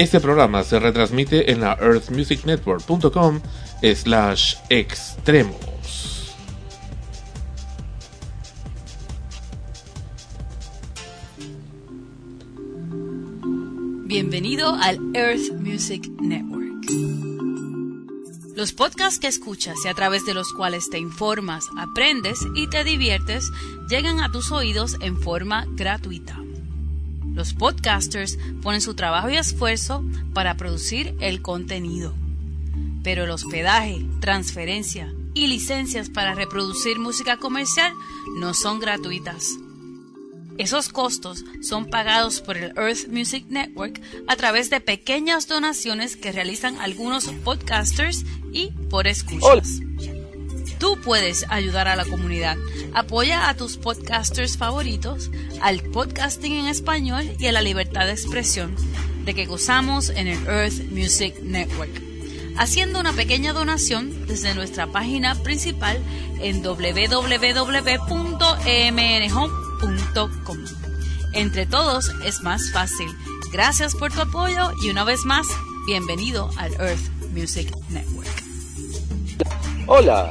Este programa se retransmite en la earthmusicnetwork.com slash extremos. Bienvenido al Earth Music Network. Los podcasts que escuchas y a través de los cuales te informas, aprendes y te diviertes llegan a tus oídos en forma gratuita. Los podcasters ponen su trabajo y esfuerzo para producir el contenido. Pero el hospedaje, transferencia y licencias para reproducir música comercial no son gratuitas. Esos costos son pagados por el Earth Music Network a través de pequeñas donaciones que realizan algunos podcasters y por escuchas. Tú puedes ayudar a la comunidad. Apoya a tus podcasters favoritos, al podcasting en español y a la libertad de expresión de que gozamos en el Earth Music Network. Haciendo una pequeña donación desde nuestra página principal en www.emnhome.com. Entre todos es más fácil. Gracias por tu apoyo y una vez más, bienvenido al Earth Music Network. Hola,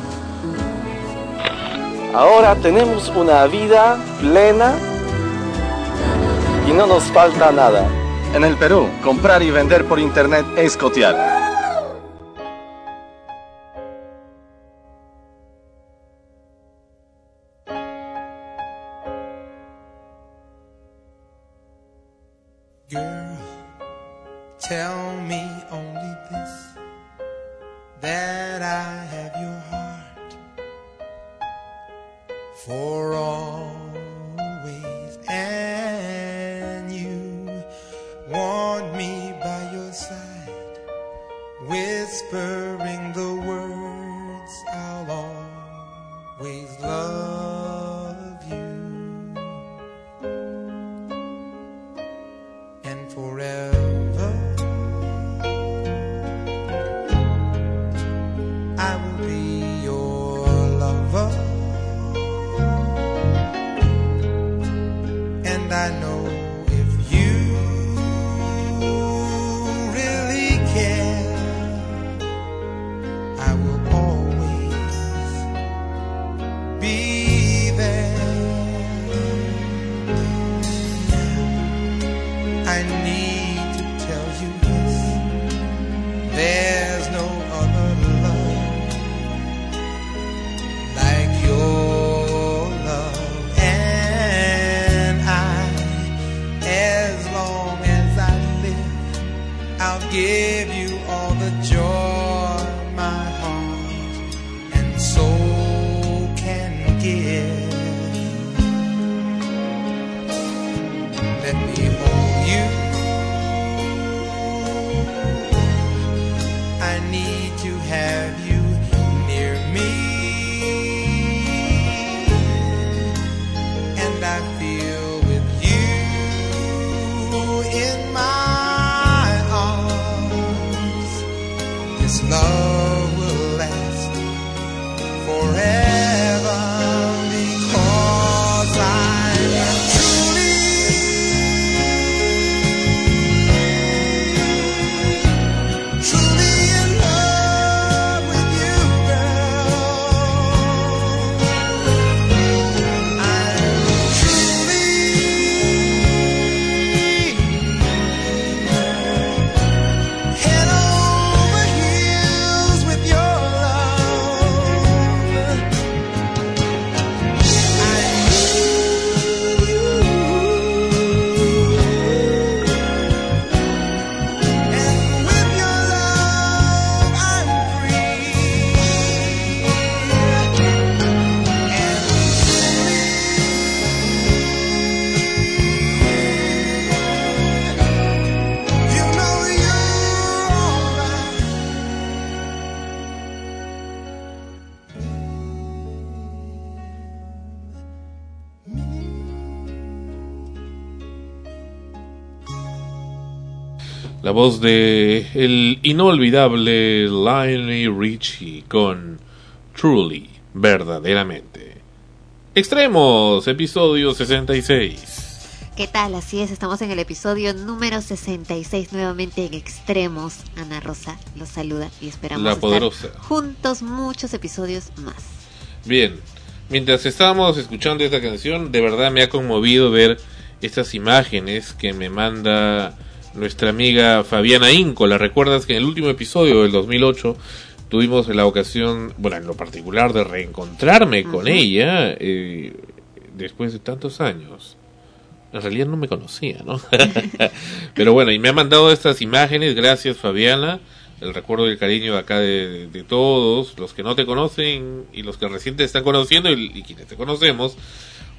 Ahora tenemos una vida plena y no nos falta nada. En el Perú, comprar y vender por internet es cotear. La voz de el inolvidable Lionel Richie con Truly, verdaderamente. Extremos, episodio 66. ¿Qué tal? Así es, estamos en el episodio número 66 nuevamente en Extremos. Ana Rosa los saluda y esperamos La estar juntos muchos episodios más. Bien, mientras estábamos escuchando esta canción, de verdad me ha conmovido ver estas imágenes que me manda nuestra amiga Fabiana Inco. ¿La recuerdas que en el último episodio del 2008 tuvimos la ocasión, bueno, en lo particular de reencontrarme con ella eh, después de tantos años? En realidad no me conocía, ¿no? Pero bueno, y me ha mandado estas imágenes, gracias Fabiana, el recuerdo y el cariño acá de todos, los que no te conocen y los que recién te están conociendo y, y quienes te conocemos,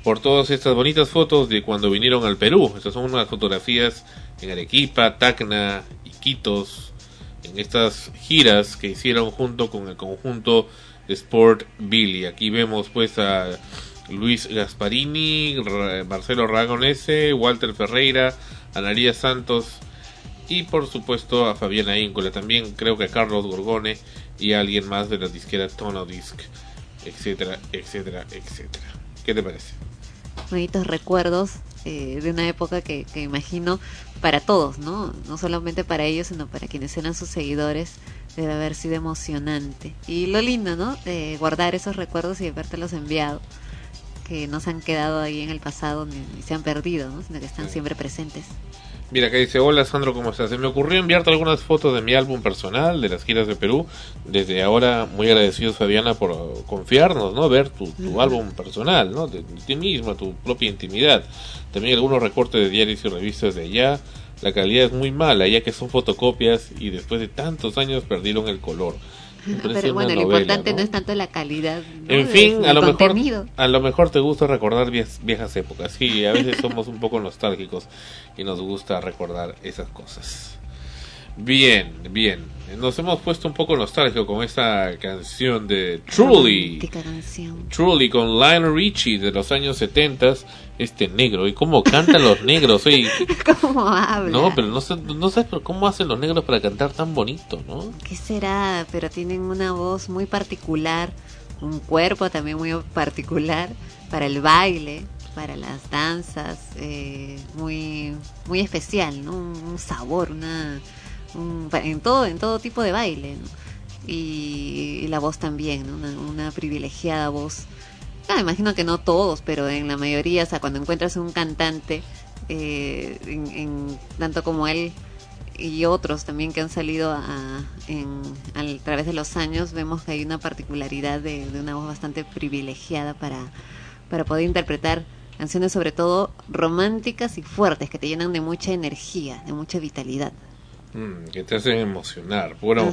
por todas estas bonitas fotos de cuando vinieron al Perú. Estas son unas fotografías en Arequipa, Tacna, Iquitos, en estas giras que hicieron junto con el conjunto Sport Billy. Aquí vemos pues a Luis Gasparini, Marcelo Ragonese, Walter Ferreira, Analia Santos y por supuesto a Fabiana Íncola, también creo que a Carlos Gorgone y a alguien más de la disquera Tonodisc, etcétera, etcétera, etcétera. ¿Qué te parece? Bonitos recuerdos eh, de una época que, que imagino para todos, ¿no? No solamente para ellos, sino para quienes eran sus seguidores. Debe haber sido emocionante. Y lo lindo, ¿no? De guardar esos recuerdos y habértelos enviado. Que no se han quedado ahí en el pasado ni, ni se han perdido, ¿no? Sino que están Sí. siempre presentes. Mira, acá dice, hola Sandro, ¿cómo estás? Se me ocurrió enviarte algunas fotos de mi álbum personal, de las giras de Perú. Desde ahora, muy agradecidos, Fabiana, por confiarnos, ¿no? Ver tu, tu álbum personal, ¿no? De, de ti misma, tu propia intimidad. También algunos recortes de diarios y revistas de allá. La calidad es muy mala, ya que son fotocopias y después de tantos años perdieron el color. Pero bueno, lo novela, importante no ¿no? es tanto la calidad. ¿no? En fin, a lo mejor a lo mejor te gusta recordar viejas, viejas épocas. Sí, a veces somos un poco nostálgicos y nos gusta recordar esas cosas. Bien, bien. Nos hemos puesto un poco nostálgicos con esta canción de Truly. Canción. Truly con Lionel Richie de los años 70 este negro y cómo cantan los negros oye, ¿Cómo habla? no pero no sé no sabes pero cómo hacen los negros para cantar tan bonito no ¿Qué será? Pero tienen una voz muy particular, un cuerpo también muy particular para el baile, para las danzas, eh, muy muy especial, ¿no? Un, sabor, una un- en todo en todo tipo de baile, y, la voz también, una, privilegiada voz. Ah, imagino que no todos, pero en la mayoría, o sea, cuando encuentras un cantante, eh, en, tanto como él y otros también que han salido a, en, a través de los años, vemos que hay una particularidad de, de una voz bastante privilegiada para, para poder interpretar canciones sobre todo románticas y fuertes, que te llenan de mucha energía, de mucha vitalidad. Mm, que te hacen emocionar bueno.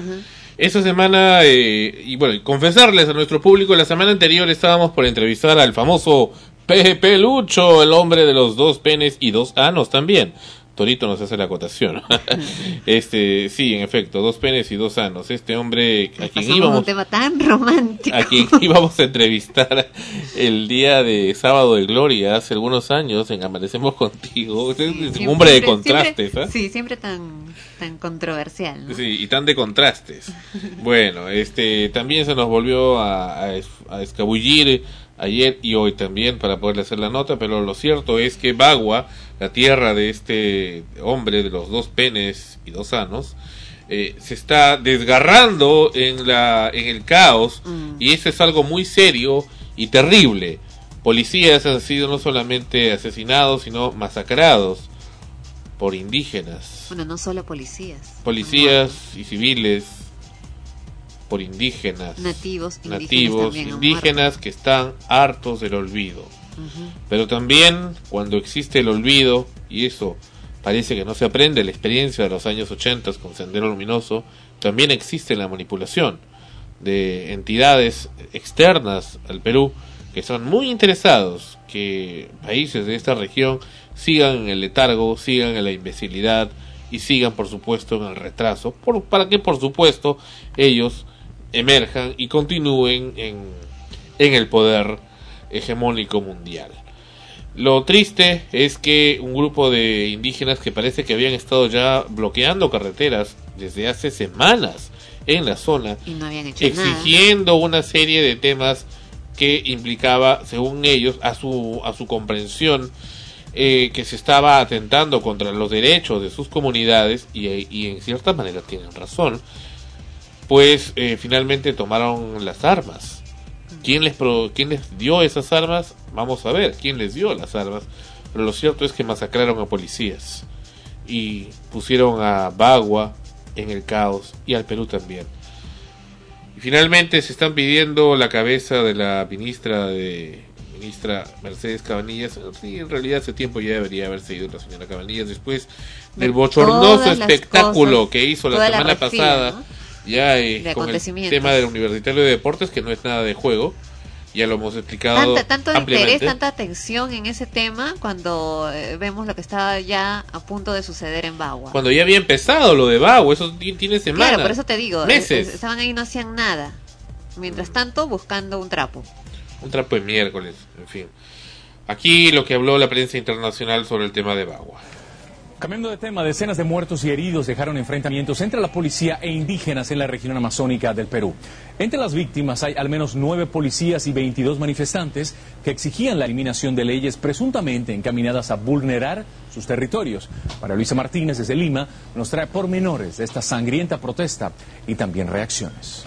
Esta semana, eh, y bueno, confesarles a nuestro público, la semana anterior estábamos por entrevistar al famoso Pepe Lucho, el hombre de los dos penes y dos anos también. Torito nos hace la acotación. este, sí, en efecto, dos penes y dos anos. Este hombre a quien íbamos un tema tan romántico. a quien íbamos a entrevistar el día de sábado de gloria hace algunos años en Amanecemos contigo. Usted es un Siempre- hombre de contrastes, siempre- ¿ah? Sí, siempre tan, tan controversial. ¿no? Sí, y tan de contrastes. Bueno, este también se nos volvió a, a a escabullir ayer y hoy también para poderle hacer la nota, pero lo cierto es que Bagua, la tierra de este hombre de los dos penes y dos anos, eh, se está desgarrando en la en el caos Mm. y eso es algo muy serio y terrible. Policías han sido no solamente asesinados, sino masacrados por indígenas Bueno, no solo policías. policías y civiles por indígenas, Nativos, indígenas nativos, indígenas que están hartos del olvido. Pero también cuando existe el olvido, y eso parece que no se aprende, la experiencia de los años 80 con Sendero Luminoso, también existe la manipulación de entidades externas al Perú que son muy interesados que países de esta región sigan en el letargo, sigan en la imbecilidad y sigan por supuesto en el retraso, por, para que por supuesto ellos emerjan y continúen en, en el poder hegemónico mundial. Lo triste es que un grupo de indígenas que parece que habían estado ya bloqueando carreteras desde hace semanas en la zona, no nada. exigiendo una serie de temas que implicaba, según ellos, a su, a su comprensión, eh, que se estaba atentando contra los derechos de sus comunidades y, y en cierta manera tienen razón, pues eh, finalmente tomaron las armas. ¿Quién les, pro- ¿Quién les dio esas armas? Vamos a ver quién les dio las armas. Pero lo cierto es que masacraron a policías y pusieron a Bagua en el caos y al Perú también. Y finalmente se están pidiendo la cabeza de la ministra de ministra Mercedes Cabanillas. Sí, en realidad hace tiempo ya debería haberse ido la señora Cabanillas después del De bochornoso espectáculo cosas, que hizo la semana pasada. ¿no? Ya eh, De con el tema del Universitario de Deportes, que no es nada de juego, ya lo hemos explicado Tanta, tanto ampliamente. interés, tanta atención en ese tema cuando eh, vemos lo que estaba ya a punto de suceder en Bagua. Cuando ya había empezado lo de Bago, eso ti- tiene semanas. Claro, por eso te digo, Meses. estaban ahí y no hacían nada. Mientras tanto, buscando un trapo. Un trapo de miércoles, en fin. Aquí lo que habló la prensa internacional sobre el tema de Bagua. Cambiando de tema, decenas de muertos y heridos dejaron enfrentamientos entre la policía e indígenas en la región amazónica del Perú. Entre las víctimas hay al menos nueve policías y 22 manifestantes que exigían la eliminación de leyes presuntamente encaminadas a vulnerar sus territorios. Para Luisa Martínez desde Lima nos trae pormenores de esta sangrienta protesta y también reacciones.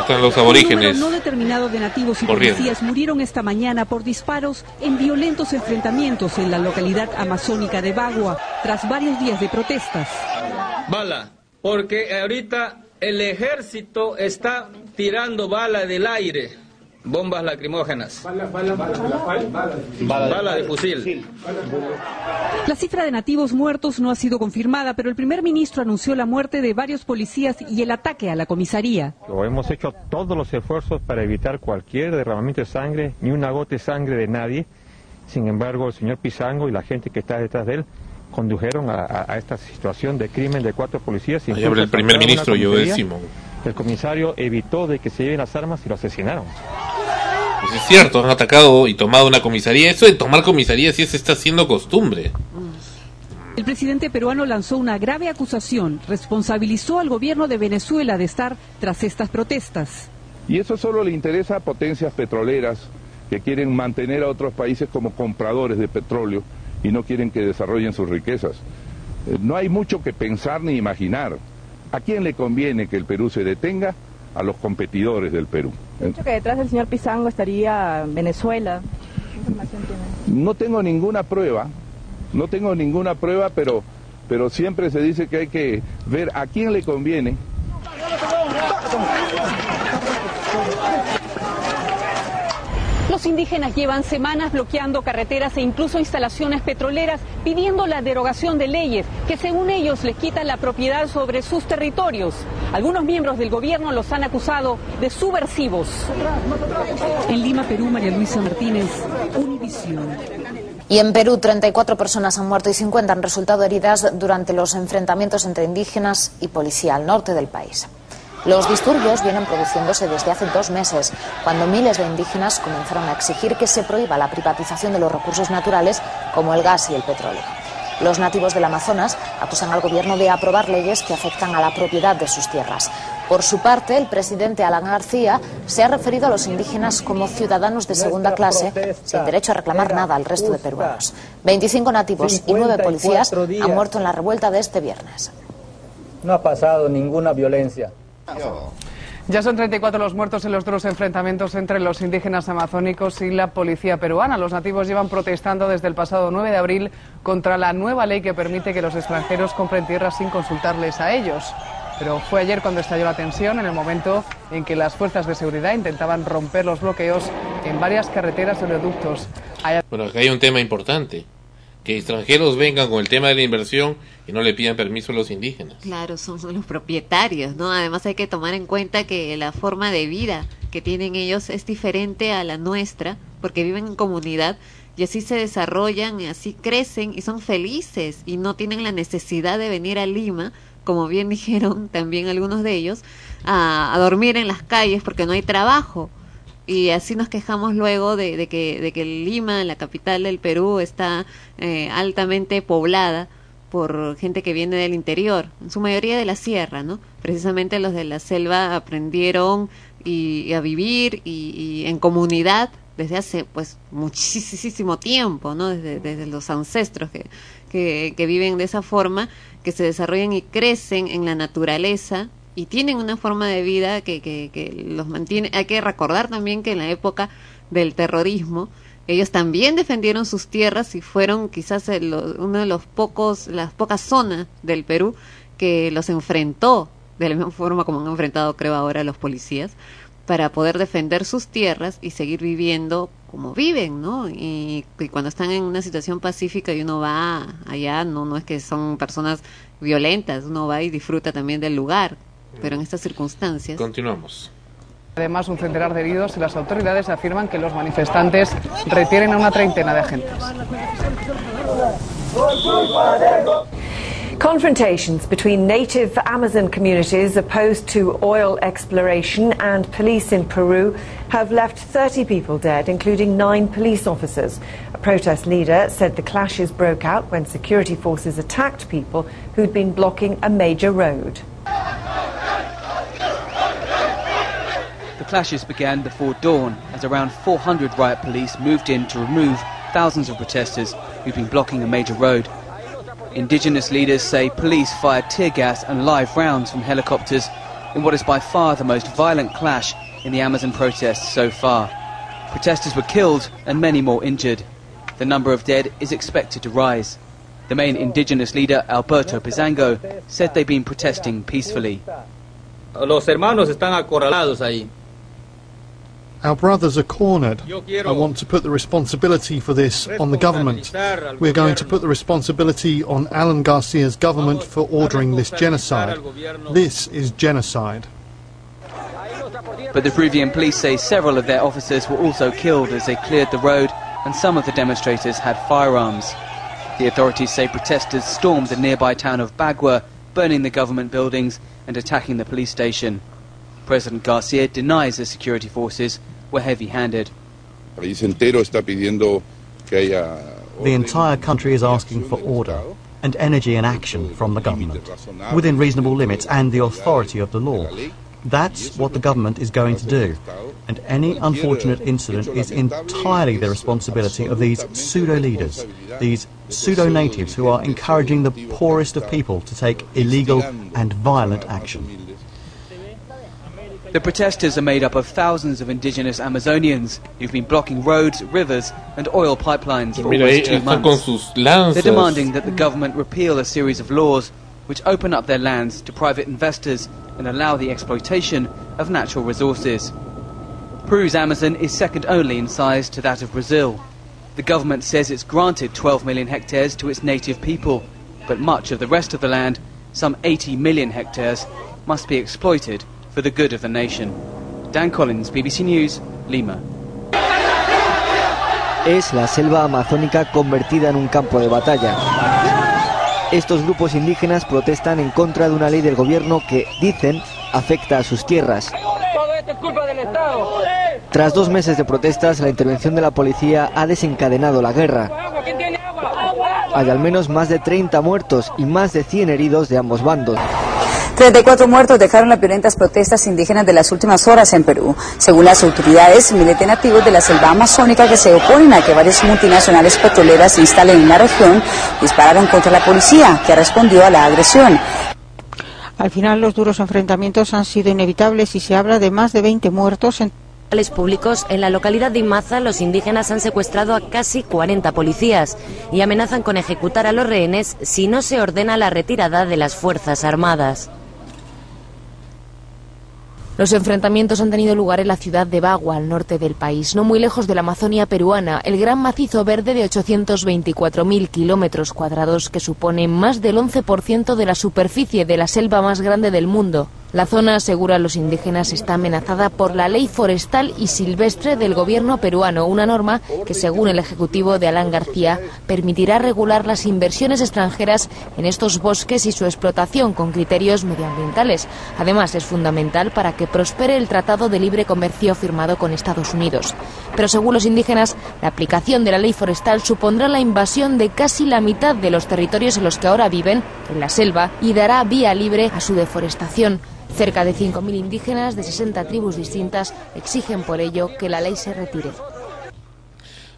Están los Un aborígenes. número no determinado de nativos y corriendo. policías murieron esta mañana por disparos en violentos enfrentamientos en la localidad amazónica de Bagua, tras varios días de protestas. bala, porque ahorita el ejército está tirando bala del aire, bombas lacrimógenas, bala de fusil. La cifra de nativos muertos no ha sido confirmada, pero el primer ministro anunció la muerte de varios policías y el ataque a la comisaría. Hemos hecho todos los esfuerzos para evitar cualquier derramamiento de sangre, ni una gota de sangre de nadie. Sin embargo, el señor Pizango y la gente que está detrás de él condujeron a, a- a esta situación de crimen de cuatro policías. Habla el primer ministro, comisaría. Simón. El comisario evitó de que se lleven las armas y lo asesinaron. Pues es cierto, han atacado y tomado una comisaría. Eso de tomar comisaría sí se está haciendo costumbre. El presidente peruano lanzó una grave acusación, responsabilizó al gobierno de Venezuela de estar tras estas protestas. Y eso solo le interesa a potencias petroleras que quieren mantener a otros países como compradores de petróleo y no quieren que desarrollen sus riquezas. Eh, No hay mucho que pensar ni imaginar. ¿A quién le conviene que el Perú se detenga? A los competidores del Perú. Eh, que detrás del señor Pizango estaría Venezuela. ¿Qué información tiene? No tengo ninguna prueba, no tengo ninguna prueba, pero, pero siempre se dice que hay que ver a quién le conviene Los indígenas llevan semanas bloqueando carreteras e incluso instalaciones petroleras pidiendo la derogación de leyes que según ellos les quitan la propiedad sobre sus territorios. Algunos miembros del gobierno los han acusado de subversivos. En Lima, Perú, María Luisa Martínez, Univisión. Y en Perú, 34 personas han muerto y 50 han resultado heridas durante los enfrentamientos entre indígenas y policía al norte del país. Los disturbios vienen produciéndose desde hace dos meses, cuando miles de indígenas comenzaron a exigir que se prohíba la privatización de los recursos naturales como el gas y el petróleo. Los nativos del Amazonas acusan al gobierno de aprobar leyes que afectan a la propiedad de sus tierras. Por su parte, el presidente Alan García se ha referido a los indígenas como ciudadanos de segunda clase sin derecho a reclamar nada al resto de peruanos. 25 nativos y 9 policías 54 días. han muerto en la revuelta de este viernes. No ha pasado ninguna violencia. Ya son 34 los muertos en los duros enfrentamientos entre los indígenas amazónicos y la policía peruana. Los nativos llevan protestando desde el pasado 9 de abril contra la nueva ley que permite que los extranjeros compren tierras sin consultarles a ellos. Pero fue ayer cuando estalló la tensión, en el momento en que las fuerzas de seguridad intentaban romper los bloqueos en varias carreteras y oleoductos. Bueno, acá hay un tema importante. Que extranjeros vengan con el tema de la inversión y no le pidan permiso a los indígenas. Claro, son, los propietarios, ¿no? Además hay que tomar en cuenta que la forma de vida que tienen ellos es diferente a la nuestra, porque viven en comunidad y así se desarrollan, y así crecen y son felices y no tienen la necesidad de venir a Lima, como bien dijeron también algunos de ellos, a, a dormir en las calles porque no hay trabajo. Y así nos quejamos luego de, que, de que Lima, la capital del Perú, está eh, altamente poblada por gente que viene del interior, en su mayoría de la sierra, ¿no? Precisamente los de la selva aprendieron y, a vivir y, y, en comunidad desde hace pues muchísimo tiempo, ¿no? Desde, desde los ancestros que, que, que viven de esa forma, que se desarrollan y crecen en la naturaleza y tienen una forma de vida que, que, los mantiene. Hay que recordar también que en la época del terrorismo, ellos también defendieron sus tierras y fueron quizás el, uno de los pocos, las pocas zonas del Perú que los enfrentó de la misma forma como han enfrentado creo ahora los policías para poder defender sus tierras y seguir viviendo como viven, ¿no? Y, y, cuando están en una situación pacífica y uno va allá, no, no es que son personas violentas, uno va y disfruta también del lugar, pero en estas circunstancias. Continuamos. Además, un centenar de heridos y las autoridades afirman que los manifestantes retienen a una treintena de agentes. Confrontations between native Amazon communities opposed to oil exploration and police in Peru have left 30 people dead, including nine police officers. A protest leader said the clashes broke out when security forces attacked people who'd been blocking a major road. The clashes began before dawn as around 400 riot police moved in to remove thousands of protesters who'd been blocking a major road. Indigenous leaders say police fired tear gas and live rounds from helicopters in what is by far the most violent clash in the Amazon protests so far. Protesters were killed and many more injured. The number of dead is expected to rise. The main indigenous leader, Alberto Pizango, said they've been protesting peacefully. Los hermanos están acorralados ahí. Our brothers are cornered. I want to put the responsibility for this on the government. We're going to put the responsibility on Alan Garcia's government for ordering this genocide. This is genocide. But the Peruvian police say several of their officers were also killed as they cleared the road, and some of the demonstrators had firearms. The authorities say protesters stormed the nearby town of Bagua, burning the government buildings and attacking the police station. President Garcia denies the security forces were heavy-handed. The entire country is asking for order and energy and action from the government, within reasonable limits and the authority of the law. That's what the government is going to do. And any unfortunate incident is entirely the responsibility of these pseudo-leaders, these pseudo-natives who are encouraging the poorest of people to take illegal and violent action. The protesters are made up of thousands of indigenous Amazonians who've been blocking roads, rivers, and oil pipelines for Mira, almost two months. They're demanding that the government repeal a series of laws which open up their lands to private investors and allow the exploitation of natural resources. Peru's Amazon is second only in size to that of Brazil. The government says it's granted 12 million hectares to its native people, but much of the rest of the land, some 80 million hectares, must be exploited for the good of the nation. Dan Collins, BBC News, Lima. Es la selva amazónica convertida en un campo de batalla. Estos grupos indígenas protestan en contra de una ley del gobierno que, dicen, afecta a sus tierras. Todo esto es culpa del Estado. Tras dos meses de protestas, la intervención de la policía ha desencadenado la guerra. Hay al menos más de 30 muertos y más de 100 heridos de ambos bandos. 34 muertos dejaron las violentas protestas indígenas de las últimas horas en Perú. Según las autoridades, miles de nativos de la selva amazónica que se oponen a que varias multinacionales petroleras se instalen en la región dispararon contra la policía, que respondió a la agresión. Al final, los duros enfrentamientos han sido inevitables y se habla de más de 20 muertos en públicos, en la localidad de Imaza los indígenas han secuestrado a casi 40 policías y amenazan con ejecutar a los rehenes si no se ordena la retirada de las Fuerzas Armadas. Los enfrentamientos han tenido lugar en la ciudad de Bagua, al norte del país, no muy lejos de la Amazonia peruana, el gran macizo verde de 824.000 kilómetros cuadrados que supone más del 11% de la superficie de la selva más grande del mundo. La zona, asegura los indígenas, está amenazada por la ley forestal y silvestre del gobierno peruano, una norma que, según el ejecutivo de Alan García, permitirá regular las inversiones extranjeras en estos bosques y su explotación con criterios medioambientales. Además, es fundamental para que prospere el Tratado de Libre Comercio firmado con Estados Unidos. Pero según los indígenas, la aplicación de la ley forestal supondrá la invasión de casi la mitad de los territorios en los que ahora viven, en la selva, y dará vía libre a su deforestación. Cerca de 5.000 indígenas de 60 tribus distintas exigen por ello que la ley se retire.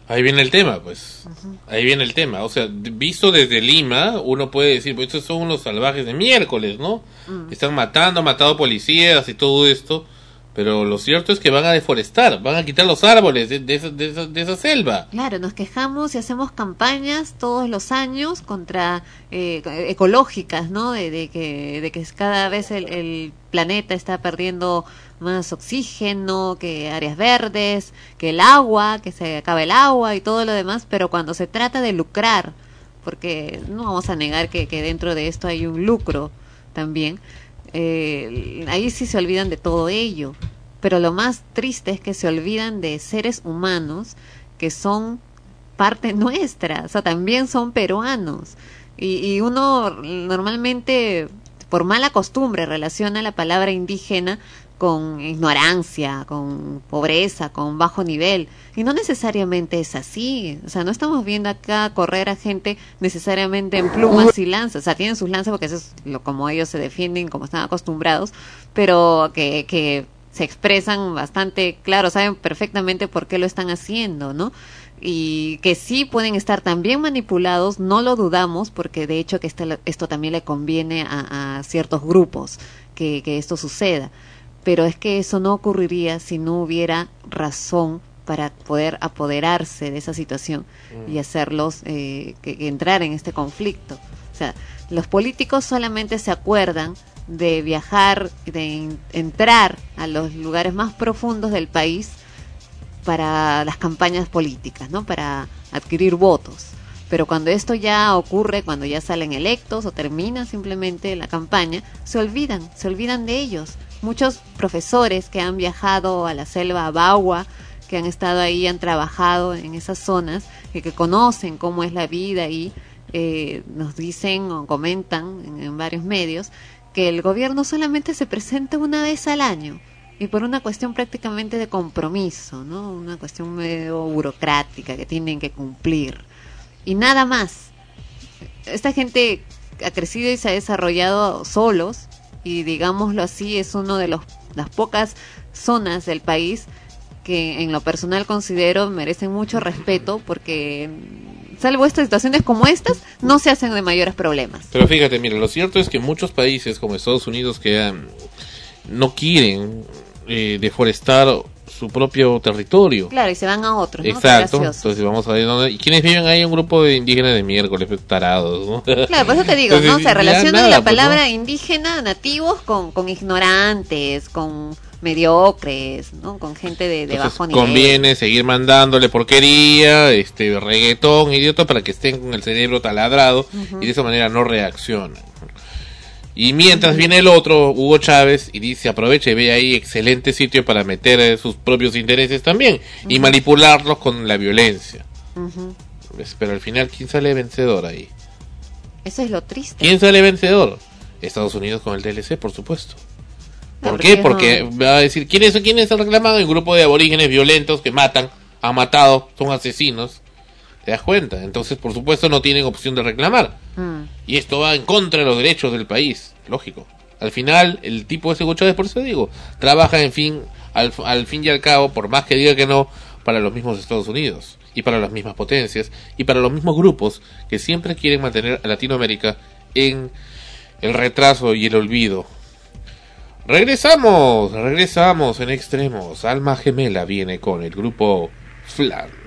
Ahí viene el tema, pues. Ahí viene el tema. O sea, visto desde Lima, uno puede decir, pues estos son unos salvajes de miércoles, ¿no? Están matando, han matado policías y todo esto. Pero lo cierto es que van a deforestar, van a quitar los árboles de, de de de esa selva. Claro, nos quejamos y hacemos campañas todos los años contra eh, ecológicas, ¿no? De, de que de que cada vez el, el planeta está perdiendo más oxígeno, que áreas verdes, que el agua, que se acaba el agua y todo lo demás, pero cuando se trata de lucrar, porque no vamos a negar que, que dentro de esto hay un lucro también, eh, ahí sí se olvidan de todo ello. Pero lo más triste es que se olvidan de seres humanos que son parte nuestra, o sea, también son peruanos. Y, y uno normalmente, por mala costumbre, relaciona la palabra indígena con ignorancia, con pobreza, con bajo nivel. Y no necesariamente es así. O sea, no estamos viendo acá correr a gente necesariamente en plumas y lanzas. O sea, tienen sus lanzas porque eso es lo, como ellos se defienden, como están acostumbrados, pero que, que se expresan bastante claro, saben perfectamente por qué lo están haciendo, ¿no? y que sí pueden estar también manipulados, no lo dudamos, porque de hecho que esto también le conviene a, ciertos grupos que esto suceda. Pero es que eso no ocurriría si no hubiera razón para poder apoderarse de esa situación y hacerlos eh, que, que entrar en este conflicto. O sea, los políticos solamente se acuerdan de viajar, de en- entrar a los lugares más profundos del país para las campañas políticas, ¿no? Para adquirir votos. Pero cuando esto ya ocurre, cuando ya salen electos o termina simplemente la campaña, se olvidan, se olvidan de ellos. Muchos profesores que han viajado a la selva a Bagua, que han estado ahí, han trabajado en esas zonas, y que conocen cómo es la vida ahí, eh, nos dicen o comentan en, en varios medios que el gobierno solamente se presenta una vez al año y por una cuestión prácticamente de compromiso, ¿no? Una cuestión medio burocrática que tienen que cumplir. Y nada más. Esta gente ha crecido y se ha desarrollado solos y digámoslo así es uno de los las pocas zonas del país que en lo personal considero merecen mucho respeto porque salvo estas situaciones como estas no se hacen de mayores problemas. Pero fíjate, mira, lo cierto es que muchos países como Estados Unidos que um, no quieren eh, deforestar su propio territorio. Claro, y se van a otros, ¿no? Exacto, entonces vamos a ver dónde... ¿Y quiénes viven ahí? Un grupo de indígenas de miércoles, pues, tarados, ¿no? Claro, por eso te digo, ¿no? Entonces, Se ya relaciona la pues, ¿no? palabra indígena, nativos, con, con ignorantes, con mediocres, ¿no? Con gente de, de Entonces, bajo nivel. conviene seguir mandándole porquería, este reggaetón, idiota, para que estén con el cerebro taladrado Ujú. y de esa manera no reaccionan. Y mientras viene el otro, Hugo Chávez, y dice, aprovecha y ve ahí excelente sitio para meter eh, sus propios intereses también y manipularlos con la violencia. ¿Ves? Pero al final, ¿quién sale vencedor ahí? Eso es lo triste. ¿Quién sale vencedor? Estados Unidos con el DLC, por supuesto. ¿Por qué? es Porque va a decir, ¿quiénes, ¿quiénes están reclamando? Un grupo de aborígenes violentos que matan, han matado, son asesinos. ¿Te das cuenta? Entonces, por supuesto, no tienen opción de reclamar. Mm. Y esto va en contra de los derechos del país. Lógico. Al final, el tipo ese Chávez, por eso digo, trabaja, en fin, al, al fin y al cabo, por más que diga que no, para los mismos Estados Unidos. Y para las mismas potencias. Y para los mismos grupos que siempre quieren mantener a Latinoamérica en el retraso y el olvido. Regresamos, regresamos en extremos. Alma Gemela viene con el grupo Flans.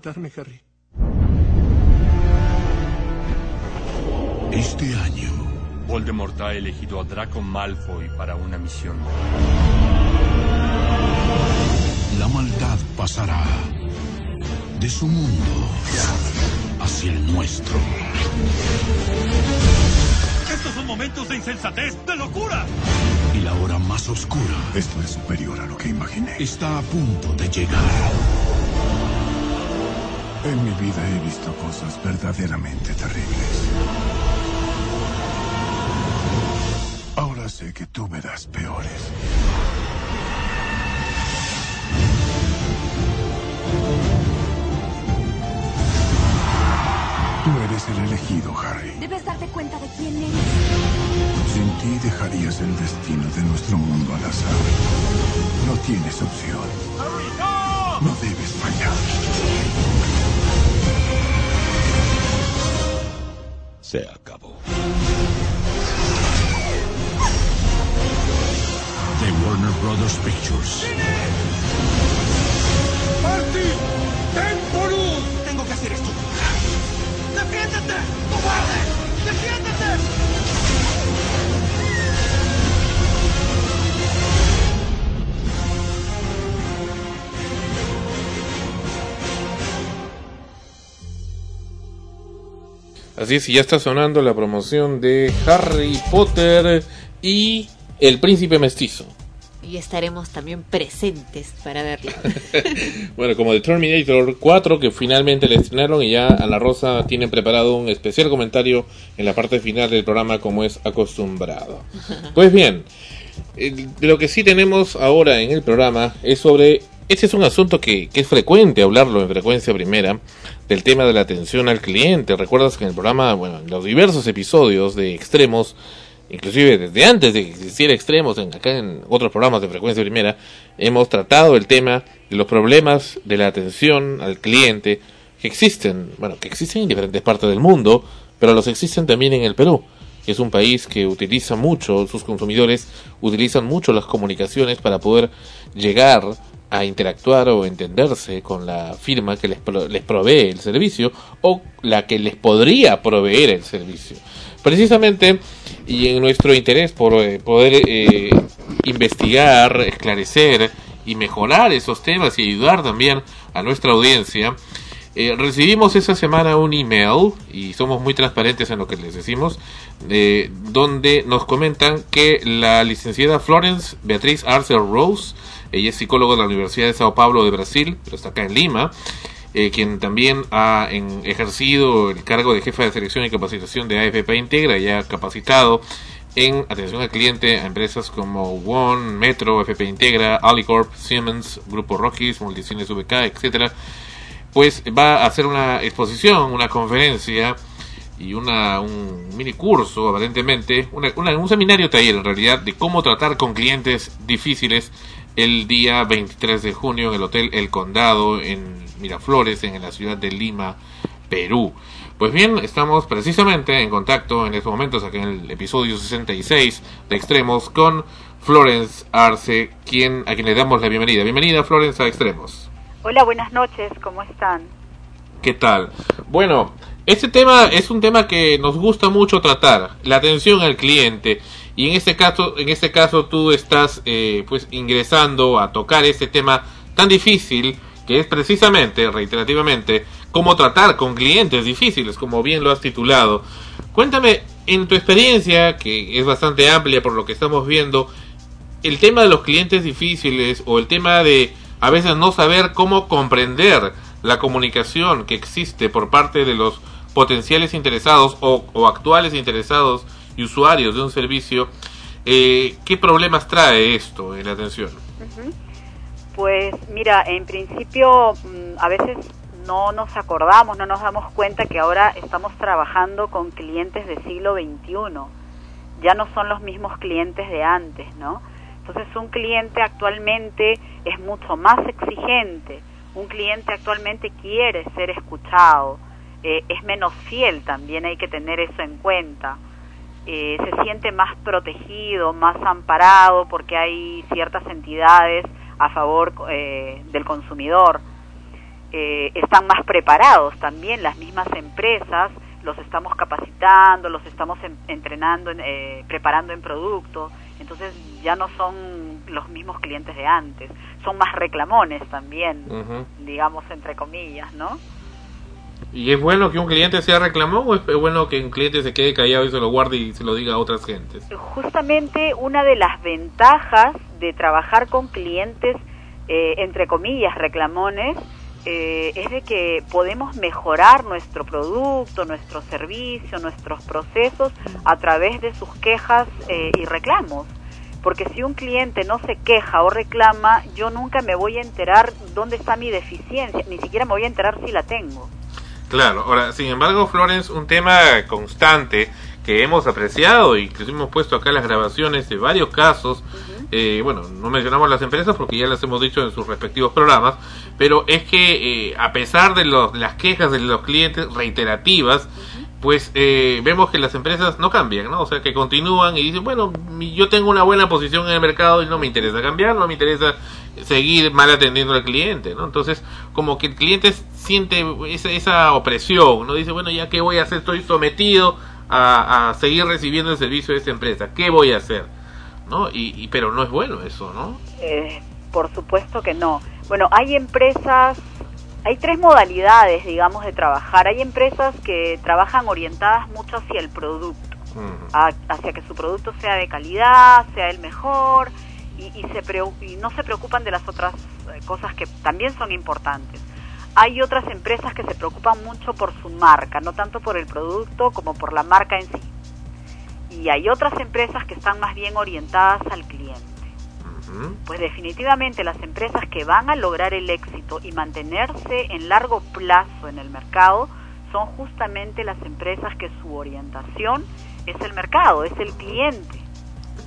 Matarme, Harry. Este año, Voldemort ha elegido a Draco Malfoy para una misión. la maldad pasará de su mundo hacia el nuestro. Estos son momentos de insensatez, de locura. Y la hora más oscura. Esto es superior a lo que imaginé. Está a punto de llegar. En mi vida he visto cosas verdaderamente terribles. Ahora sé que tú verás peores. Tú eres el elegido, Harry. Debes darte cuenta de quién eres. Sin ti dejarías el destino de nuestro mundo al azar. No tienes opción. No debes Se acabó. De Warner Brothers Pictures. Así es, y ya está sonando la promoción de Harry Potter y El Príncipe Mestizo. Y estaremos también presentes para verlo. Bueno, como The Terminator 4, que finalmente le estrenaron y ya a la Rosa tienen preparado un especial comentario en la parte final del programa como es acostumbrado. Pues bien, eh, lo que sí tenemos ahora en el programa es sobre... Este es un asunto que, que es frecuente hablarlo en frecuencia primera, del tema de la atención al cliente. Recuerdas que en el programa, bueno, en los diversos episodios de Extremos, inclusive desde antes de que existiera Extremos, en, acá en otros programas de frecuencia primera, hemos tratado el tema de los problemas de la atención al cliente que existen, bueno, que existen en diferentes partes del mundo, pero los existen también en el Perú, que es un país que utiliza mucho, sus consumidores utilizan mucho las comunicaciones para poder llegar a interactuar o entenderse con la firma que les, pro- les provee el servicio o la que les podría proveer el servicio. Precisamente, y en nuestro interés por eh, poder eh, investigar, esclarecer y mejorar esos temas y ayudar también a nuestra audiencia, eh, recibimos esa semana un email y somos muy transparentes en lo que les decimos, donde nos comentan que la licenciada Florence Beatriz Arce Rose, ella es psicóloga de la Universidad de Sao Paulo de Brasil, pero está acá en Lima, eh, quien también ha en- ejercido el cargo de jefa de selección y capacitación de AFP Integra y ha capacitado en atención al cliente a empresas como One, Metro, FP Integra, Alicorp, Siemens, Grupo Rockies, Multicines VK, etcétera, pues va a hacer una exposición, una conferencia y una, un mini curso, aparentemente, una- una- un seminario taller en realidad de cómo tratar con clientes difíciles el día 23 de junio en el Hotel El Condado en Miraflores, en la ciudad de Lima, Perú. Pues bien, estamos precisamente en contacto en estos momentos, aquí en el episodio 66 de Extremos, con Florence Arce, quien, a quien le damos la bienvenida. Bienvenida, Florence, a Extremos. Hola, buenas noches, ¿cómo están? ¿Qué tal? Bueno, este tema es un tema que nos gusta mucho tratar, la atención al cliente. Y en este caso, en este caso tú estás eh, pues ingresando a tocar este tema tan difícil que es precisamente, reiterativamente, cómo tratar con clientes difíciles, como bien lo has titulado. Cuéntame, en tu experiencia, que es bastante amplia por lo que estamos viendo, el tema de los clientes difíciles o el tema de a veces no saber cómo comprender la comunicación que existe por parte de los potenciales interesados o, o actuales interesados y usuarios de un servicio, eh, ¿qué problemas trae esto en la atención? Pues mira, en principio mm, a veces no nos acordamos, no nos damos cuenta que ahora estamos trabajando con clientes del siglo XXI. Ya no son los mismos clientes de antes, ¿no? Entonces un cliente actualmente es mucho más exigente. Un cliente actualmente quiere ser escuchado. eh, es menos fiel también, hay que tener eso en cuenta. Eh, se siente más protegido, más amparado porque hay ciertas entidades a favor eh, del consumidor. Eh, están más preparados también las mismas empresas, los estamos capacitando, los estamos en- entrenando, en, eh, preparando en producto, entonces ya no son los mismos clientes de antes, son más reclamones también, digamos entre comillas, ¿no? ¿Y es bueno que un cliente sea reclamón o es bueno que un cliente se quede callado y se lo guarde y se lo diga a otras gentes? justamente una de las ventajas de trabajar con clientes, eh, entre comillas, reclamones, eh, es de que podemos mejorar nuestro producto, nuestro servicio, nuestros procesos a través de sus quejas eh, y reclamos. Porque si un cliente no se queja o reclama, yo nunca me voy a enterar dónde está mi deficiencia, ni siquiera me voy a enterar si la tengo. Claro, ahora, sin embargo, Florence, un tema constante que hemos apreciado y que hemos puesto acá las grabaciones de varios casos, eh, bueno, no mencionamos las empresas porque ya las hemos dicho en sus respectivos programas, pero es que eh, a pesar de los, las quejas de los clientes reiterativas, pues eh, vemos que las empresas no cambian, ¿no? O sea, que continúan y dicen, bueno, yo tengo una buena posición en el mercado y no me interesa cambiar, no me interesa seguir mal atendiendo al cliente, ¿no? Entonces, como que el cliente siente esa, esa opresión, ¿no? Dice, bueno, ya qué voy a hacer, estoy sometido a, a seguir recibiendo el servicio de esta empresa, ¿qué voy a hacer? ¿No? Y, y- pero no es bueno eso, ¿no? Eh, por supuesto que no. Bueno, hay empresas, hay tres modalidades, digamos, de trabajar. Hay empresas que trabajan orientadas mucho hacia el producto, a- hacia que su producto sea de calidad, sea el mejor, y, y se preu- y no se preocupan de las otras eh, cosas que también son importantes. Hay otras empresas que se preocupan mucho por su marca, no tanto por el producto como por la marca en sí. Y hay otras empresas que están más bien orientadas al cliente. Pues definitivamente las empresas que van a lograr el éxito y mantenerse en largo plazo en el mercado son justamente las empresas que su orientación es el mercado, es el cliente.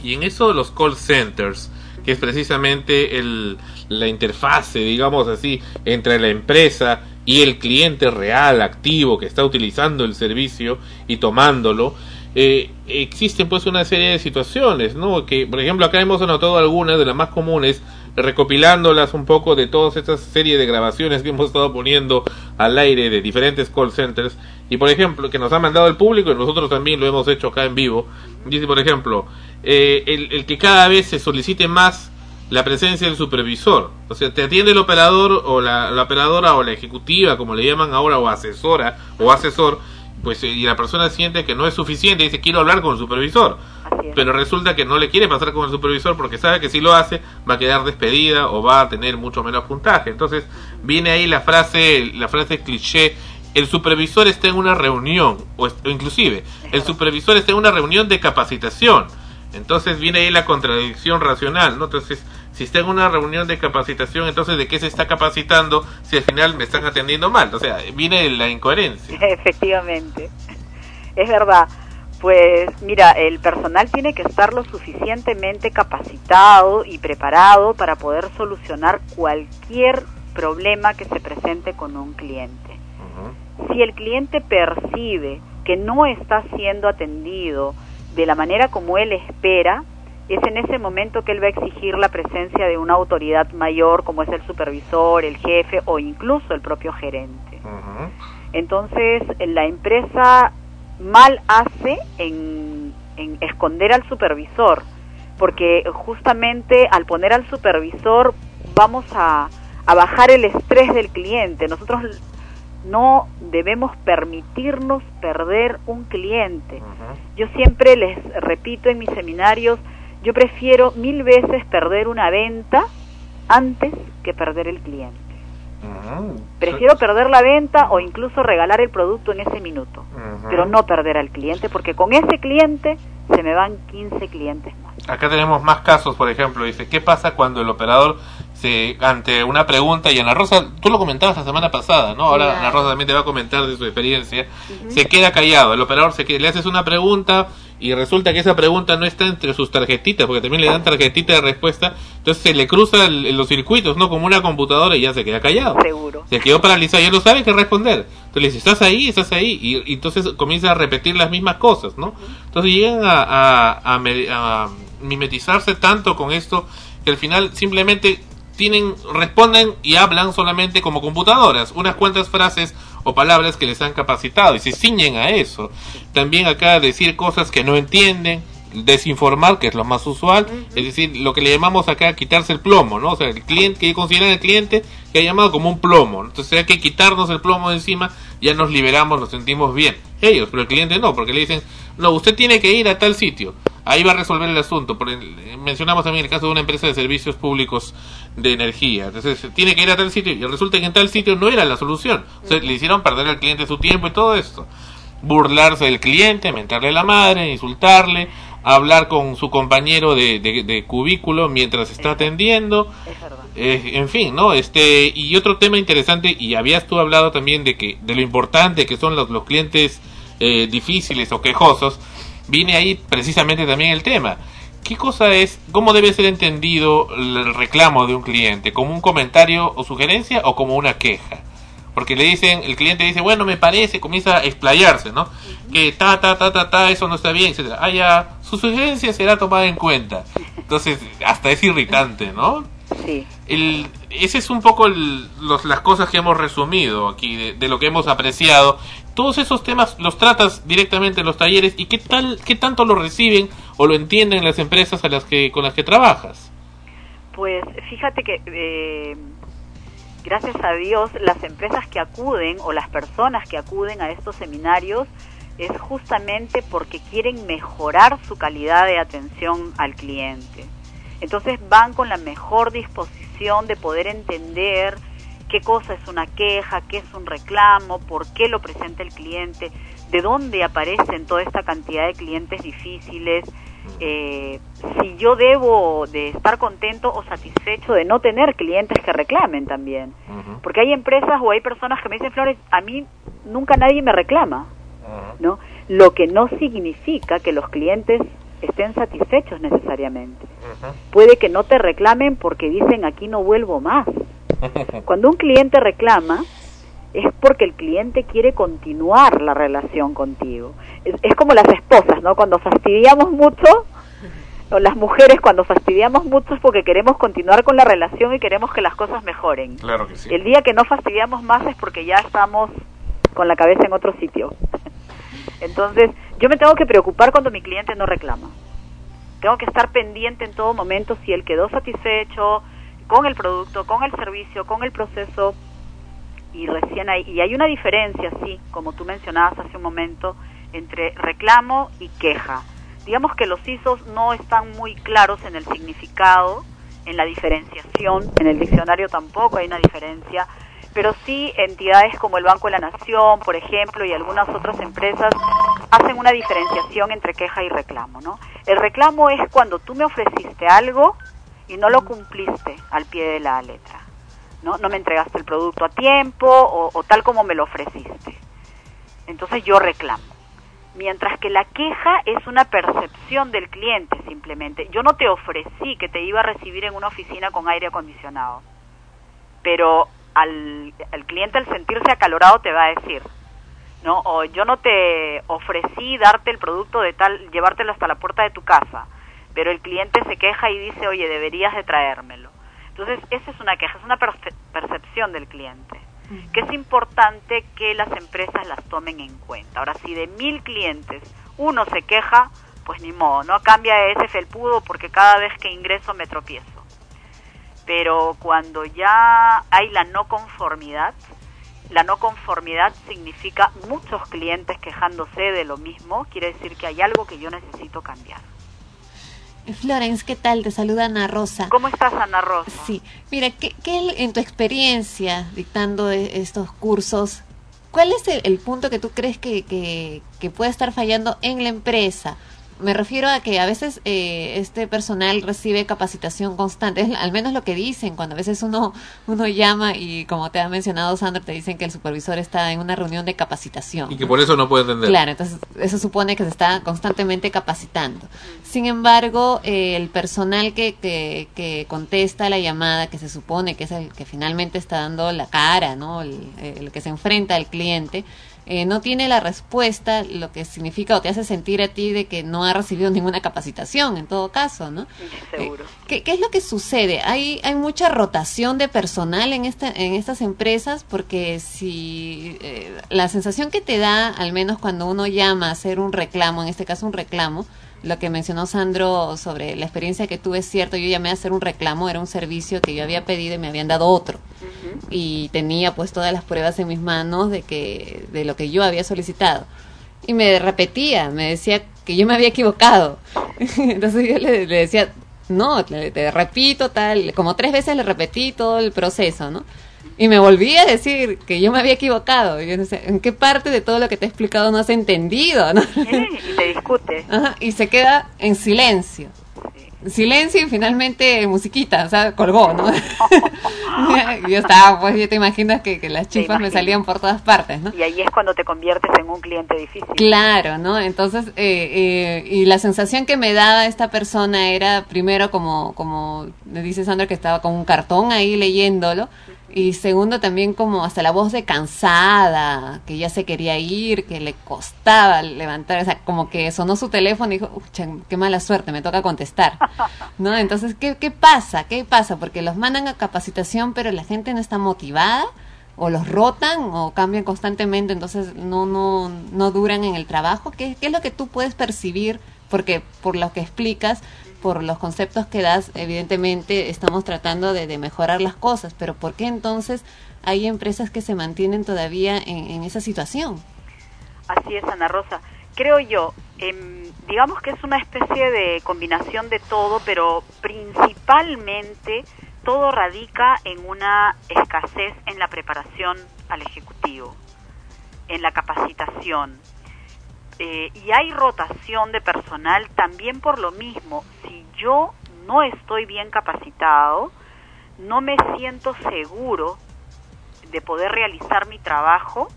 Y en eso de los call centers, que es precisamente el, la interfase, digamos así, entre la empresa y el cliente real, activo, que está utilizando el servicio y tomándolo, eh, existen pues una serie de situaciones, ¿no? Que, por ejemplo, acá hemos anotado algunas de las más comunes, recopilándolas un poco de todas estas serie de grabaciones que hemos estado poniendo al aire de diferentes call centers. Y por ejemplo que nos ha mandado el público y nosotros también lo hemos hecho acá en vivo. Dice por ejemplo eh, el, que cada vez se solicite más la presencia del supervisor. O sea te atiende el operador o la operadora o la ejecutiva como le llaman ahora o asesora o asesor pues eh, y la persona siente que no es suficiente y dice quiero hablar con el supervisor pero resulta que no le quiere pasar con el supervisor porque sabe que si lo hace va a quedar despedida o va a tener mucho menos puntaje. Entonces viene ahí la frase, la frase cliché, el supervisor está en una reunión o, inclusive el supervisor está en una reunión de capacitación. Entonces viene ahí la contradicción racional, ¿no? Entonces, si está en una reunión de capacitación, entonces ¿de qué se está capacitando si al final me están atendiendo mal? O sea, viene la incoherencia. Efectivamente, es verdad. Pues mira, el personal tiene que estar lo suficientemente capacitado y preparado para poder solucionar cualquier problema que se presente con un cliente. Si el cliente percibe que no está siendo atendido de la manera como él espera, es en ese momento que él va a exigir la presencia de una autoridad mayor como es el supervisor, el jefe o incluso el propio gerente. Entonces, la empresa mal hace en, en esconder al supervisor, porque justamente al poner al supervisor vamos a, a bajar el estrés del cliente. Nosotros no debemos permitirnos perder un cliente. Yo siempre les repito en mis seminarios, yo prefiero mil veces perder una venta antes que perder el cliente. Prefiero perder la venta o incluso regalar el producto en ese minuto, pero no perder al cliente, porque con ese cliente se me van 15 clientes más. Acá tenemos más casos, por ejemplo, dice, ¿qué pasa cuando el operador se ante una pregunta y Ana Rosa, tú lo comentabas la semana pasada, ¿no? Ahora Claro. Ana Rosa también te va a comentar de su experiencia. Se queda callado, el operador se queda, le haces una pregunta y resulta que esa pregunta no está entre sus tarjetitas, porque también le dan tarjetita de respuesta, entonces se le cruza el- los circuitos, ¿no? Como una computadora y ya se queda callado. Seguro. Se quedó paralizado, ya no sabe qué responder. Entonces le dice, estás ahí, estás ahí. Y, y entonces comienza a repetir las mismas cosas, ¿no? Entonces llegan a, a, a me- a mimetizarse tanto con esto que al final simplemente tienen, responden y hablan solamente como computadoras, unas cuantas frases o palabras que les han capacitado y se ciñen a eso. También acá decir cosas que no entienden, desinformar, que es lo más usual, es decir, lo que le llamamos acá quitarse el plomo, ¿no? O sea, el cliente, que consideran el cliente que ha llamado como un plomo, entonces hay que quitarnos el plomo de encima, ya nos liberamos, nos sentimos bien. Ellos, pero el cliente no, porque le dicen, no, usted tiene que ir a tal sitio, ahí va a resolver el asunto. Por el- mencionamos también el caso de una empresa de servicios públicos de energía, entonces tiene que ir a tal sitio y resulta que en tal sitio no era la solución, o sea, le hicieron perder al cliente su tiempo y todo esto. Burlarse del cliente, mentarle la madre, insultarle, hablar con su compañero de, de- de cubículo mientras está atendiendo, eh, en fin, ¿no? Este y otro tema interesante y habías tú hablado también de que de lo importante que son los, los clientes eh, difíciles o quejosos, viene ahí precisamente también el tema. ¿Qué cosa es, cómo debe ser entendido el reclamo de un cliente? ¿Como un comentario o sugerencia o como una queja? Porque le dicen, el cliente dice, bueno, me parece, comienza a explayarse, ¿no? Que ta, ta, ta, ta, ta, eso no está bien, etcétera. Ah, ya, su sugerencia será tomada en cuenta. Entonces, hasta es irritante, ¿no? Sí. El, ese es un poco el- los, las cosas que hemos resumido aquí, de, de lo que hemos apreciado. Todos esos temas los tratas directamente en los talleres y qué tal, qué tanto lo reciben o lo entienden las empresas a las que, con las que trabajas. Pues fíjate que eh, gracias a Dios las empresas que acuden o las personas que acuden a estos seminarios es justamente porque quieren mejorar su calidad de atención al cliente. Entonces van con la mejor disposición de poder entender qué cosa es una queja, qué es un reclamo, por qué lo presenta el cliente, de dónde aparecen toda esta cantidad de clientes difíciles, eh, si yo debo de estar contento o satisfecho de no tener clientes que reclamen también. Porque hay empresas o hay personas que me dicen, Flores, a mí nunca nadie me reclama, ¿no? Lo que no significa que los clientes estén satisfechos necesariamente. Puede que no te reclamen porque dicen aquí no vuelvo más. Cuando un cliente reclama es porque el cliente quiere continuar la relación contigo. Es, es como las esposas, ¿no? Cuando fastidiamos mucho, o las mujeres cuando fastidiamos mucho es porque queremos continuar con la relación y queremos que las cosas mejoren. Claro que sí. El día que no fastidiamos más es porque ya estamos con la cabeza en otro sitio. Entonces, yo me tengo que preocupar cuando mi cliente no reclama. Tengo que estar pendiente en todo momento si él quedó satisfecho con el producto, con el servicio, con el proceso. Y recién hay, y hay una diferencia, sí, como tú mencionabas hace un momento, entre reclamo y queja. Digamos que los ISOs no están muy claros en el significado, en la diferenciación, en el diccionario tampoco hay una diferencia, pero sí entidades como el Banco de la Nación, por ejemplo, y algunas otras empresas hacen una diferenciación entre queja y reclamo, ¿no? El reclamo es cuando tú me ofreciste algo y no lo cumpliste al pie de la letra, ¿no? No me entregaste el producto a tiempo o, o tal como me lo ofreciste. Entonces yo reclamo. Mientras que la queja es una percepción del cliente simplemente. Yo no te ofrecí que te iba a recibir en una oficina con aire acondicionado, pero al, al cliente al sentirse acalorado te va a decir, ¿no? O yo no te ofrecí darte el producto de tal, llevártelo hasta la puerta de tu casa, pero el cliente se queja y dice, oye, deberías de traérmelo. Entonces, esa es una queja, es una perce- percepción del cliente, que es importante que las empresas las tomen en cuenta. Ahora, si de mil clientes uno se queja, pues ni modo, no cambia ese felpudo porque cada vez que ingreso me tropiezo. Pero cuando ya hay la no conformidad, la no conformidad significa muchos clientes quejándose de lo mismo, quiere decir que hay algo que yo necesito cambiar. Florence, ¿qué tal? Te saluda Ana Rosa. ¿Cómo estás, Ana Rosa? Sí, mira, ¿qué, qué en tu experiencia dictando e- estos cursos, cuál es el, el punto que tú crees que, que, que puede estar fallando en la empresa? Me refiero a que a veces eh, este personal recibe capacitación constante, es al menos lo que dicen, cuando a veces uno, uno llama y como te ha mencionado Sandra, te dicen que el supervisor está en una reunión de capacitación. Y que por eso no puede entender. Claro, entonces eso supone que se está constantemente capacitando. Sin embargo, eh, el personal que, que, que contesta la llamada, que se supone que es el que finalmente está dando la cara, ¿no? el, el que se enfrenta al cliente, eh, no tiene la respuesta, lo que significa o te hace sentir a ti de que no ha recibido ninguna capacitación, en todo caso, ¿no? Seguro. ¿Qué, qué es lo que sucede? Hay, hay mucha rotación de personal en, esta, en estas empresas porque si eh, la sensación que te da, al menos cuando uno llama a hacer un reclamo, en este caso un reclamo, lo que mencionó Sandro sobre la experiencia que tuve es cierto, yo llamé a hacer un reclamo, era un servicio que yo había pedido y me habían dado otro. Y tenía pues todas las pruebas en mis manos de que de lo que yo había solicitado. Y me repetía, me decía que yo me había equivocado. Entonces yo le, le decía, no, te, te repito tal, como tres veces le repetí todo el proceso, ¿no? Y me volví a decir que yo me había equivocado. Y yo no sé, ¿en qué parte de todo lo que te he explicado no has entendido? ¿no? Y te discute. Ajá, y se queda en silencio. Silencio y finalmente musiquita, o sea, colgó, ¿no? yo estaba, pues ya te imaginas que, que las chifas me salían por todas partes, ¿no? Y ahí es cuando te conviertes en un cliente difícil. Claro, ¿no? Entonces, eh, eh, y la sensación que me daba esta persona era, primero, como, como me dice Sandra, que estaba con un cartón ahí leyéndolo, y segundo, también como hasta la voz de cansada, que ya se quería ir, que le costaba levantar, o sea, como que sonó su teléfono y dijo, "Ucha, qué mala suerte, me toca contestar. ¿No? Entonces, ¿qué, ¿qué pasa? ¿Qué pasa? Porque los mandan a capacitación, pero la gente no está motivada, o los rotan, o cambian constantemente, entonces no, no, no duran en el trabajo. ¿Qué, ¿Qué es lo que tú puedes percibir? Porque por lo que explicas, por los conceptos que das, evidentemente estamos tratando de, mejorar las cosas, pero ¿por qué entonces hay empresas que se mantienen todavía en, esa situación? Así es, Ana Rosa. Creo yo, em, digamos que es una especie de combinación de todo, pero principalmente todo radica en una escasez en la preparación al Ejecutivo, en la capacitación. Eh, y hay rotación de personal también por lo mismo. Si yo no estoy bien capacitado, no me siento seguro de poder realizar mi trabajo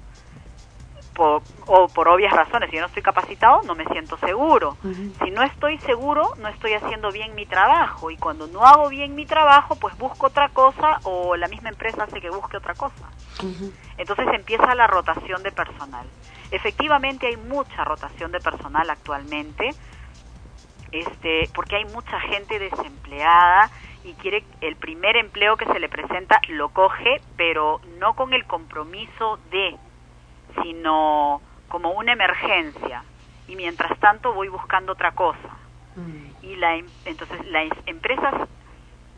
por, o por obvias razones. Si yo no estoy capacitado, no me siento seguro. Si no estoy seguro, no estoy haciendo bien mi trabajo. Y cuando no hago bien mi trabajo, pues busco otra cosa o la misma empresa hace que busque otra cosa. Entonces empieza la rotación de personal. Efectivamente hay mucha rotación de personal actualmente, este, porque hay mucha gente desempleada y quiere el primer empleo que se le presenta lo coge, pero no con el compromiso de, sino como una emergencia. Y mientras tanto voy buscando otra cosa. Y la, em- entonces las empresas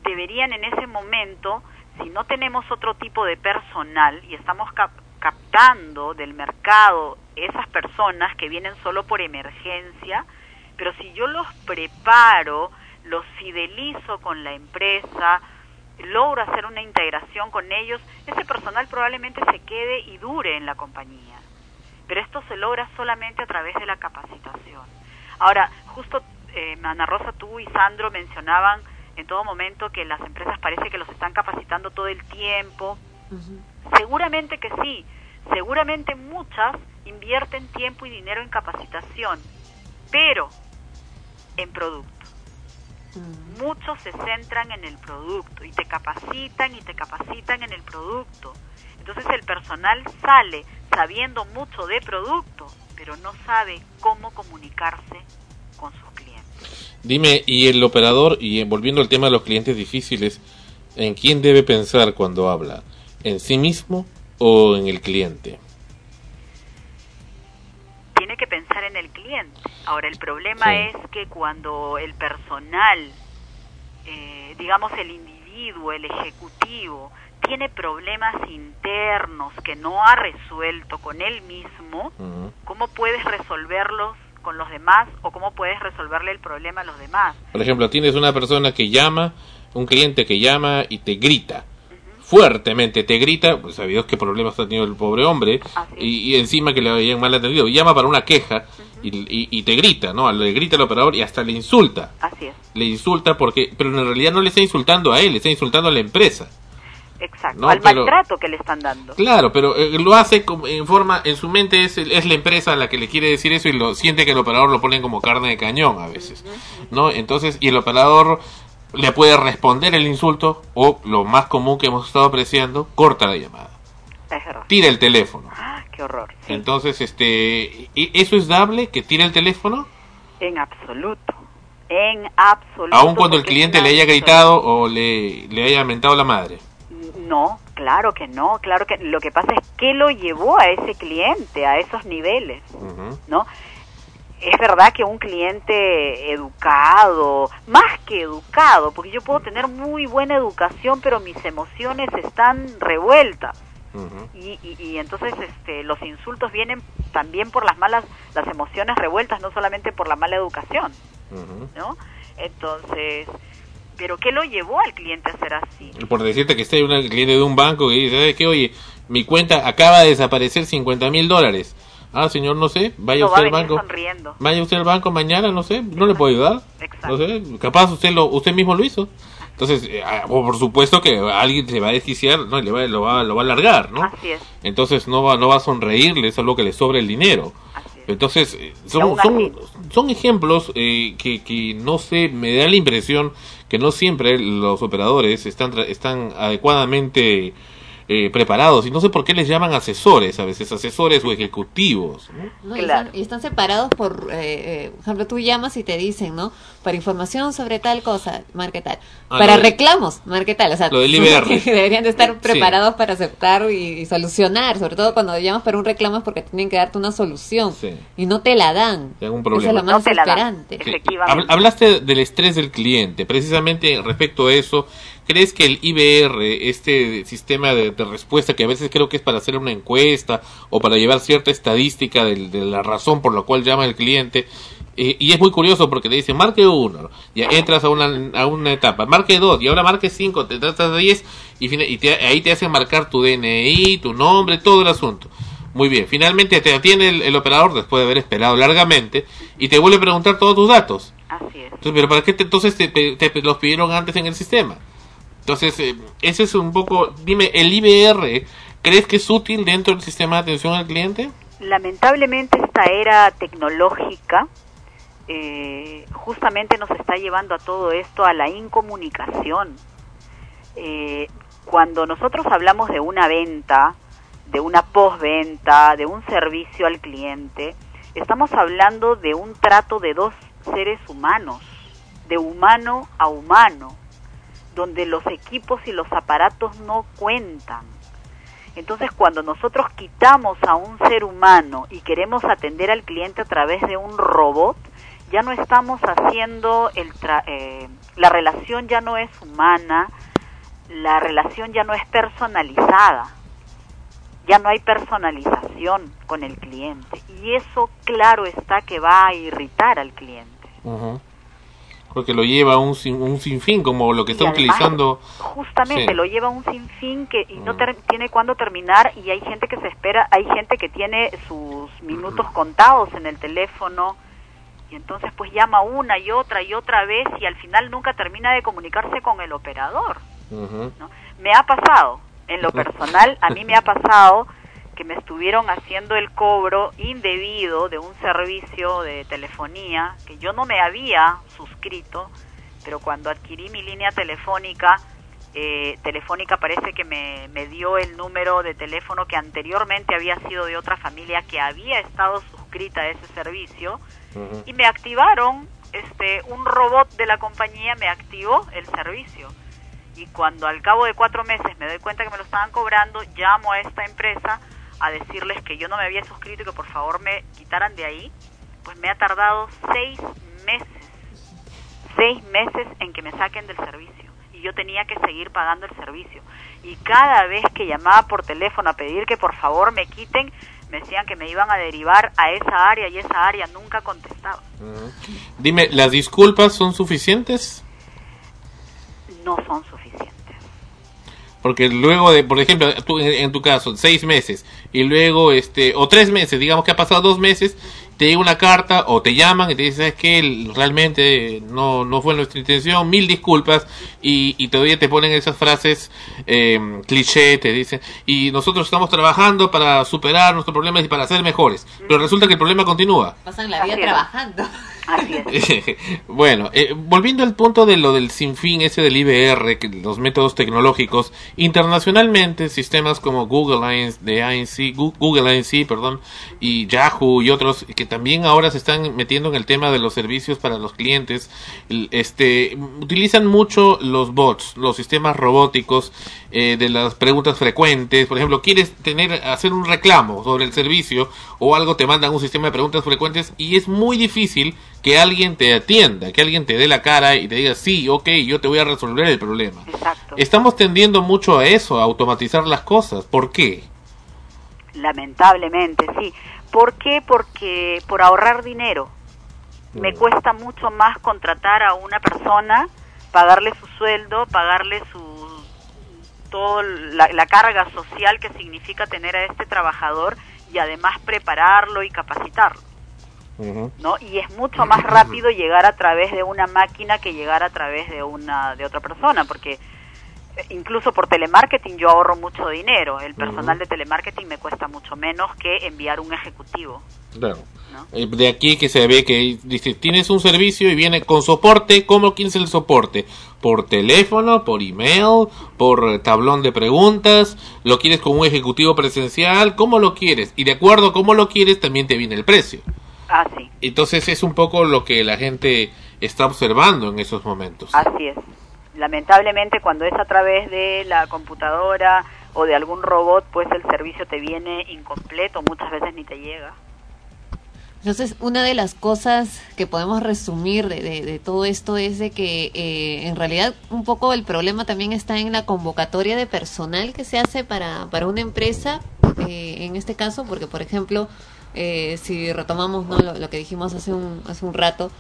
deberían en ese momento, si no tenemos otro tipo de personal y estamos cap- captando del mercado esas personas que vienen solo por emergencia, pero si yo los preparo, los fidelizo con la empresa, logro hacer una integración con ellos, ese personal probablemente se quede y dure en la compañía. Pero esto se logra solamente a través de la capacitación. Ahora, justo eh, Ana Rosa, tú y Sandro mencionaban en todo momento que las empresas parece que los están capacitando todo el tiempo. Seguramente que sí, seguramente muchas invierten tiempo y dinero en capacitación, pero en producto. Muchos se centran en el producto y te capacitan y te capacitan en el producto. Entonces el personal sale sabiendo mucho de producto, pero no sabe cómo comunicarse con sus clientes. Dime, y el operador, y volviendo al tema de los clientes difíciles, ¿en quién debe pensar cuando habla? ¿En sí mismo o en el cliente? Tiene que pensar en el cliente. Ahora, el problema es que cuando el personal, eh, digamos el individuo, el ejecutivo, tiene problemas internos que no ha resuelto con él mismo, ¿cómo puedes resolverlos con los demás o cómo puedes resolverle el problema a los demás? Por ejemplo, tienes una persona que llama, un cliente que llama y te grita fuertemente, te grita, pues sabías qué problemas ha tenido el pobre hombre, y, y encima que le habían mal atendido, llama para una queja y, y- y te grita, ¿no? Le grita al operador y hasta le insulta. Así es, Le insulta porque, pero en realidad no le está insultando a él, le está insultando a la empresa. exacto. No, Al pero- maltrato que le están dando. Claro, pero eh, lo hace como en forma, en su mente es, es la empresa la que le quiere decir eso y lo siente que el operador lo ponen como carne de cañón a veces, ¿no? Entonces, y el operador le puede responder el insulto o lo más común que hemos estado apreciando, corta la llamada, Es tira el teléfono. Ah, qué horror. Sí, Entonces, este, ¿y ¿eso es dable que tire el teléfono? en absoluto. En absoluto. Aun cuando el cliente le haya gritado o le, le haya mentado la madre. No, claro que no, claro que lo que pasa es que lo llevó a ese cliente a esos niveles, ¿no? Es verdad que un cliente educado, más que educado, porque yo puedo tener muy buena educación, pero mis emociones están revueltas. Y, y, y entonces este, los insultos vienen también por las malas, las emociones revueltas, no solamente por la mala educación, ¿no? Entonces, ¿pero qué lo llevó al cliente a ser así? Por decirte que está un cliente de un banco que dice, ¿sabes qué? Oye, mi cuenta acaba de desaparecer 50 mil dólares. Ah, señor, no sé, vaya No, usted al banco. sonriendo. Vaya usted al banco mañana, no sé, no le puedo ayudar. No sé, capaz usted lo usted mismo lo hizo. Entonces, eh, ah, o por supuesto que alguien se va a desquiciar, no, y le va, lo va lo va a alargar, ¿no? Así es. Entonces no va no va a sonreírle, es algo que le sobra el dinero. Entonces, eh, son, son, son ejemplos eh, que, que no sé, me da la impresión que no siempre los operadores están, están adecuadamente eh, preparados y no sé por qué les llaman asesores, a veces asesores o ejecutivos. ¿no? ¿no? Y, están, y están separados por, eh, eh, por ejemplo, tú llamas y te dicen, ¿no? Para información sobre tal cosa, marque tal. Ah, para reclamos, marque tal. O sea, Lo del IBR. que deberían de estar Sí. preparados para aceptar y, y solucionar. Sobre todo cuando llamas para un reclamo es porque tienen que darte una solución. Sí. Y no te la dan. Hay algún Eso es problema. lo más desesperante. Sí. Hab- Hablaste del estrés del cliente. Precisamente respecto a eso, ¿crees que el IBR, este sistema de, de respuesta que a veces creo que es para hacer una encuesta o para llevar cierta estadística del- de, la razón por la cual llama el cliente, eh, y es muy curioso porque te dicen marque uno, ya entras a una, a una etapa, marque dos, y ahora marque cinco, te tratas de diez, y, fina- y te- ahí te hacen marcar tu DNI, tu nombre, todo el asunto. Muy bien, finalmente te atiende el, el operador después de haber esperado largamente y te vuelve a preguntar todos tus datos. Así es. Entonces, pero ¿para qué te- entonces te, te- te los pidieron antes en el sistema? Entonces, eh, ese es un poco, dime, ¿el IBR crees que es útil dentro del sistema de atención al cliente? Lamentablemente esta era tecnológica eh, justamente nos está llevando a todo esto a la incomunicación. Eh, cuando nosotros hablamos de una venta, de una postventa, de un servicio al cliente, estamos hablando de un trato de dos seres humanos, de humano a humano, donde los equipos y los aparatos no cuentan. Entonces, cuando nosotros quitamos a un ser humano y queremos atender al cliente a través de un robot, ya no estamos haciendo el tra- eh, la relación ya no es humana, la relación ya no es personalizada, ya no hay personalización con el cliente y eso claro está que va a irritar al cliente. Porque lo lleva a un, sin- un sinfín, como lo que está además, utilizando. justamente Sí. lo lleva a un sinfín que y no ter- tiene cuándo terminar y hay gente que se espera, hay gente que tiene sus minutos contados en el teléfono y entonces pues llama una y otra y otra vez y al final nunca termina de comunicarse con el operador. Ujú. Me ha pasado, en lo personal, a mí me ha pasado que me estuvieron haciendo el cobro indebido de un servicio de telefonía que yo no me había suscrito, pero cuando adquirí mi línea telefónica, eh, Telefónica parece que me, me dio el número de teléfono que anteriormente había sido de otra familia que había estado suscrita a ese servicio y me activaron, este, un robot de la compañía me activó el servicio. Y cuando al cabo de cuatro meses me doy cuenta que me lo estaban cobrando, llamo a esta empresa a decirles que yo no me había suscrito y que por favor me quitaran de ahí, pues me ha tardado seis meses, seis meses en que me saquen del servicio. Y yo tenía que seguir pagando el servicio. Y cada vez que llamaba por teléfono a pedir que por favor me quiten, me decían que me iban a derivar a esa área y esa área nunca contestaba. Dime, ¿las disculpas son suficientes? No son suficientes. Porque luego de, por ejemplo, tú, en, en tu caso, seis meses y luego, este, o tres meses, digamos que ha pasado dos meses, te llega una carta o te llaman y te dicen, es que realmente no, no fue nuestra intención, mil disculpas, y, y todavía te ponen esas frases eh, cliché, te dicen, y nosotros estamos trabajando para superar nuestros problemas y para ser mejores, pero resulta que el problema continúa. Pasan la vida trabajando. bueno, eh, volviendo al punto de lo del sinfín ese del IBR, que los métodos tecnológicos, internacionalmente sistemas como Google de INC, Google INC, perdón, y Yahoo y otros que también ahora se están metiendo en el tema de los servicios para los clientes, este, utilizan mucho los bots, los sistemas robóticos eh, de las preguntas frecuentes. Por ejemplo, quieres tener hacer un reclamo sobre el servicio o algo te mandan un sistema de preguntas frecuentes y es muy difícil que alguien te atienda, que alguien te dé la cara y te diga, sí, ok, yo te voy a resolver el problema. Estamos tendiendo mucho a eso, a automatizar las cosas. ¿Por qué? Lamentablemente, sí. ¿Por qué? Porque por ahorrar dinero. Me cuesta mucho más contratar a una persona, pagarle su sueldo, pagarle su toda la, la carga social que significa tener a este trabajador y además prepararlo y capacitarlo. ¿No? Y es mucho más rápido llegar a través de una máquina que llegar a través de una de otra persona, porque eh, incluso por telemarketing yo ahorro mucho dinero. El personal de telemarketing me cuesta mucho menos que enviar un ejecutivo. Claro. De aquí que se ve que dice, tienes un servicio y viene con soporte, ¿cómo quieres el soporte? ¿Por teléfono, por email, por tablón de preguntas? ¿Lo quieres con un ejecutivo presencial? ¿Cómo lo quieres? Y de acuerdo a cómo lo quieres también te viene el precio. Ah, sí. Entonces es un poco lo que la gente está observando en esos momentos. Así es. Lamentablemente cuando es a través de la computadora o de algún robot, pues el servicio te viene incompleto, muchas veces ni te llega. Entonces, una de las cosas que podemos resumir de, de, de todo esto es de que eh, en realidad un poco el problema también está en la convocatoria de personal que se hace para, para una empresa, eh, en este caso, porque por ejemplo, eh, si retomamos ¿no? lo, lo, que dijimos hace un, hace un rato,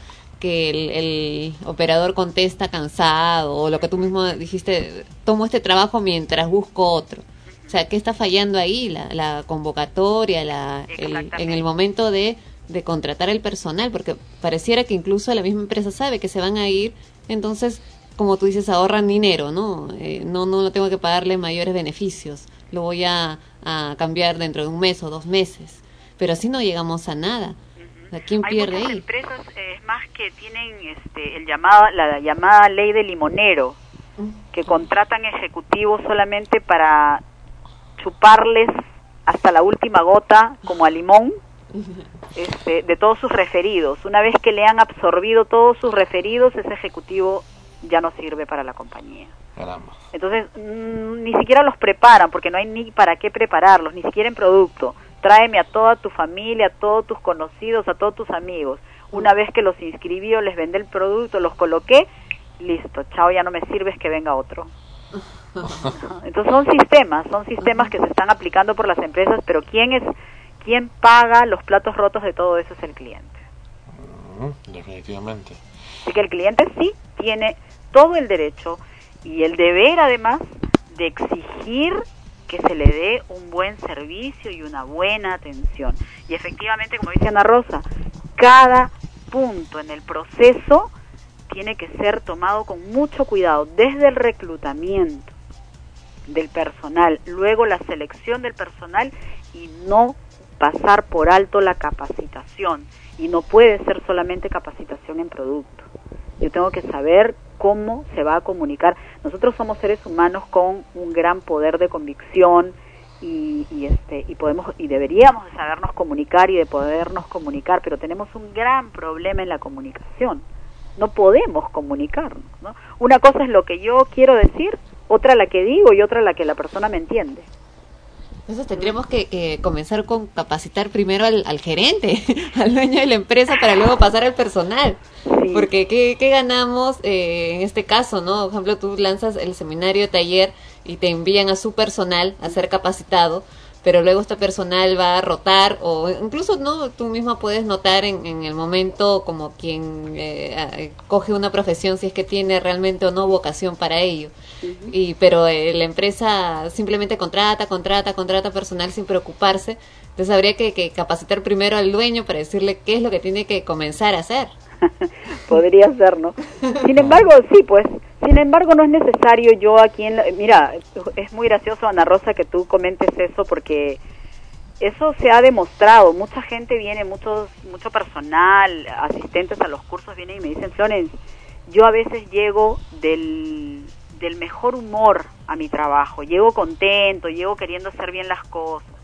que el, el, operador contesta cansado, o lo que tú mismo dijiste, tomo este trabajo mientras busco otro. O sea, ¿qué está fallando ahí? La, la convocatoria, la, el, en el momento de de contratar el personal, porque pareciera que incluso la misma empresa sabe que se van a ir, entonces, como tú dices, ahorran dinero, ¿no? Eh, no, no, no tengo que pagarle mayores beneficios, lo voy a, a, cambiar dentro de un mes o dos meses, pero así no llegamos a nada. Uh -huh. ¿Quién Hay pierde muchas ahí? empresas, eh, es más que tienen este, el llamado, la llamada ley de limonero, que contratan ejecutivos solamente para chuparles hasta la última gota como a limón este, de todos sus referidos. Una vez que le han absorbido todos sus referidos, ese ejecutivo ya no sirve para la compañía. Caramba. Entonces, mmm, ni siquiera los preparan, porque no hay ni para qué prepararlos, ni siquiera en producto. Tráeme a toda tu familia, a todos tus conocidos, a todos tus amigos. Una vez que los inscribió, les vendé el producto, los coloqué, listo, chao, ya no me sirves que venga otro. Entonces son sistemas, son sistemas que se están aplicando por las empresas, pero ¿quién es quien paga los platos rotos de todo eso es el cliente. Mm, definitivamente. Así que el cliente sí tiene todo el derecho y el deber además de exigir que se le dé un buen servicio y una buena atención. Y efectivamente, como dice Ana Rosa, cada punto en el proceso tiene que ser tomado con mucho cuidado, desde el reclutamiento del personal, luego la selección del personal y no pasar por alto la capacitación y no puede ser solamente capacitación en producto. Yo tengo que saber cómo se va a comunicar. Nosotros somos seres humanos con un gran poder de convicción y, y este y podemos y deberíamos de sabernos comunicar y de podernos comunicar, pero tenemos un gran problema en la comunicación. No podemos comunicarnos. ¿no? Una cosa es lo que yo quiero decir, otra la que digo y otra la que la persona me entiende. Entonces tendríamos que, que, comenzar con capacitar primero al, al, gerente, al dueño de la empresa, para luego pasar al personal. Sí. Porque ¿qué, qué ganamos eh, en este caso? no Por ejemplo, tú lanzas el seminario taller y te envían a su personal a ser capacitado, pero luego este personal va a rotar o incluso no tú misma puedes notar en, en el momento como quien eh, coge una profesión si es que tiene realmente o no vocación para ello y pero eh, la empresa simplemente contrata contrata contrata personal sin preocuparse. Entonces habría que, que capacitar primero al dueño para decirle qué es lo que tiene que comenzar a hacer. Podría ser, ¿no? Sin embargo, sí, pues, sin embargo no es necesario. Yo aquí en... La, mira, es muy gracioso, Ana Rosa, que tú comentes eso porque eso se ha demostrado. Mucha gente viene, muchos, mucho personal, asistentes a los cursos vienen y me dicen, Florence, yo a veces llego del, del mejor humor a mi trabajo, llego contento, llego queriendo hacer bien las cosas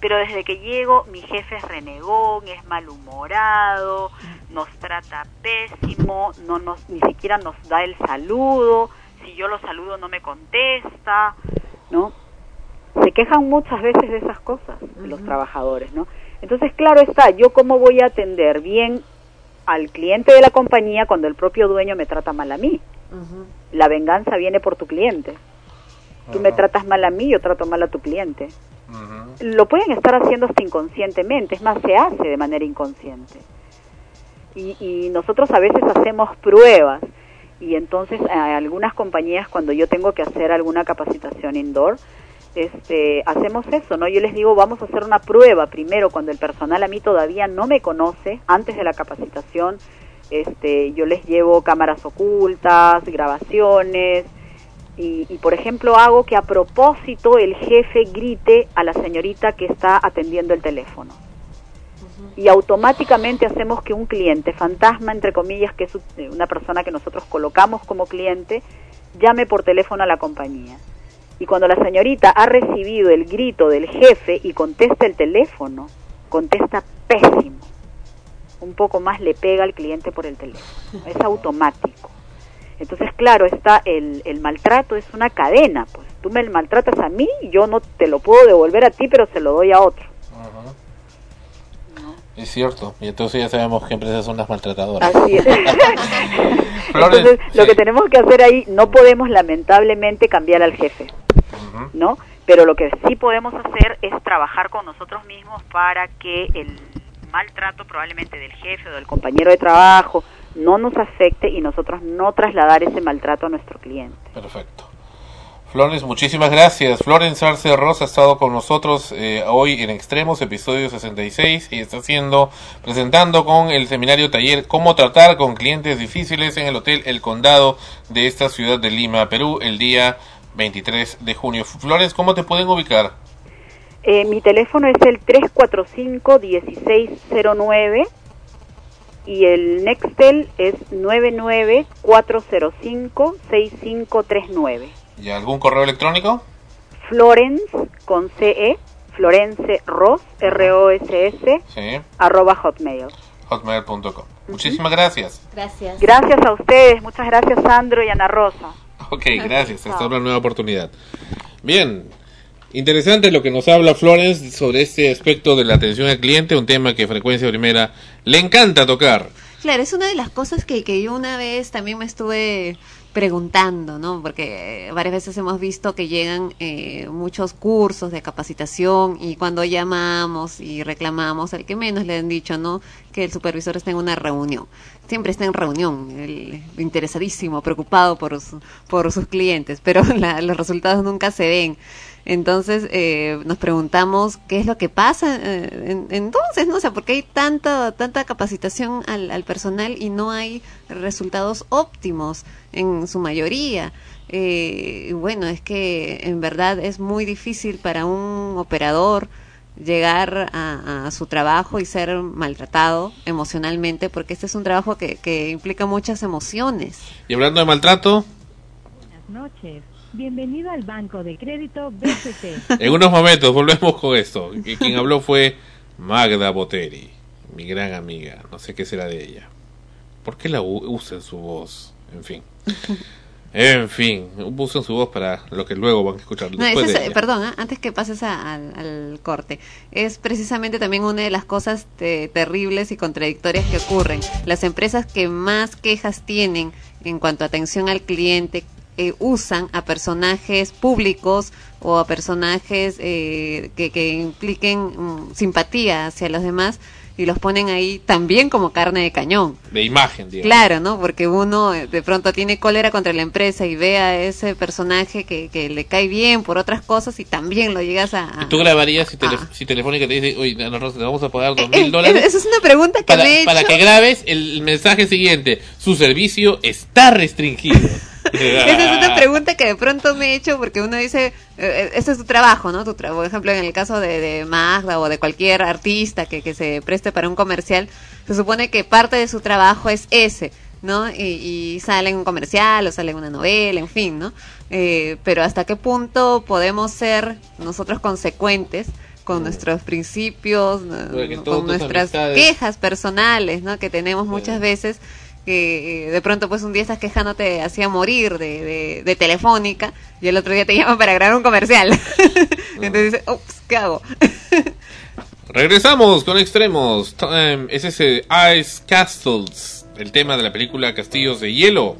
pero desde que llego mi jefe es renegón, es malhumorado, nos trata pésimo, no nos ni siquiera nos da el saludo, si yo lo saludo no me contesta, ¿no? Se quejan muchas veces de esas cosas los trabajadores, ¿no? Entonces, claro está, yo cómo voy a atender bien al cliente de la compañía cuando el propio dueño me trata mal a mí. La venganza viene por tu cliente. Tú me tratas mal a mí, yo trato mal a tu cliente lo pueden estar haciendo hasta inconscientemente, es más, se hace de manera inconsciente. Y, y nosotros a veces hacemos pruebas y entonces a algunas compañías cuando yo tengo que hacer alguna capacitación indoor, este, hacemos eso, ¿no? Yo les digo, vamos a hacer una prueba primero cuando el personal a mí todavía no me conoce, antes de la capacitación, este, yo les llevo cámaras ocultas, grabaciones, y, y, por ejemplo hago que a propósito el jefe grite a la señorita que está atendiendo el teléfono. Y automáticamente hacemos que un cliente fantasma, entre comillas, que es una persona que nosotros colocamos como cliente, llame por teléfono a la compañía. Y cuando la señorita ha recibido el grito del jefe y contesta el teléfono, contesta pésimo. Un poco más le pega al cliente por el teléfono. Es automático. Entonces, claro, está el, el maltrato es una cadena, pues tú me maltratas a mí, yo no te lo puedo devolver a ti, pero se lo doy a otro. Es cierto, y entonces ya sabemos qué empresas son las maltratadoras. Así es. entonces, lo que tenemos que hacer ahí, no podemos lamentablemente cambiar al jefe, ¿no? Pero lo que sí podemos hacer es trabajar con nosotros mismos para que el maltrato probablemente del jefe o del compañero de trabajo, no nos afecte y nosotros no trasladar ese maltrato a nuestro cliente. Perfecto. Florence, muchísimas gracias. Florence Arce Rosa ha estado con nosotros eh, hoy en Extremos, episodio 66, y está haciendo, presentando con el seminario taller Cómo tratar con clientes difíciles en el Hotel El Condado de esta ciudad de Lima, Perú, el día 23 de junio. Florence, ¿cómo te pueden ubicar? Eh, mi teléfono es el 345-1609 y el Nextel es 99405-6539. ¿Y algún correo electrónico? Florence con CE, Florence Ross, R-O-S-S, Sí, arroba hotmail. hotmail.com. Muchísimas gracias. Gracias. Gracias a ustedes, muchas gracias Sandro y Ana Rosa. Ok, gracias. Hasta una nueva oportunidad. Bien, interesante lo que nos habla Florence sobre este aspecto de la atención al cliente, un tema que Frecuencia Primera le encanta tocar. Claro, es una de las cosas que, que yo una vez también me estuve preguntando, ¿no? Porque varias veces hemos visto que llegan eh, muchos cursos de capacitación y cuando llamamos y reclamamos, al que menos le han dicho, ¿no? Que el supervisor está en una reunión. Siempre está en reunión, el, interesadísimo, preocupado por, su- por sus clientes, pero la- los resultados nunca se ven. Entonces eh, nos preguntamos qué es lo que pasa eh, en- entonces, ¿no? O sea, porque hay tanta, tanta capacitación al, al personal y no hay resultados óptimos en su mayoría. Eh, bueno, es que en verdad es muy difícil para un operador llegar a, a su trabajo y ser maltratado emocionalmente, porque este es un trabajo que, que implica muchas emociones. Y hablando de maltrato, Buenas noches. Bienvenido al Banco de Crédito BCT. en unos momentos volvemos con esto. Y quien habló fue Magda Boteri, mi gran amiga. No sé qué será de ella. ¿Por qué la u- usa su voz? En fin. En fin, usan su voz para lo que luego van a escuchar No, después es- de ella. perdón, ¿ah? antes que pases a- al, al corte, es precisamente también una de las cosas te- terribles y contradictorias que ocurren. Las empresas que más quejas tienen en cuanto a atención al cliente eh, usan a personajes públicos o a personajes eh, que, que impliquen mm, simpatía hacia los demás y los ponen ahí también como carne de cañón. De imagen, digamos. Claro, ¿no? Porque uno eh, de pronto tiene cólera contra la empresa y ve a ese personaje que, que le cae bien por otras cosas y también lo llegas a... a- ¿Tú grabarías si, tele- Ah. si Telefónica te dice, oye, Ana Rosa, te vamos a pagar dos Eh, mil dólares? Esa es una pregunta que para, me he para hecho. que grabes el mensaje siguiente. Su servicio está restringido. Esa es una pregunta que de pronto me he hecho porque uno dice, eh, ese es tu trabajo, ¿no? Tu tra- por ejemplo, en el caso de, de Magda o de cualquier artista que, que se preste para un comercial, se supone que parte de su trabajo es ese, ¿no? Y, y sale en un comercial o sale en una novela, en fin, ¿no? Eh, pero hasta qué punto podemos ser nosotros consecuentes con nuestros principios, con nuestras amistades- quejas personales, ¿no? Que tenemos muchas veces que eh, de pronto pues un día estás quejándote hacía morir de, de, de telefónica y el otro día te llaman para grabar un comercial. Entonces dices, ups, ¿qué hago? Regresamos con extremos. Time- es ese Ice Castles, el tema de la película Castillos de Hielo.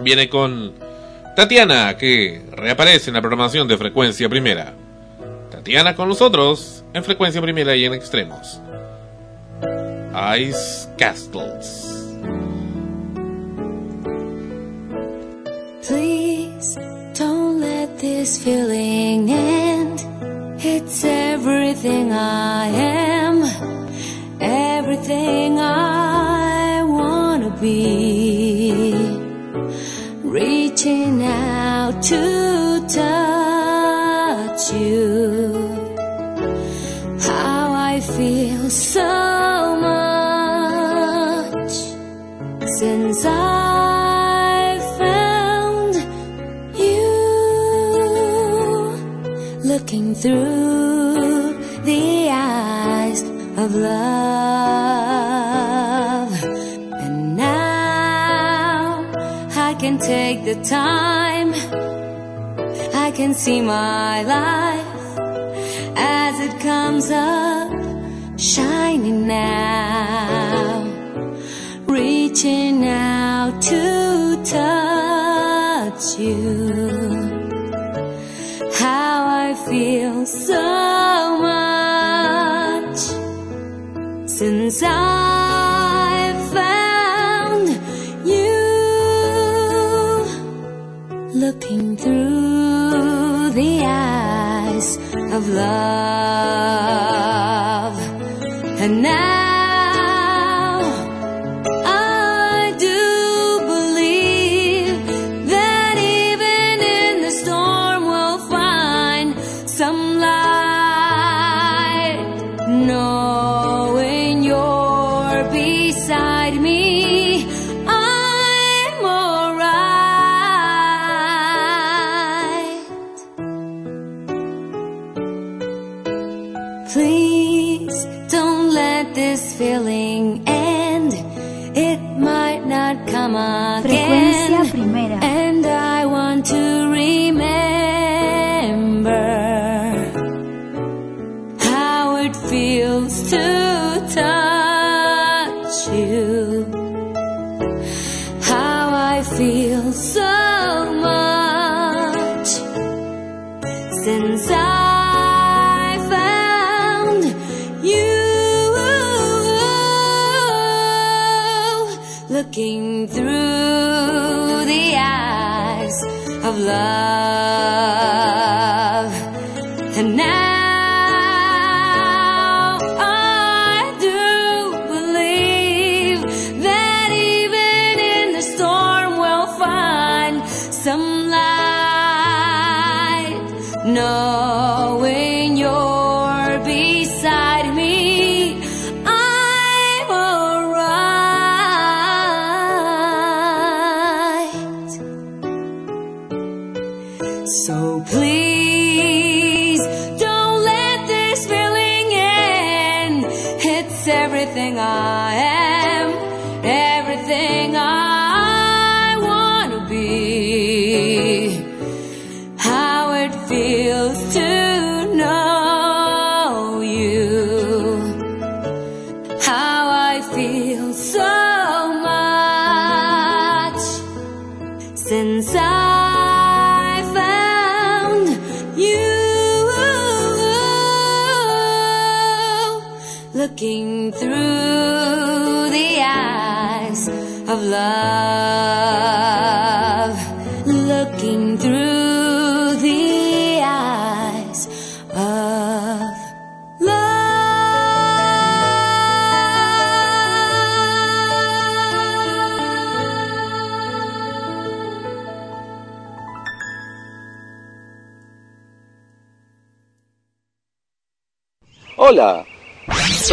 Viene con Tatiana, que reaparece en la programación de Frecuencia Primera. Tatiana con nosotros en Frecuencia Primera y en extremos. Ice Castles. This feeling end. It's everything I am, everything I wanna be. Reaching out to touch you. How I feel so much since I looking through the eyes of love and now I can take the time I can see my life as it comes up shining now reaching out to touch you. Feel so much since I found you. Looking through the eyes of love, and now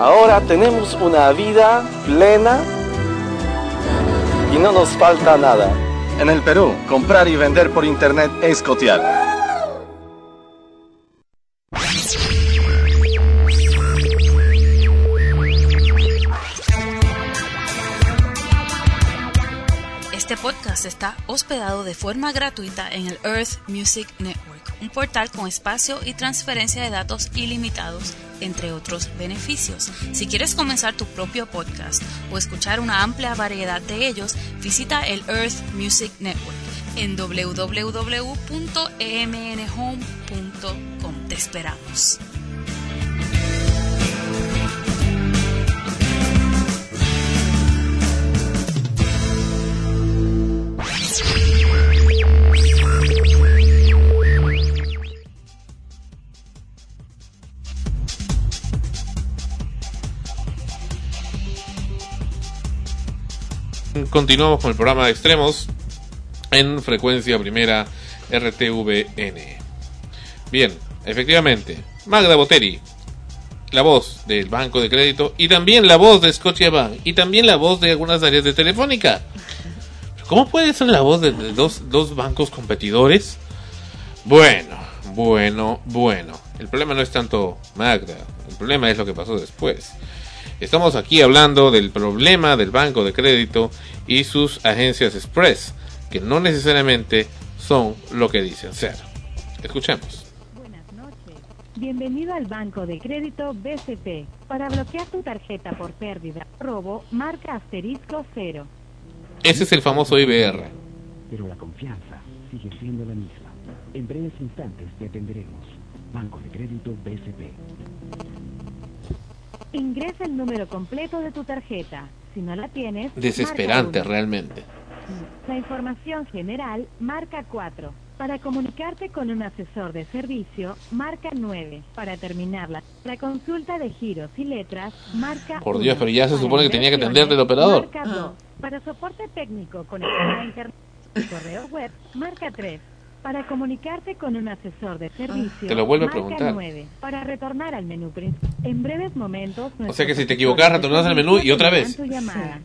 Ahora tenemos una vida plena y no nos falta nada. En el Perú, comprar y vender por internet es cotear. Este podcast está hospedado de forma gratuita en el Earth Music Network, un portal con espacio y transferencia de datos ilimitados, entre otros beneficios. Si quieres comenzar tu propio podcast o escuchar una amplia variedad de ellos, visita el Earth Music Network en www.emnhome.com. Te esperamos. Continuamos con el programa de extremos en frecuencia primera RTVN. Bien, efectivamente, Magda Boteri, la voz del Banco de Crédito y también la voz de Scotiabank y también la voz de algunas áreas de Telefónica. ¿Cómo puede ser la voz de, dos, dos bancos competidores? Bueno, bueno, bueno. El problema no es tanto Magda, el problema es lo que pasó después. Estamos aquí hablando del problema del banco de crédito y sus agencias express, que no necesariamente son lo que dicen ser. Escuchemos. Bienvenido al Banco de Crédito BCP. Para bloquear tu tarjeta por pérdida o robo, marca asterisco cero. Ese es el famoso IBR. Pero la confianza sigue siendo la misma. En breves instantes te atenderemos. Banco de Crédito BCP. Ingresa el número completo de tu tarjeta. Si no la tienes, Desesperante realmente. La información general marca 4. Para comunicarte con un asesor de servicio, marca 9. Para terminarla, la consulta de giros y letras, marca Por Dios, uno. pero ya se supone que tenía que inversiones, atender del operador. Marca 2. Para soporte técnico conectado a internet y correo web, marca 3. Para comunicarte con un asesor de servicio, Te lo vuelve a preguntar. 9. Para retornar al menú principal, en breves momentos... O sea que si te equivocas, retornas al menú y otra vez. Tu llamada.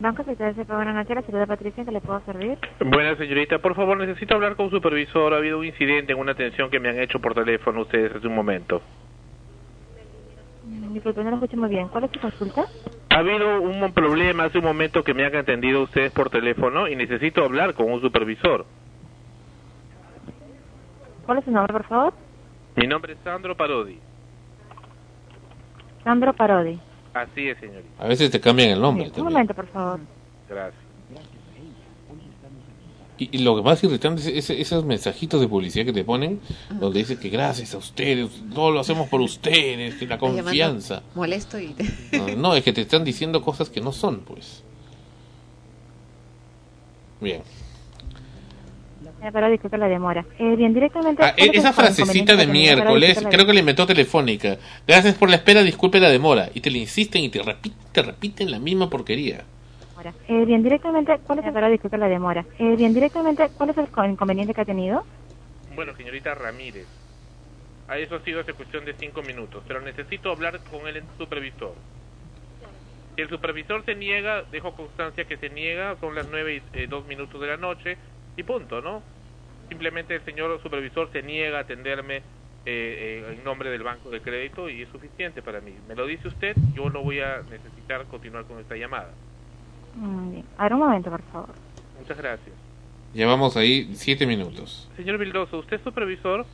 Banco Sector de buenas noches, la de Patricia, ¿en qué le puedo servir? Buenas señorita, por favor necesito hablar con un supervisor. Ha habido un incidente en una atención que me han hecho por teléfono ustedes hace un momento. Disculpe, no lo escucho muy bien. ¿Cuál es su consulta? Ha habido un problema hace un momento que me han atendido ustedes por teléfono y necesito hablar con un supervisor. ¿Cuál es su nombre, por favor? Mi nombre es Sandro Parodi. Sandro Parodi. Así es, señorita. A veces te cambian el nombre. Un también. momento, por favor. Gracias. Y, y lo que más irritante es ese- esos mensajitos de publicidad que te ponen, donde dice que gracias a ustedes, todo lo hacemos por ustedes, que la confianza. Molesto y... No, no, es que te están diciendo cosas que no son, pues. Bien. Parodi, disculpe la demora. Eh, bien, directamente... Ah, e- esa frasecita de miércoles, creo que le inventó Telefónica. Gracias por la espera, disculpe la demora. Y te le insisten y te repiten, te repiten la misma porquería. Eh, bien, directamente... ¿Cuál es el... Disculpe la demora. Eh, bien, directamente... ¿Cuál es el co- inconveniente que ha tenido? Bueno, señorita Ramírez. A eso ha sido hace cuestión de cinco minutos, pero necesito hablar con el supervisor. Si el supervisor se niega, dejo constancia que se niega, son las nueve y eh, dos minutos de la noche y punto, ¿no? Simplemente el señor supervisor se niega a atenderme eh, eh, en nombre del banco de crédito y es suficiente para mí. Me lo dice usted, yo no voy a necesitar continuar con esta llamada. Bien. A ver, un momento, por favor. Muchas gracias. Llevamos ahí siete minutos. Señor Vildoso, ¿usted es supervisor?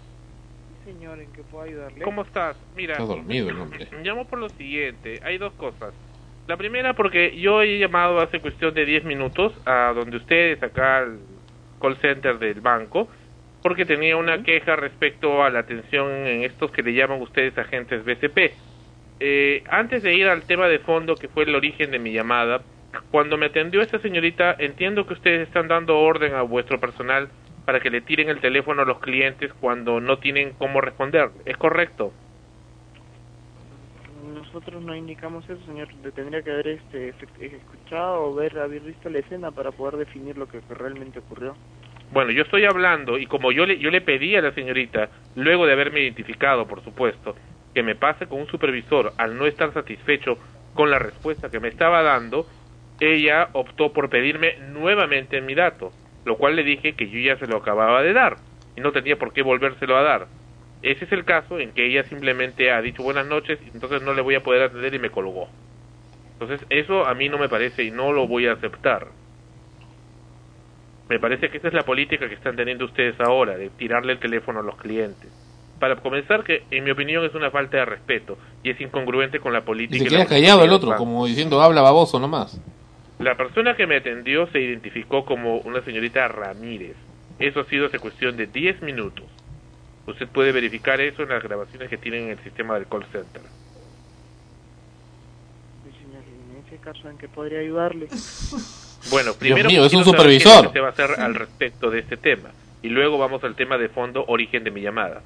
Señor, ¿en qué puedo ayudarle? ¿Cómo estás? Mira, Está dormido el hombre. llamo por lo siguiente. Hay dos cosas. La primera porque yo he llamado hace cuestión de 10 minutos a donde ustedes, acá al call center del banco, porque tenía una queja respecto a la atención en estos que le llaman ustedes agentes BCP. Eh, antes de ir al tema de fondo, que fue el origen de mi llamada, cuando me atendió esta señorita, entiendo que ustedes están dando orden a vuestro personal para que le tiren el teléfono a los clientes cuando no tienen cómo responder. ¿Es correcto? Nosotros no indicamos eso, señor. Tendría que haber este, efect- escuchado o ver, haber visto la escena para poder definir lo que realmente ocurrió. Bueno, yo estoy hablando y como yo le, yo le pedí a la señorita, luego de haberme identificado, por supuesto, que me pase con un supervisor al no estar satisfecho con la respuesta que me estaba dando, ella optó por pedirme nuevamente mi dato, lo cual le dije que yo ya se lo acababa de dar y no tenía por qué volvérselo a dar. Ese es el caso en que ella simplemente ha dicho buenas noches y entonces no le voy a poder atender y me colgó. Entonces eso a mí no me parece y no lo voy a aceptar. Me parece que esa es la política que están teniendo ustedes ahora, de tirarle el teléfono a los clientes. Para comenzar, que en mi opinión es una falta de respeto y es incongruente con la Y política. se y queda la callado el otro, como diciendo habla baboso nomás. La persona que me atendió se identificó como una señorita Ramírez. Eso ha sido hace cuestión de 10 minutos. Usted puede verificar eso en las grabaciones que tienen en el sistema del call center. Sí, señor, en ese caso, ¿en qué podría ayudarle? Bueno, primero mío, es un supervisor. se va a hacer al respecto de este tema. Y luego vamos al tema de fondo, origen de mi llamada.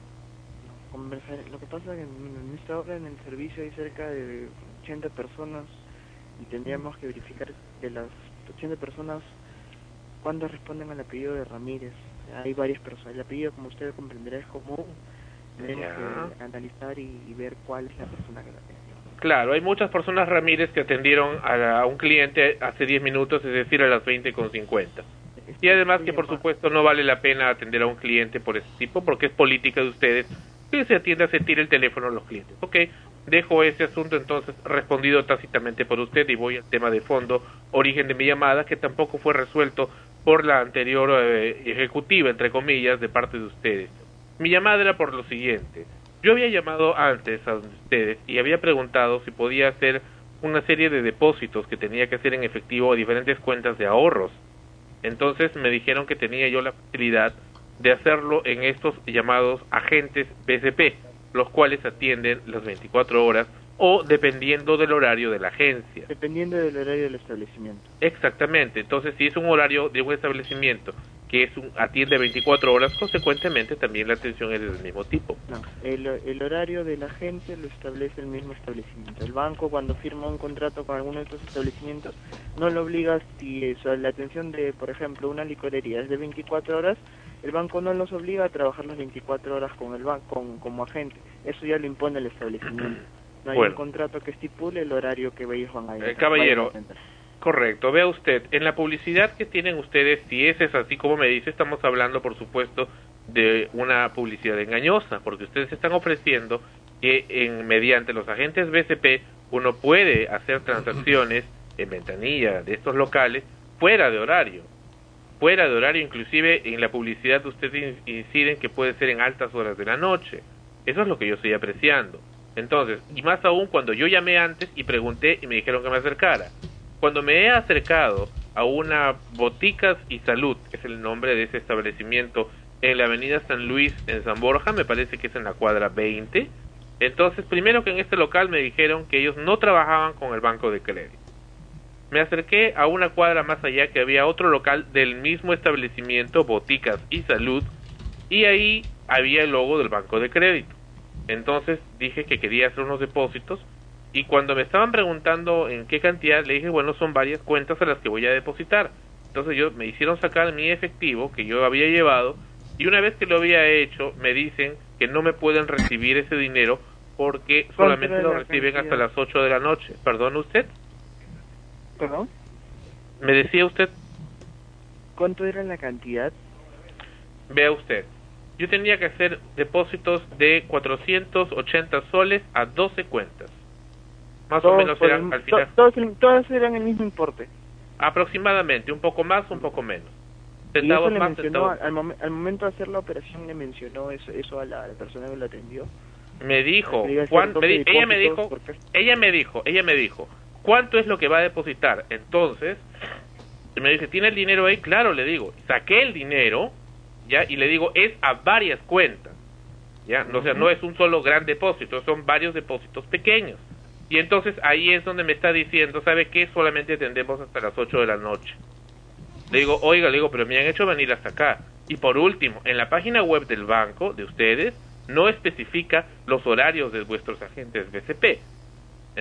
Conversar- Lo que pasa es que en, en esta hora en el servicio hay cerca de 80 personas y tendríamos que verificar de las 80 personas cuántas responden al apellido de Ramírez. Hay varias personas. El apellido, como usted comprenderá, es común. Tenemos que analizar y, y ver cuál es la persona que la tiene. Claro, hay muchas personas Ramírez que atendieron a, a un cliente hace 10 minutos, es decir, a las 20 con 50. Y además que por supuesto no vale la pena atender a un cliente por ese tipo porque es política de ustedes que se atienda, se tire el teléfono a los clientes. Ok, dejo ese asunto entonces respondido tácitamente por usted y voy al tema de fondo, origen de mi llamada, que tampoco fue resuelto por la anterior eh, ejecutiva, entre comillas, de parte de ustedes. Mi llamada era por lo siguiente. Yo había llamado antes a ustedes y había preguntado si podía hacer una serie de depósitos que tenía que hacer en efectivo a diferentes cuentas de ahorros. Entonces me dijeron que tenía yo la facilidad de hacerlo en estos llamados agentes BCP, los cuales atienden las 24 horas o dependiendo del horario de la agencia. Dependiendo del horario del establecimiento. Exactamente. Entonces, si es un horario de un establecimiento que es un atiende 24 horas, consecuentemente también la atención es del mismo tipo. No, el, el horario de la gente lo establece el mismo establecimiento. El banco cuando firma un contrato con alguno de estos establecimientos no lo obliga si eso, la atención de, por ejemplo, una licorería es de 24 horas, el banco no los obliga a trabajar las 24 horas con el banco con, como agente. Eso ya lo impone el establecimiento. No hay Bueno. un contrato que estipule el horario que ellos van a ir. Eh, caballero, correcto. Vea usted, en la publicidad que tienen ustedes, si ese es así como me dice, estamos hablando, por supuesto, de una publicidad engañosa, porque ustedes están ofreciendo que en, mediante los agentes BCP uno puede hacer transacciones en ventanilla de estos locales fuera de horario. Fuera de horario, inclusive en la publicidad ustedes in- inciden que puede ser en altas horas de la noche. Eso es lo que yo estoy apreciando. Entonces, y más aún cuando yo llamé antes y pregunté y me dijeron que me acercara. Cuando me he acercado a una Boticas y Salud, que es el nombre de ese establecimiento, en la avenida San Luis, en San Borja, me parece que es en la cuadra 20. Entonces, primero que en este local me dijeron que ellos no trabajaban con el banco de crédito. Me acerqué a una cuadra más allá que había otro local del mismo establecimiento, Boticas y Salud, y ahí había el logo del banco de crédito. Entonces dije que quería hacer unos depósitos y cuando me estaban preguntando en qué cantidad, le dije, bueno, son varias cuentas a las que voy a depositar. Entonces yo me hicieron sacar mi efectivo que yo había llevado y una vez que lo había hecho, me dicen que no me pueden recibir ese dinero porque solamente lo reciben hasta las 8 de la noche. ¿Perdón usted? ¿Perdón? Me decía usted, ¿Cuánto era la cantidad? vea usted, yo tenía que hacer depósitos de 480 soles a 12 cuentas. Más o menos eran el- al final. to- todos, todas eran el mismo importe. Aproximadamente, un poco más, un poco menos. Y eso le más, mencionó, al, momen- al momento de hacer la operación, le mencionó eso, eso a la, a la persona que lo atendió. Me dijo, me di- ella me dijo, ella me dijo, ella me dijo, ¿cuánto es lo que va a depositar? Entonces, me dice, ¿tiene el dinero ahí? Claro, le digo, saqué el dinero, ya, y le digo, es a varias cuentas, ya, no, o sea, no es un solo gran depósito, son varios depósitos pequeños. Y entonces ahí es donde me está diciendo, ¿sabe qué? Solamente atendemos hasta las 8 de la noche. Le digo, oiga, le digo, pero me han hecho venir hasta acá. Y por último, en la página web del banco de ustedes no especifica los horarios de vuestros agentes BCP.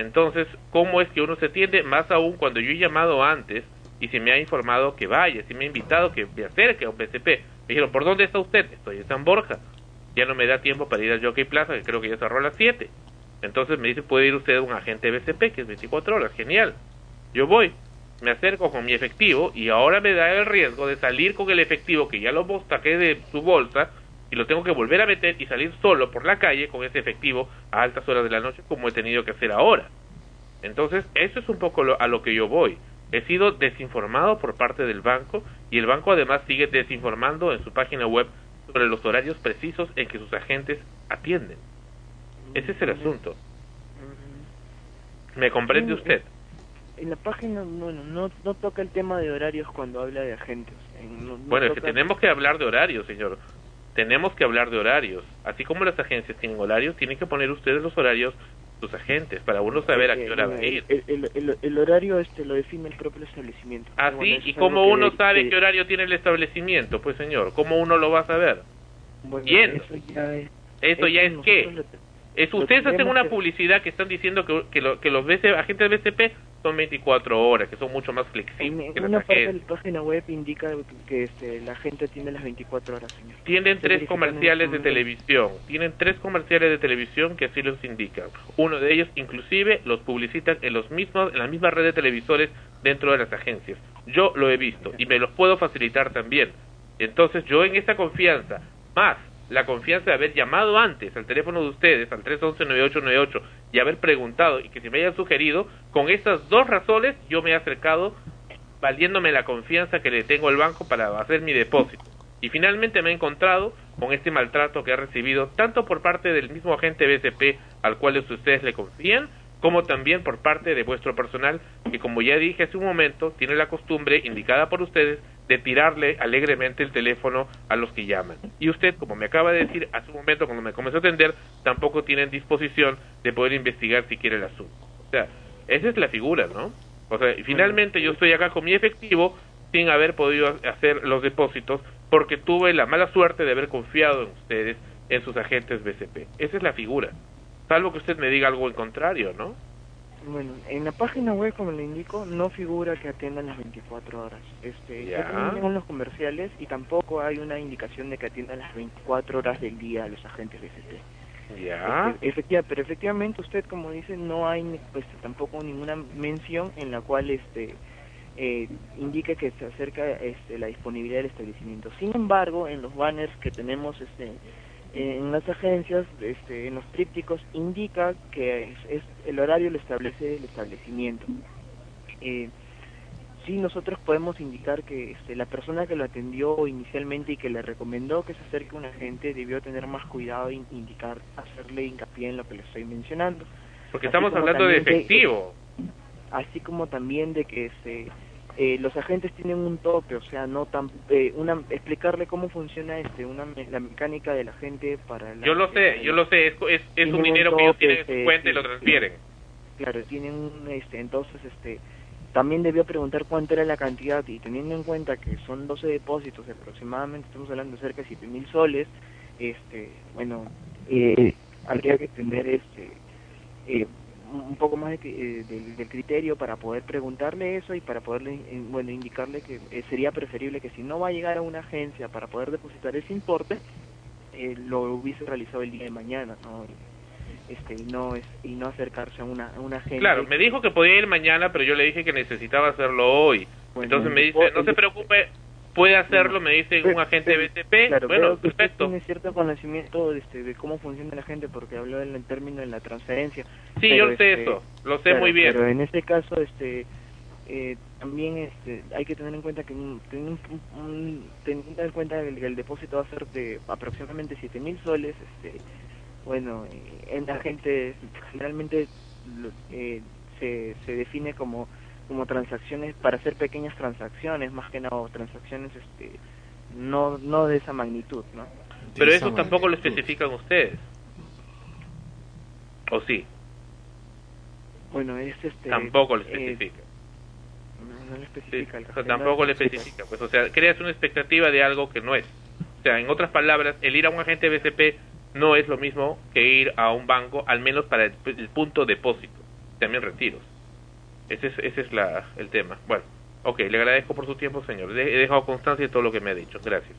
Entonces, ¿cómo es que uno se atiende? Más aún cuando yo he llamado antes y se me ha informado que vaya, se me ha invitado que me acerque a un BCP. Me dijeron, ¿por dónde está usted? Estoy en San Borja. Ya no me da tiempo para ir al Jockey Plaza, que creo que ya cerró a las 7. Entonces me dice, puede ir usted a un agente BCP, que es 24 horas. Genial. Yo voy, me acerco con mi efectivo y ahora me da el riesgo de salir con el efectivo que ya lo saqué de su bolsa y lo tengo que volver a meter y salir solo por la calle con ese efectivo a altas horas de la noche como he tenido que hacer ahora. Entonces, eso es un poco lo- a lo que yo voy. He sido desinformado por parte del banco y el banco además sigue desinformando en su página web sobre los horarios precisos en que sus agentes atienden. Ese es el asunto. ¿Me comprende usted? En la página bueno, no, no toca el tema de horarios cuando habla de agentes. En- no- no Bueno, es que tenemos que hablar de horarios, señor. Tenemos que hablar de horarios. Así como las agencias tienen horarios, tienen que poner ustedes los horarios sus agentes para uno saber a qué hora va a ir. El, el- el- el horario este lo define el propio establecimiento. Así, Bueno, eso ¿y cómo que- uno sabe que- qué horario tiene el establecimiento? Pues, señor, ¿cómo uno lo va a saber? bueno, Yendo. Eso ya es, ¿Eso ya es lo- Es, ustedes hacen una que- publicidad que están diciendo que, que, lo- que los BC agentes BCP son 24 horas, que son mucho más flexibles que en las una parte de la página web indica que este, la gente tiene las 24 horas, señor. Tienen Estoy tres comerciales de televisión. Tienen tres comerciales de televisión que así los indican. Uno de ellos, inclusive, los publicitan en los mismos, en la misma red de televisores dentro de las agencias. Yo lo he visto y me los puedo facilitar también. Entonces, yo en esa confianza, más la confianza de haber llamado antes al teléfono de ustedes, al 311-9898, y haber preguntado y que se me hayan sugerido, con estas dos razones yo me he acercado valiéndome la confianza que le tengo al banco para hacer mi depósito. Y finalmente me he encontrado con este maltrato que he recibido tanto por parte del mismo agente BCP al cual ustedes le confían, como también por parte de vuestro personal que como ya dije hace un momento tiene la costumbre indicada por ustedes de tirarle alegremente el teléfono a los que llaman. Y usted, como me acaba de decir hace un momento cuando me comenzó a atender, tampoco tiene disposición de poder investigar si quiere el asunto. O sea, esa es la figura, ¿no? O sea, finalmente yo estoy acá con mi efectivo sin haber podido hacer los depósitos porque tuve la mala suerte de haber confiado en ustedes, en sus agentes BCP. Esa es la figura. Salvo que usted me diga algo en contrario, ¿no? Bueno, en la página web, como le indico, no figura que atiendan las 24 horas. Este, Ya. los comerciales y tampoco hay una indicación de que atiendan las 24 horas del día a los agentes BCP. Ya. Este, efectiva, pero efectivamente usted, como dice, no hay pues tampoco ninguna mención en la cual este eh, indique que se acerca este, la disponibilidad del establecimiento. Sin embargo, en los banners que tenemos este en las agencias, este, en los trípticos, indica que es, es- el horario lo establece el establecimiento. Eh, sí, nosotros podemos indicar que este, la persona que lo atendió inicialmente y que le recomendó que se acerque a un agente debió tener más cuidado e indicar, hacerle hincapié en lo que le estoy mencionando. Porque Así estamos hablando de efectivo. así como también de que este, eh, los agentes tienen un tope, o sea, no tan, eh, una, explicarle cómo funciona este, una, me- la mecánica del agente para la, Yo lo sé, yo lo sé. Es, es, es un dinero que ellos tienen en su este, cuenta y lo transfieren. Claro, tienen un, este, entonces, este, también debió preguntar cuánto era la cantidad y teniendo en cuenta que son 12 depósitos, aproximadamente estamos hablando de cerca de 7 mil soles, este, bueno, eh, habría que tener este, eh, un poco más de, eh, del, del criterio para poder preguntarle eso y para poderle, eh, bueno, indicarle que eh, sería preferible que si no va a llegar a una agencia para poder depositar ese importe, eh, lo hubiese realizado el día de mañana, ¿no? Este, y no es y no acercarse a una, a una agencia Claro, me dijo que podía ir mañana, pero yo le dije que necesitaba hacerlo hoy. Bueno, Entonces me dice, no se preocupe, puede hacerlo, me dice un agente de BCP, Claro, bueno, usted perfecto. tiene cierto conocimiento este, de cómo funciona la gente porque habló en el término de la transferencia. Sí, Pero, yo sé este, eso, lo sé claro, muy bien. Pero en este caso, este, eh, también este, hay que tener en cuenta que un- un- un- teniendo en cuenta que el, depósito va a ser de aproximadamente 7 mil soles, este, bueno, eh, en la gente generalmente eh, se, se define como como transacciones para hacer pequeñas transacciones más que nada o transacciones este no no de esa magnitud no Pero eso tampoco lo especifican ustedes. ¿O sí? bueno es este Tampoco lo eh, especifica. no, no lo especifica el O sea, tampoco no le especifica. especifica. Pues, o sea, creas una expectativa de algo que no es. O sea, en otras palabras, el ir a un agente BCP no es lo mismo que ir a un banco, al menos para el, el punto depósito, también retiros. Ese es, ese es la, el tema. Bueno, ok, le agradezco por su tiempo, señor. He dejado constancia de todo lo que me ha dicho. Gracias.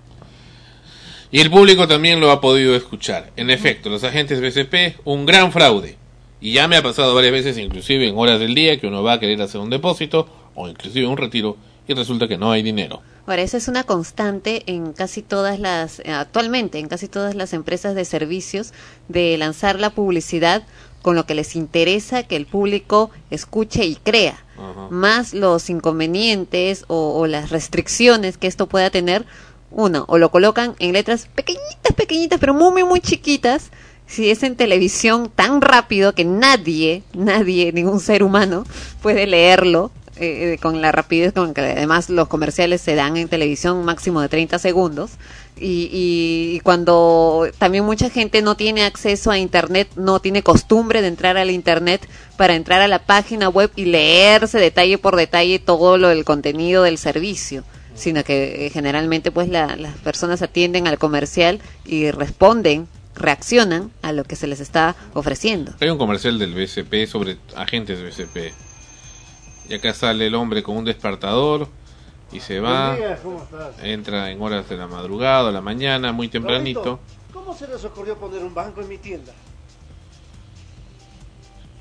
Y el público también lo ha podido escuchar. En efecto, los agentes BCP, un gran fraude. Y ya me ha pasado varias veces, inclusive en horas del día, que uno va a querer hacer un depósito o inclusive un retiro y resulta que no hay dinero. Ahora, esa es una constante en casi todas las, eh, actualmente, en casi todas las empresas de servicios, de lanzar la publicidad con lo que les interesa que el público escuche y crea, más los inconvenientes o, o las restricciones que esto pueda tener. Uno, o lo colocan en letras pequeñitas, pequeñitas, pero muy, muy, muy chiquitas. Si es en televisión tan rápido que nadie, nadie, ningún ser humano puede leerlo eh, con la rapidez con que además los comerciales se dan en televisión máximo de 30 segundos y, y- cuando también mucha gente no tiene acceso a internet, no tiene costumbre de entrar al internet para entrar a la página web y leerse detalle por detalle todo lo del contenido del servicio sino que eh, generalmente pues la- las personas atienden al comercial y responden, reaccionan a lo que se les está ofreciendo. Hay un comercial del BCP sobre agentes de BCP. Y acá sale el hombre con un despertador y se va. Buen día, ¿cómo estás? Entra en horas de la madrugada, a la mañana, muy tempranito. ¿Cómo se les ocurrió poner un banco en mi tienda?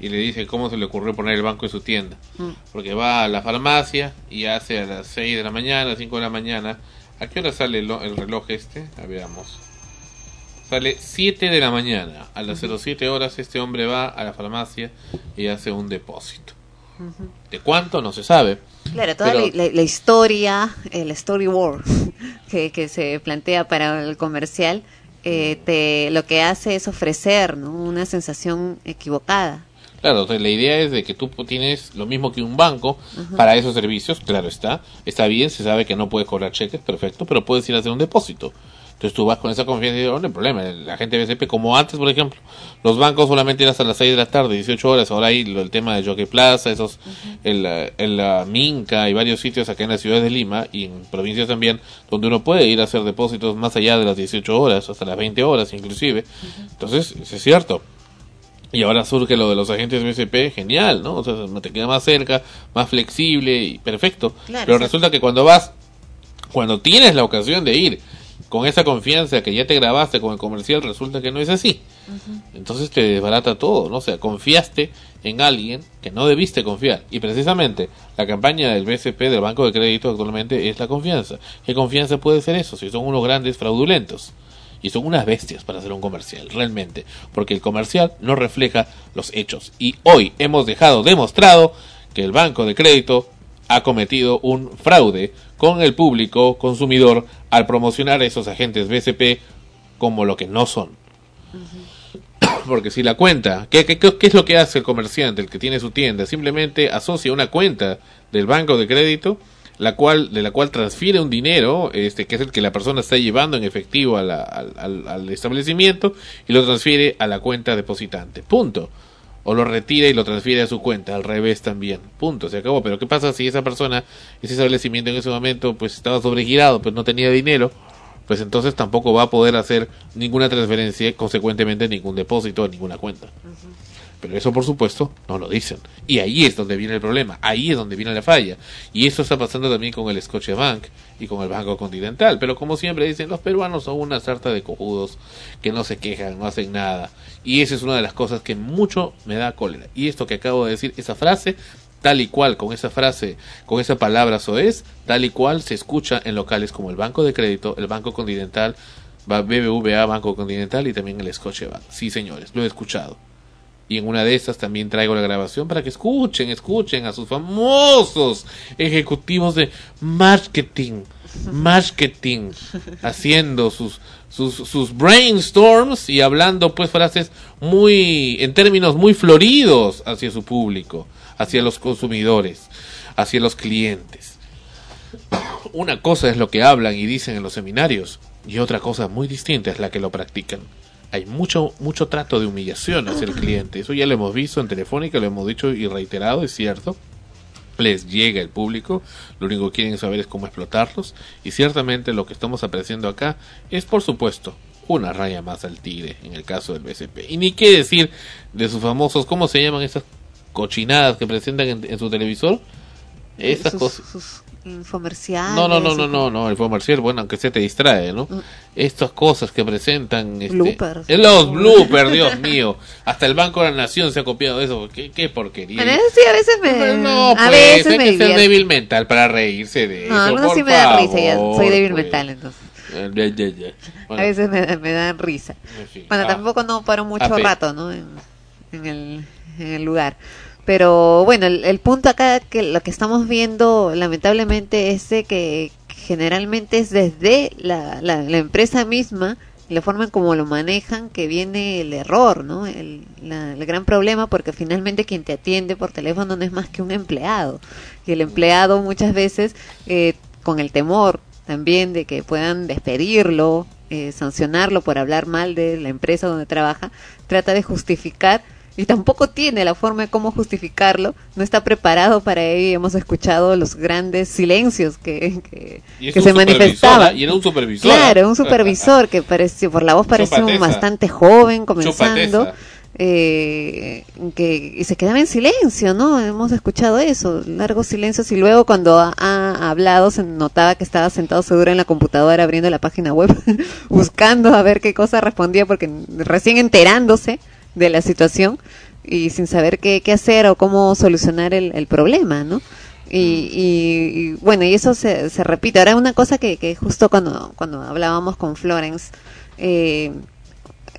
y le dice cómo se le ocurrió poner el banco en su tienda. Mm. Porque va a la farmacia y hace a las 6 de la mañana, 5 de la mañana. ¿A qué hora sale el, lo- el reloj este? A veamos. Sale 7 de la mañana. A las 07 horas este hombre va a la farmacia y hace un depósito. ¿De cuánto? No se sabe. Claro, toda Pero- la, la- historia, el storyboard que, que se plantea para el comercial, eh, te, lo que hace es ofrecer ¿no? una sensación equivocada. Claro, entonces la idea es de que tú tienes lo mismo que un banco Ujú. para esos servicios, claro está, está bien, se sabe que no puedes cobrar cheques, perfecto, pero puedes ir a hacer un depósito. Entonces tú vas con esa confianza y dices, "Oh, no hay problema, la gente de BCP, como antes, por ejemplo, los bancos solamente eran hasta las 6 de la tarde, 18 horas, ahora hay el tema de Jockey Plaza, esos, el, eh, el, eh, Minca y varios sitios acá en la ciudad de Lima y en provincias también, donde uno puede ir a hacer depósitos más allá de las 18 horas, hasta las 20 horas inclusive. Entonces, eso es cierto. Y ahora surge lo de los agentes BCP, genial, ¿no? O sea, te queda más cerca, más flexible y perfecto. Claro, Pero resulta que cuando vas, cuando tienes la ocasión de ir con esa confianza que ya te grabaste con el comercial, resulta que no es así. Entonces te desbarata todo, ¿no? O sea, confiaste en alguien que no debiste confiar. Y precisamente la campaña del BCP, del Banco de Crédito actualmente, es la confianza. ¿Qué confianza puede ser eso? Si son unos grandes fraudulentos. Y son unas bestias para hacer un comercial, realmente. Porque el comercial no refleja los hechos. Y hoy hemos dejado demostrado que el Banco de Crédito ha cometido un fraude con el público consumidor al promocionar a esos agentes BCP como lo que no son. Porque si la cuenta, ¿qué, qué, qué es lo que hace el comerciante, el que tiene su tienda? Simplemente asocia una cuenta del banco de crédito, la cual, de la cual transfiere un dinero, este, que es el que la persona está llevando en efectivo a la- al, al- al establecimiento, y lo transfiere a la cuenta depositante. Punto. O lo retira y lo transfiere a su cuenta, al revés también. Punto, se acabó. Pero ¿qué pasa si esa persona, ese establecimiento en ese momento, pues estaba sobregirado, pues no tenía dinero? Pues entonces tampoco va a poder hacer ninguna transferencia, consecuentemente ningún depósito, ninguna cuenta. Pero eso, por supuesto, no lo dicen. Y ahí es donde viene el problema, ahí es donde viene la falla. Y eso está pasando también con el Scotiabank y con el Banco Continental. Pero como siempre dicen, los peruanos son una sarta de cojudos que no se quejan, no hacen nada. Y esa es una de las cosas que mucho me da cólera. Y esto que acabo de decir, esa frase, tal y cual, con esa frase, con esa palabra soez, tal y cual se escucha en locales como el Banco de Crédito, el Banco Continental, va- BBVA, Banco Continental y también el Scotiabank. Sí, señores, lo he escuchado. Y en una de esas también traigo la grabación para que escuchen, escuchen a sus famosos ejecutivos de marketing, marketing, haciendo sus, sus, sus brainstorms y hablando pues frases muy, en términos muy floridos hacia su público, hacia los consumidores, hacia los clientes. Una cosa es lo que hablan y dicen en los seminarios y otra cosa muy distinta es la que lo practican. Hay mucho mucho trato de humillación hacia el cliente. Eso ya lo hemos visto en Telefónica, lo hemos dicho y reiterado, es cierto. Les llega el público, lo único que quieren saber es cómo explotarlos y ciertamente lo que estamos apreciando acá es por supuesto una raya más al tigre en el caso del BCP. Y ni qué decir de sus famosos, ¿cómo se llaman esas cochinadas que presentan en, en su televisor? Esas cosas. Sus infomerciales. No, no, no, no, no, no, el comercial, bueno, aunque se te distrae, ¿no? Estas cosas que presentan... Este, Bloopers. eh, Los bloopers, Dios mío. Hasta el Banco de la Nación se ha copiado de eso. Qué, qué porquería. Eso sí, a veces me. No, a pues, veces hay me que ser débil mental para reírse de No, eso, por sí me dan risa, ya soy débil pues. mental entonces. Eh, ya, ya, ya. Bueno, A veces me, me dan risa. en fin. Bueno, Ah, tampoco no paro mucho rato, ¿no? En, en el, en el lugar. Pero bueno, el, el punto acá que lo que estamos viendo lamentablemente es de que generalmente es desde la, la, la empresa misma, la forma en cómo lo manejan, que viene el error, ¿no? El, la- gran problema porque finalmente quien te atiende por teléfono no es más que un empleado. Y el empleado muchas veces, eh, con el temor también de que puedan despedirlo, eh, sancionarlo por hablar mal de la empresa donde trabaja, trata de justificar y tampoco tiene la forma de cómo justificarlo, no está preparado para ello y hemos escuchado los grandes silencios que, que, que se manifestaban. ¿ah? Y era un supervisor. Claro, un supervisor que pareció, por la voz parecía un bastante joven, comenzando, eh, que y se quedaba en silencio, ¿no? Hemos escuchado eso, largos silencios y luego cuando ha, ha hablado se notaba que estaba sentado seguro en la computadora abriendo la página web, buscando a ver qué cosa respondía porque recién enterándose de la situación y sin saber qué, qué hacer o cómo solucionar el, el problema, ¿no? Y, y- bueno, y eso se, se repite. Ahora una cosa que, que justo cuando, cuando hablábamos con Florence, eh,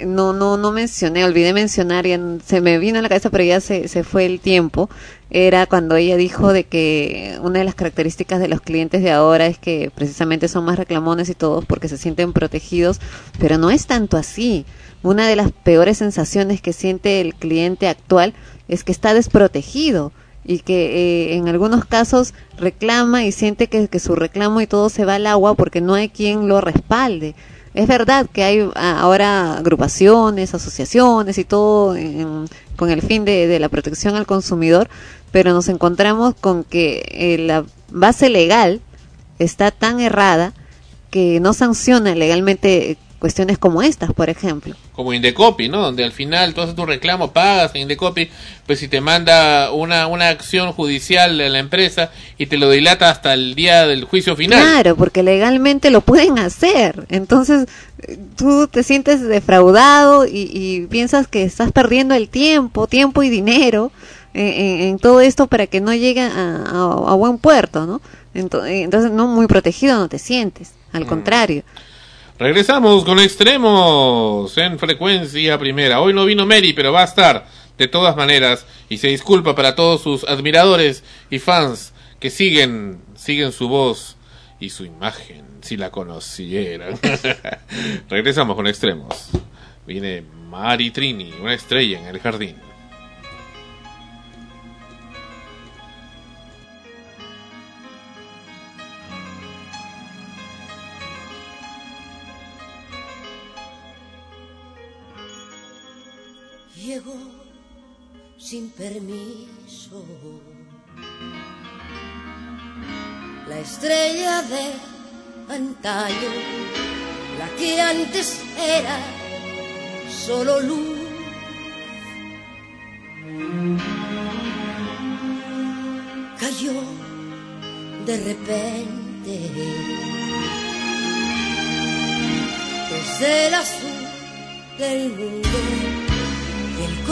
no, no, no mencioné, olvidé mencionar, ya se me vino a la cabeza, pero ya se, se fue el tiempo, era cuando ella dijo de que una de las características de los clientes de ahora es que precisamente son más reclamones y todos porque se sienten protegidos, pero no es tanto así. Una de las peores sensaciones que siente el cliente actual es que está desprotegido y que eh, en algunos casos reclama y siente que, su reclamo y todo se va al agua porque no hay quien lo respalde. Es verdad que hay ah, ahora agrupaciones, asociaciones y todo con el fin de, de la protección al consumidor, pero nos encontramos con que eh, la base legal está tan errada que no sanciona legalmente cuestiones como estas, por ejemplo. como Indecopi, ¿no? Donde al final tú haces tu reclamo, pagas en Indecopi, pues si te manda una, una acción judicial a la empresa y te lo dilata hasta el día del juicio final. Claro, porque legalmente lo pueden hacer. Entonces, eh, tú te sientes defraudado y, y piensas que estás perdiendo el tiempo, tiempo y dinero en, en- en todo esto para que no llegue a, a- a buen puerto, ¿no? Ento- eh, Entonces, no muy protegido no te sientes, al contrario. Regresamos con extremos en frecuencia primera. Hoy no vino Mary, pero va a estar de todas maneras y se disculpa para todos sus admiradores y fans que siguen siguen su voz y su imagen si la conocieran. Regresamos con extremos. Viene Mari Trini, una estrella en el jardín. Llegó sin permiso la estrella de antaño, la que antes era solo luz. Cayó de repente desde el azul del mundo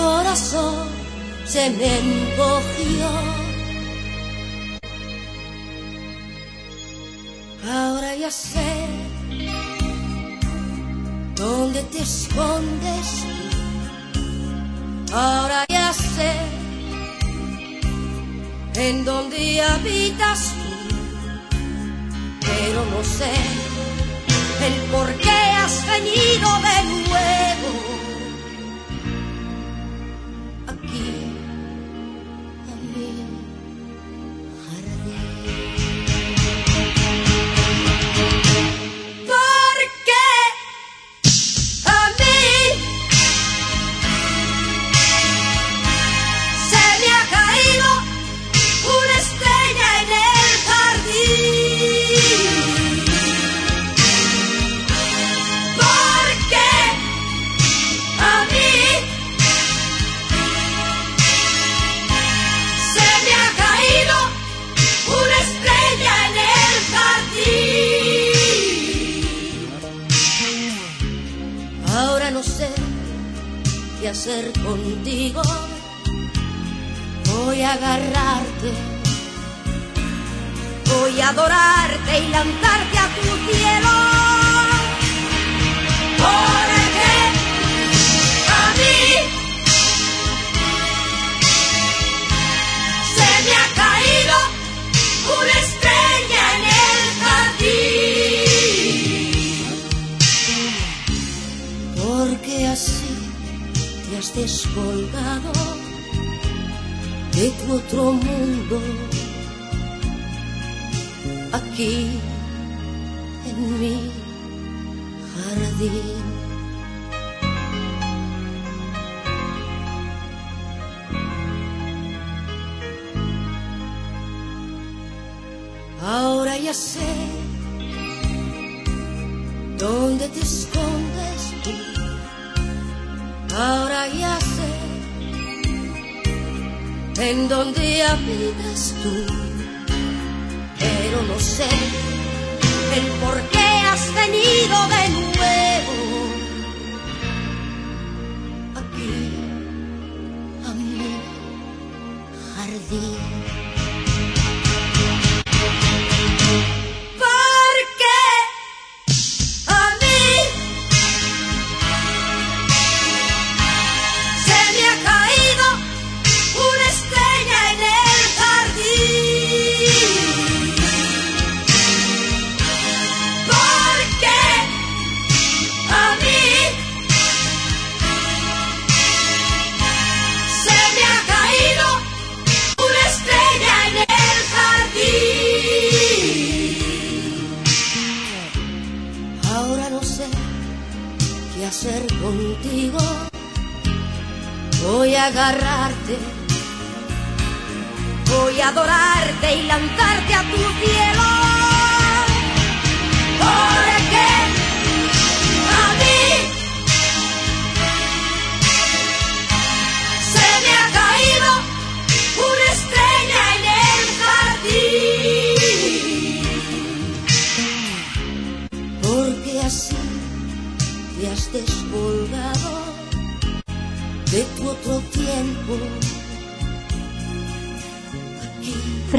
corazón se me encogió. Ahora ya sé dónde te escondes. Ahora ya sé en dónde habitas pero no sé el por qué has venido de nuevo.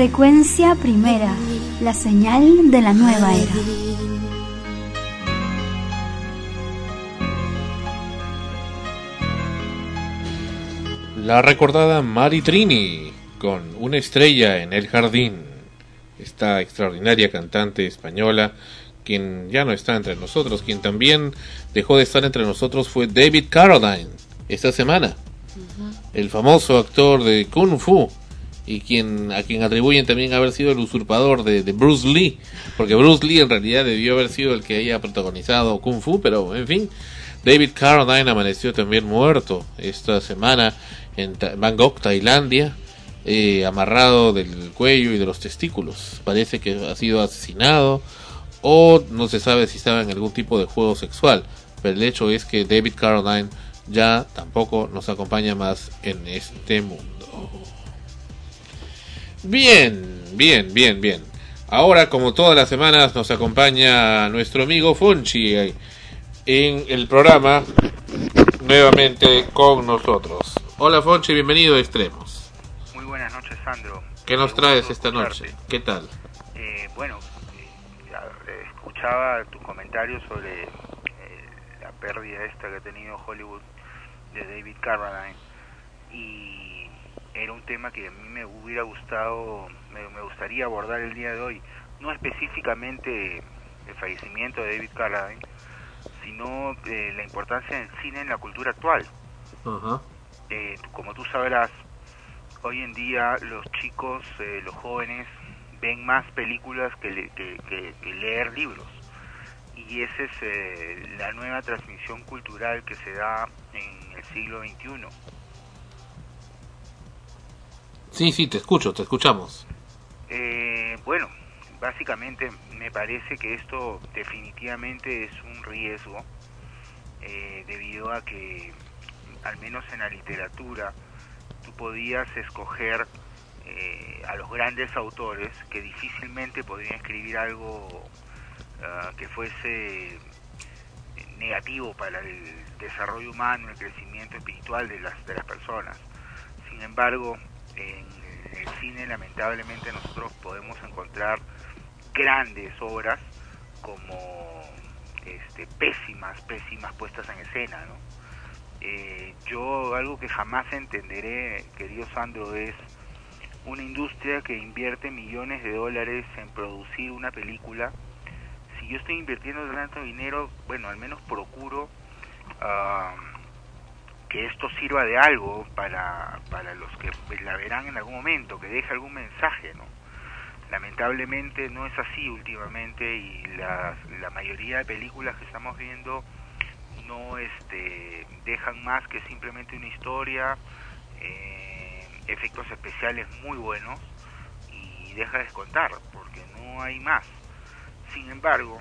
Frecuencia primera, la señal de la nueva era. La recordada Mari Trini con una estrella en el jardín. Esta extraordinaria cantante española, quien ya no está entre nosotros, quien también dejó de estar entre nosotros fue David Carradine esta semana. El famoso actor de Kung Fu y quien a quien atribuyen también haber sido el usurpador de, Bruce Lee, porque Bruce Lee en realidad debió haber sido el que haya protagonizado Kung Fu, pero en fin, David Carradine amaneció también muerto esta semana en Bangkok, Tailandia, eh, amarrado del cuello y de los testículos. Parece que ha sido asesinado o no se sabe si estaba en algún tipo de juego sexual, pero el hecho es que David Carradine ya tampoco nos acompaña más en este mundo. Bien, bien, bien, bien. Ahora, como todas las semanas, nos acompaña nuestro amigo Fonchi en el programa nuevamente con nosotros. Hola Fonchi, bienvenido a Extremos. Muy buenas noches, Sandro. ¿Qué nos traes esta noche? ¿Qué tal? Eh, bueno, eh, escuchaba tus comentarios sobre eh, la pérdida esta que ha tenido Hollywood de David Carradine y era un tema que a mí me hubiera gustado, me, me gustaría abordar el día de hoy, no específicamente el fallecimiento de David Carradine, sino eh, la importancia del cine en la cultura actual. Eh, como tú sabrás, hoy en día los chicos, eh, los jóvenes, ven más películas que, le- que- que- que leer libros. Y esa es eh, la nueva transmisión cultural que se da en el siglo XXI. Sí, sí, te escucho, te escuchamos. Eh, bueno, básicamente me parece que esto definitivamente es un riesgo eh, debido a que al menos en la literatura tú podías escoger eh, a los grandes autores que difícilmente podrían escribir algo ah, que fuese negativo para el desarrollo humano, el crecimiento espiritual de las, de las personas. Sin embargo, en el cine lamentablemente nosotros podemos encontrar grandes obras como este, pésimas, pésimas puestas en escena, ¿no? Eh, yo algo que jamás entenderé, querido Sandro, es una industria que invierte millones de dólares en producir una película. Si yo estoy invirtiendo tanto dinero, bueno, al menos procuro ah, que esto sirva de algo para, para los que la verán en algún momento, que deje algún mensaje, ¿no? Lamentablemente no es así últimamente y la, la mayoría de películas que estamos viendo no este, dejan más que simplemente una historia, eh, efectos especiales muy buenos y deja de contar porque no hay más. Sin embargo,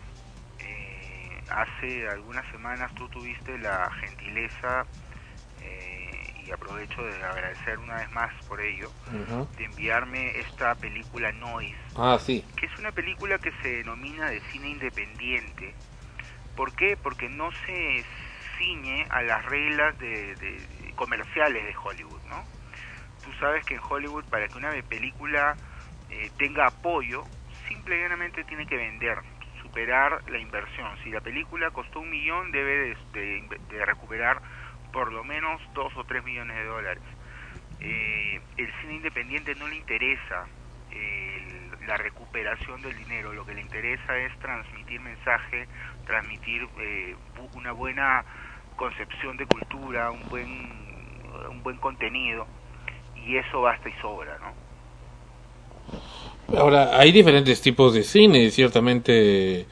eh, hace algunas semanas tú tuviste la gentileza y aprovecho de agradecer una vez más por ello de enviarme esta película Noise Ah, sí. que es una película que se denomina de cine independiente. ¿Por qué? Porque no se ciñe a las reglas de, de- de comerciales de Hollywood, ¿no? Tú sabes que en Hollywood para que una película eh, tenga apoyo, simple y llanamente tiene que vender, superar la inversión. Si la película costó un millón, debe de, de- de recuperar por lo menos dos o tres millones de dólares. Eh, el cine independiente no le interesa el- la recuperación del dinero, lo que le interesa es transmitir mensaje, transmitir eh, una buena concepción de cultura, un buen, un buen contenido, y eso basta y sobra, ¿no? Ahora, hay diferentes tipos de cine, ciertamente,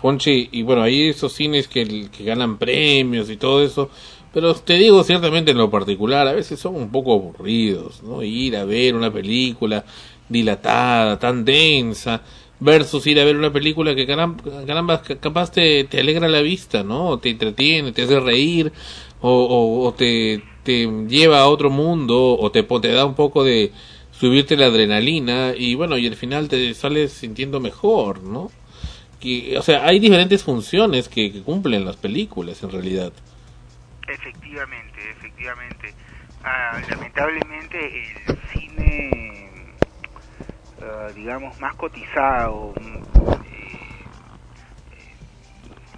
Fonchi, y bueno, hay esos cines que, que ganan premios y todo eso, pero te digo ciertamente en lo particular, a veces son un poco aburridos, ¿no? Ir a ver una película dilatada, tan densa, versus ir a ver una película que caramba, caramba, ca- capaz te, te alegra la vista, ¿no? Te entretiene, te hace reír, o, te, te lleva a otro mundo, o te, te da un poco de subirte la adrenalina, y bueno, y al final te sales sintiendo mejor, ¿no? Que, o sea, hay diferentes funciones que, que cumplen las películas en realidad. Efectivamente, efectivamente. Ah, lamentablemente el cine, ah, digamos, más cotizado, mm, eh,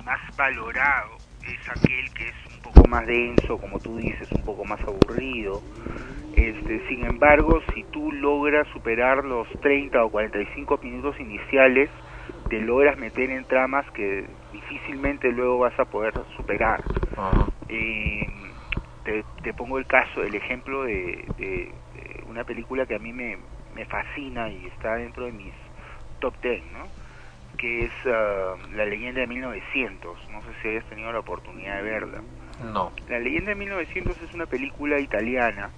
más valorado, es aquel que es un poco más denso, como tú dices, un poco más aburrido. Este, sin embargo, si tú logras superar los 30 o 45 minutos iniciales, te logras meter en tramas que difícilmente luego vas a poder superar. Eh, te, te pongo el caso, el ejemplo de, de- de una película que a mí me, me fascina y está dentro de mis top 10, ¿no? que es ah, La leyenda de 1900. No sé si hayas tenido la oportunidad de verla. No. La leyenda de 1900 es una película italiana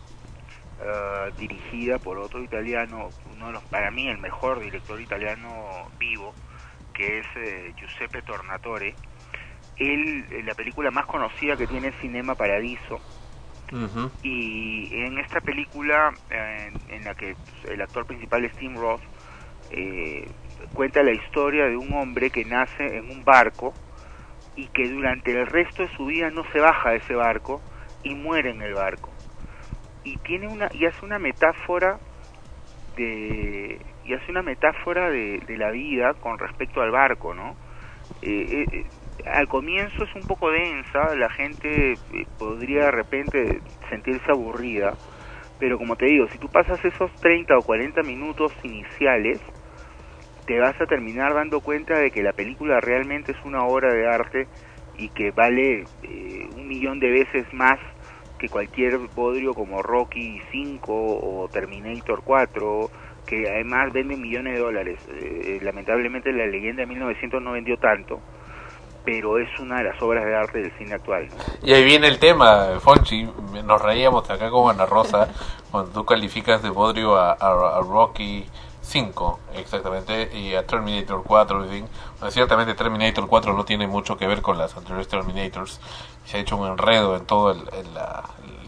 ah, dirigida por otro italiano, uno de los, para mí el mejor director italiano vivo, que es eh, Giuseppe Tornatore. Él, eh, la película más conocida que tiene Cinema Paradiso, y en esta película eh, en, en la que el actor principal es Tim Roth eh, cuenta la historia de un hombre que nace en un barco y que durante el resto de su vida no se baja de ese barco y muere en el barco. Y tiene una y hace una metáfora de y hace una metáfora de, de la vida con respecto al barco no eh, eh, al comienzo es un poco densa, la gente eh, podría de repente sentirse aburrida, pero como te digo, si tú pasas esos 30 o 40 minutos iniciales, te vas a terminar dando cuenta de que la película realmente es una obra de arte y que vale eh, un millón de veces más que cualquier bodrio como Rocky 5 o Terminator 4, que además venden millones de dólares. Eh, lamentablemente la leyenda de 1900 no vendió tanto, pero es una de las obras de arte del cine actual. Y ahí viene el tema, Fonchi, nos reíamos acá con Ana Rosa cuando tú calificas de bodrio a Rocky 5, exactamente, y a Terminator 4, en fin. Bueno, ciertamente Terminator 4 no tiene mucho que ver con las anteriores Terminators, se ha hecho un enredo en todo el, el,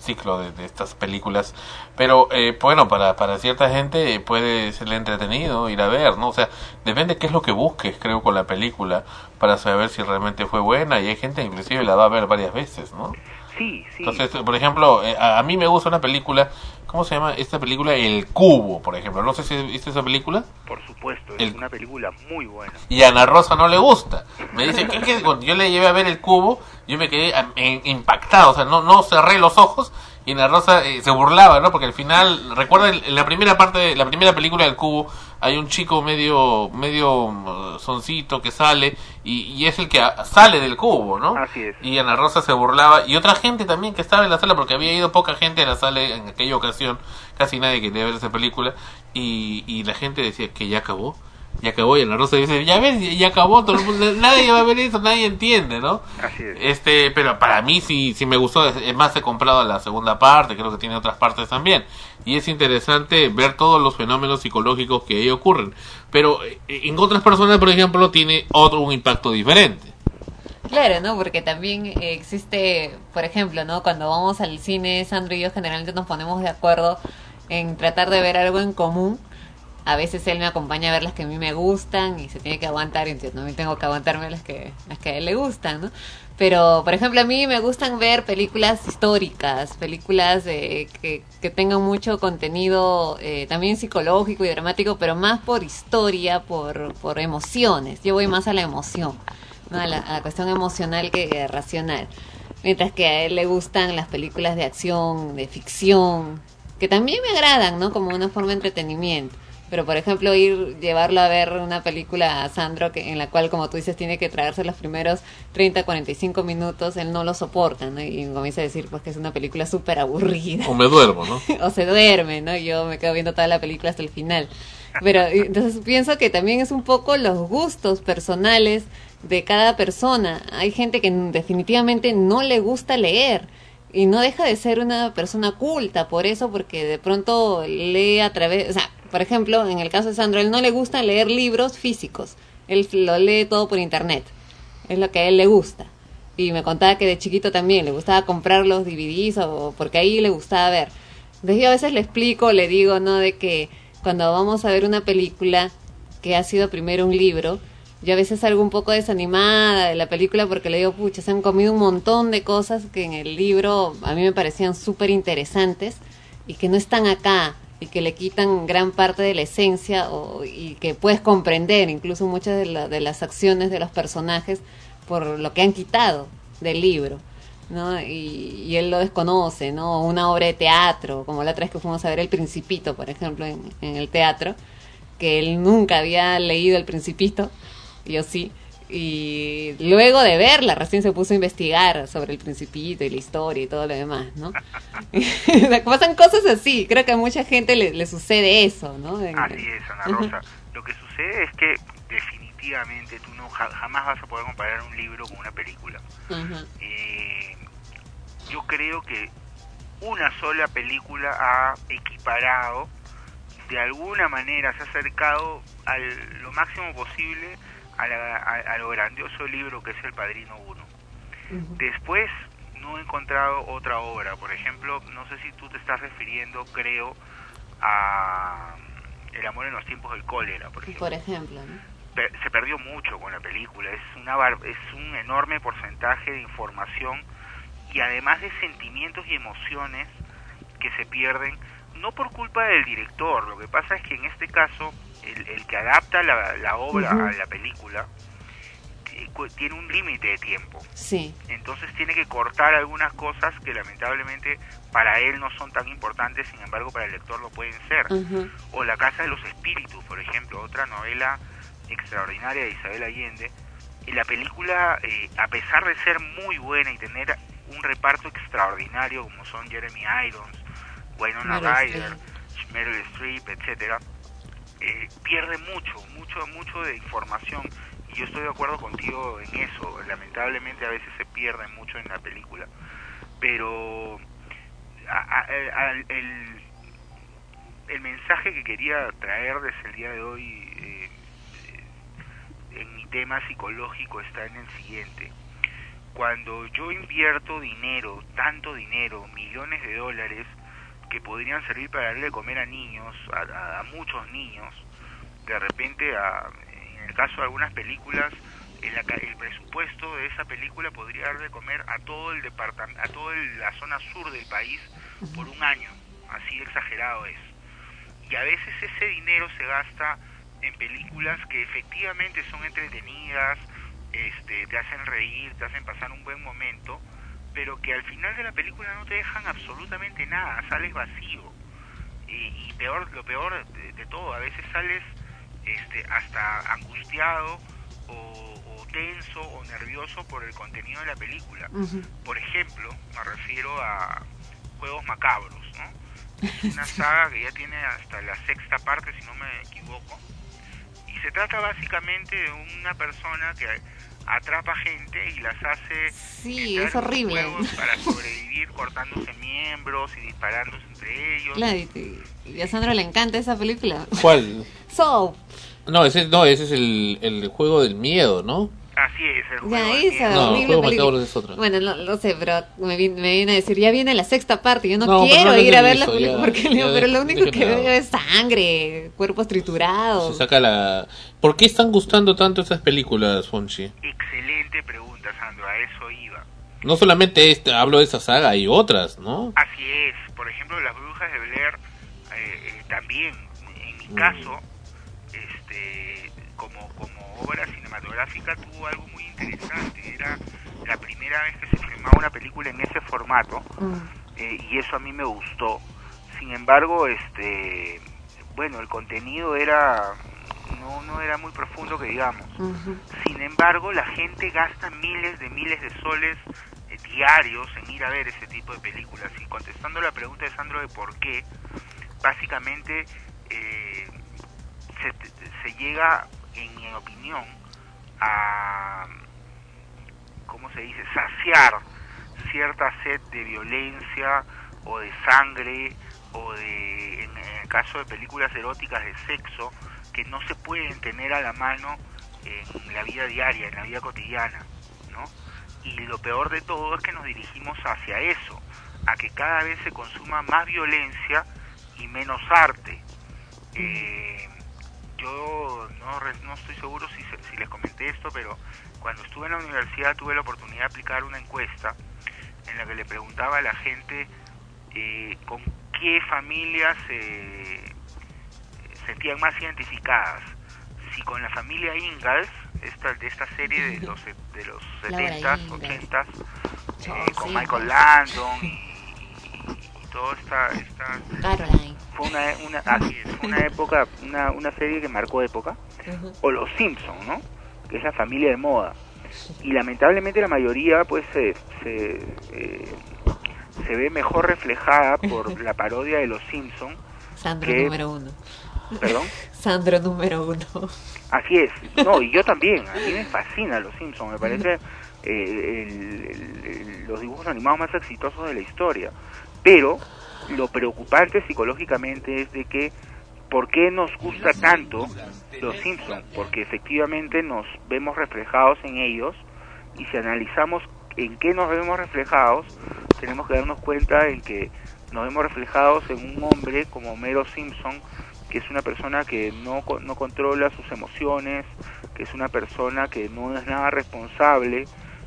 ciclo de, de estas películas, pero eh, bueno, para, para cierta gente eh, puede ser entretenido ir a ver, ¿no? O sea, depende qué es lo que busques, creo, con la película, para saber si realmente fue buena, y hay gente inclusive la va a ver varias veces, ¿no? Sí, sí. Entonces, por ejemplo, eh, a, mí me gusta una película, ¿cómo se llama esta película? El Cubo, por ejemplo. No sé si viste esa película. Por supuesto, es El- una película muy buena. Y a Ana Rosa no le gusta. Me dice que, cuando yo le llevé a ver el cubo, yo me quedé impactado, o sea, no, no cerré los ojos y Ana Rosa eh, se burlaba, ¿no? Porque al final, recuerda en la primera parte, de, la primera película del cubo, hay un chico medio, medio mm, soncito que sale y, y es el que a- sale del cubo, ¿no? Así es. Y Ana Rosa se burlaba y otra gente también que estaba en la sala porque había ido poca gente a la sala en aquella ocasión, casi nadie quería ver esa película y, y la gente decía que ya acabó, ya acabó y Ana Rosa dice, ya ves, ya acabó, todo el mundo, nadie va a ver eso, nadie entiende, ¿no? Así es. Este, pero para mí sí, sí me gustó, es es más he comprado la segunda parte, creo que tiene otras partes también. Y es interesante ver todos los fenómenos psicológicos que ahí ocurren. Pero eh, en otras personas, por ejemplo, tiene otro un impacto diferente. Claro, ¿no? Porque también eh, existe, por ejemplo, ¿no? Cuando vamos al cine, Sandro y yo generalmente nos ponemos de acuerdo en tratar de ver algo en común. A veces él me acompaña a ver las que a mí me gustan y se tiene que aguantar, y yo también tengo que aguantarme las que, las que a él le gustan, ¿no? Pero, por ejemplo, a mí me gustan ver películas históricas, películas eh, que, que tengan mucho contenido eh, también psicológico y dramático, pero más por historia, por, por emociones. Yo voy más a la emoción, ¿no? a, la, a la cuestión emocional que racional. Mientras que a él le gustan las películas de acción, de ficción, que también me agradan, ¿no? Como una forma de entretenimiento. Pero, por ejemplo, ir, llevarlo a ver una película a Sandro, que, en la cual, como tú dices, tiene que traerse los primeros 30, 45 minutos, él no lo soporta, ¿no? Y comienza a decir, pues, que es una película súper aburrida. O me duermo, ¿no? o se duerme, ¿no? Yo me quedo viendo toda la película hasta el final. Pero entonces pienso que también es un poco los gustos personales de cada persona. Hay gente que definitivamente no le gusta leer y no deja de ser una persona culta por eso, porque de pronto lee a través, o sea, por ejemplo, en el caso de Sandro, él no le gusta leer libros físicos, él lo lee todo por internet, es lo que a él le gusta. Y me contaba que de chiquito también le gustaba comprar los DVDs o porque ahí le gustaba ver. Entonces yo a veces le explico, le digo, ¿no? De que cuando vamos a ver una película que ha sido primero un libro, yo a veces salgo un poco desanimada de la película porque le digo, pucha, se han comido un montón de cosas que en el libro a mí me parecían súper interesantes y que no están acá y que le quitan gran parte de la esencia o, y que puedes comprender incluso muchas de, la- de las acciones de los personajes por lo que han quitado del libro. ¿no? Y, y él lo desconoce, ¿no? Una obra de teatro, como la otra vez que fuimos a ver El Principito, por ejemplo, en, en el teatro, que él nunca había leído El Principito, yo sí, y luego de verla recién se puso a investigar sobre El Principito y la historia y todo lo demás, ¿no? Pasan cosas así, creo que a mucha gente le, le sucede eso, ¿no? Así es, Ana Rosa. Lo que sucede es que definitivamente tú no ja- jamás vas a poder comparar un libro con una película. Eh, yo creo que una sola película ha equiparado, de alguna manera se ha acercado a lo máximo posible a, la- a- a lo grandioso libro que es El Padrino 1. Después no he encontrado otra obra, por ejemplo, no sé si tú te estás refiriendo, creo, a El amor en los tiempos del cólera, por ejemplo Por ejemplo, ¿no? per- se perdió mucho con la película. Es una bar- es un enorme porcentaje de información y además de sentimientos y emociones que se pierden no por culpa del director. Lo que pasa es que en este caso el, el que adapta la, la obra a la película eh, tiene un límite de tiempo. Sí. Entonces tiene que cortar algunas cosas que lamentablemente para él no son tan importantes, sin embargo para el lector lo pueden ser. O La Casa de los Espíritus, por ejemplo, otra novela extraordinaria de Isabel Allende. Y la película, eh, a pesar de ser muy buena y tener un reparto extraordinario como son Jeremy Irons, Winona Ryder, Meryl Streep, etcétera, eh, pierde mucho, mucho, mucho de información. Y yo estoy de acuerdo contigo en eso. Lamentablemente a veces se pierde mucho en la película. Pero a- a- el, el mensaje que quería traer desde el día de hoy eh, eh, en mi tema psicológico está en el siguiente. Cuando yo invierto dinero, tanto dinero, millones de dólares, que podrían servir para darle de comer a niños, a, muchos niños, de repente, a- en el caso de algunas películas, el, el presupuesto de esa película podría dar de comer a todo el departamento, a toda la zona sur del país por un año, así exagerado es. Y a veces ese dinero se gasta en películas que efectivamente son entretenidas, este, te hacen reír, te hacen pasar un buen momento, pero que al final de la película no te dejan absolutamente nada, sales vacío. Y, y peor, lo peor de, de todo, a veces sales este, hasta angustiado o, o tenso o nervioso por el contenido de la película. Por ejemplo, me refiero a Juegos Macabros, ¿no? Es una saga que ya tiene hasta la sexta parte, si no me equivoco. Y se trata básicamente de una persona que atrapa gente y las hace Sí, es horrible. para sobrevivir cortándose miembros y disparándose entre ellos. Claro, y, y a Sandra le encanta esa película. ¿Cuál? So, No, ese, no, ese es el, el juego del miedo, ¿no? Así es, el juego ya esa No, horrible Juego película. Macabro es otra. Bueno, no, no sé, pero me viene, me viene a decir, ya viene la sexta parte, yo no, quiero ir a ver la película, ya, porque ya pero lo único que veo es sangre, cuerpos triturados. Se saca la... ¿Por qué están gustando tanto esas películas, Fonchi? Excelente pregunta, Sandro, a eso iba. No solamente este, hablo de esa saga, hay otras, ¿no? Así es, por ejemplo, Las Brujas de Blair eh, eh, también, en mi Mm. caso, este, como, como obra cinematográfica tuvo algo muy interesante, era la primera vez que se filmaba una película en ese formato eh, y eso a mí me gustó. Sin embargo, este, bueno, el contenido era no no era muy profundo que digamos. Sin embargo, la gente gasta miles de miles de soles eh, diarios en ir a ver ese tipo de películas. Y contestando la pregunta de Sandro de por qué, básicamente eh, se, se llega, en mi opinión, a, ¿cómo se dice?, saciar cierta sed de violencia o de sangre o de, en, en el caso de películas eróticas, de sexo, que no se pueden tener a la mano en la vida diaria, en la vida cotidiana, ¿no? Y lo peor de todo es que nos dirigimos hacia eso, a que cada vez se consuma más violencia y menos arte. Eh, yo no, no estoy seguro si, si les comenté esto, pero cuando estuve en la universidad tuve la oportunidad de aplicar una encuesta en la que le preguntaba a la gente eh, con qué familias se sentían más identificadas. Si con la familia Ingalls, esta, de esta serie de los, de los Laura 70s, Ingalls. 80s, eh, con. Michael Landon y, toda esta, esta Caroline. fue una, una, así es, fue una época, una, una serie que marcó época, o Los Simpson, ¿no? Que es la familia de moda. Y lamentablemente la mayoría, pues, se, se, eh, se ve mejor reflejada por la parodia de Los Simpson. Sandro que- número uno. Perdón. Sandro número uno. Así es. No, y yo también. A mí me fascina Los Simpsons. Me parece eh, el- los dibujos animados más exitosos de la historia. Pero lo preocupante psicológicamente es de que ¿por qué nos gusta tanto Los Simpsons? Porque efectivamente nos vemos reflejados en ellos y si analizamos en qué nos vemos reflejados, tenemos que darnos cuenta en que nos vemos reflejados en un hombre como Homero Simpson, que es una persona que no, no controla sus emociones, que es una persona que no es nada responsable,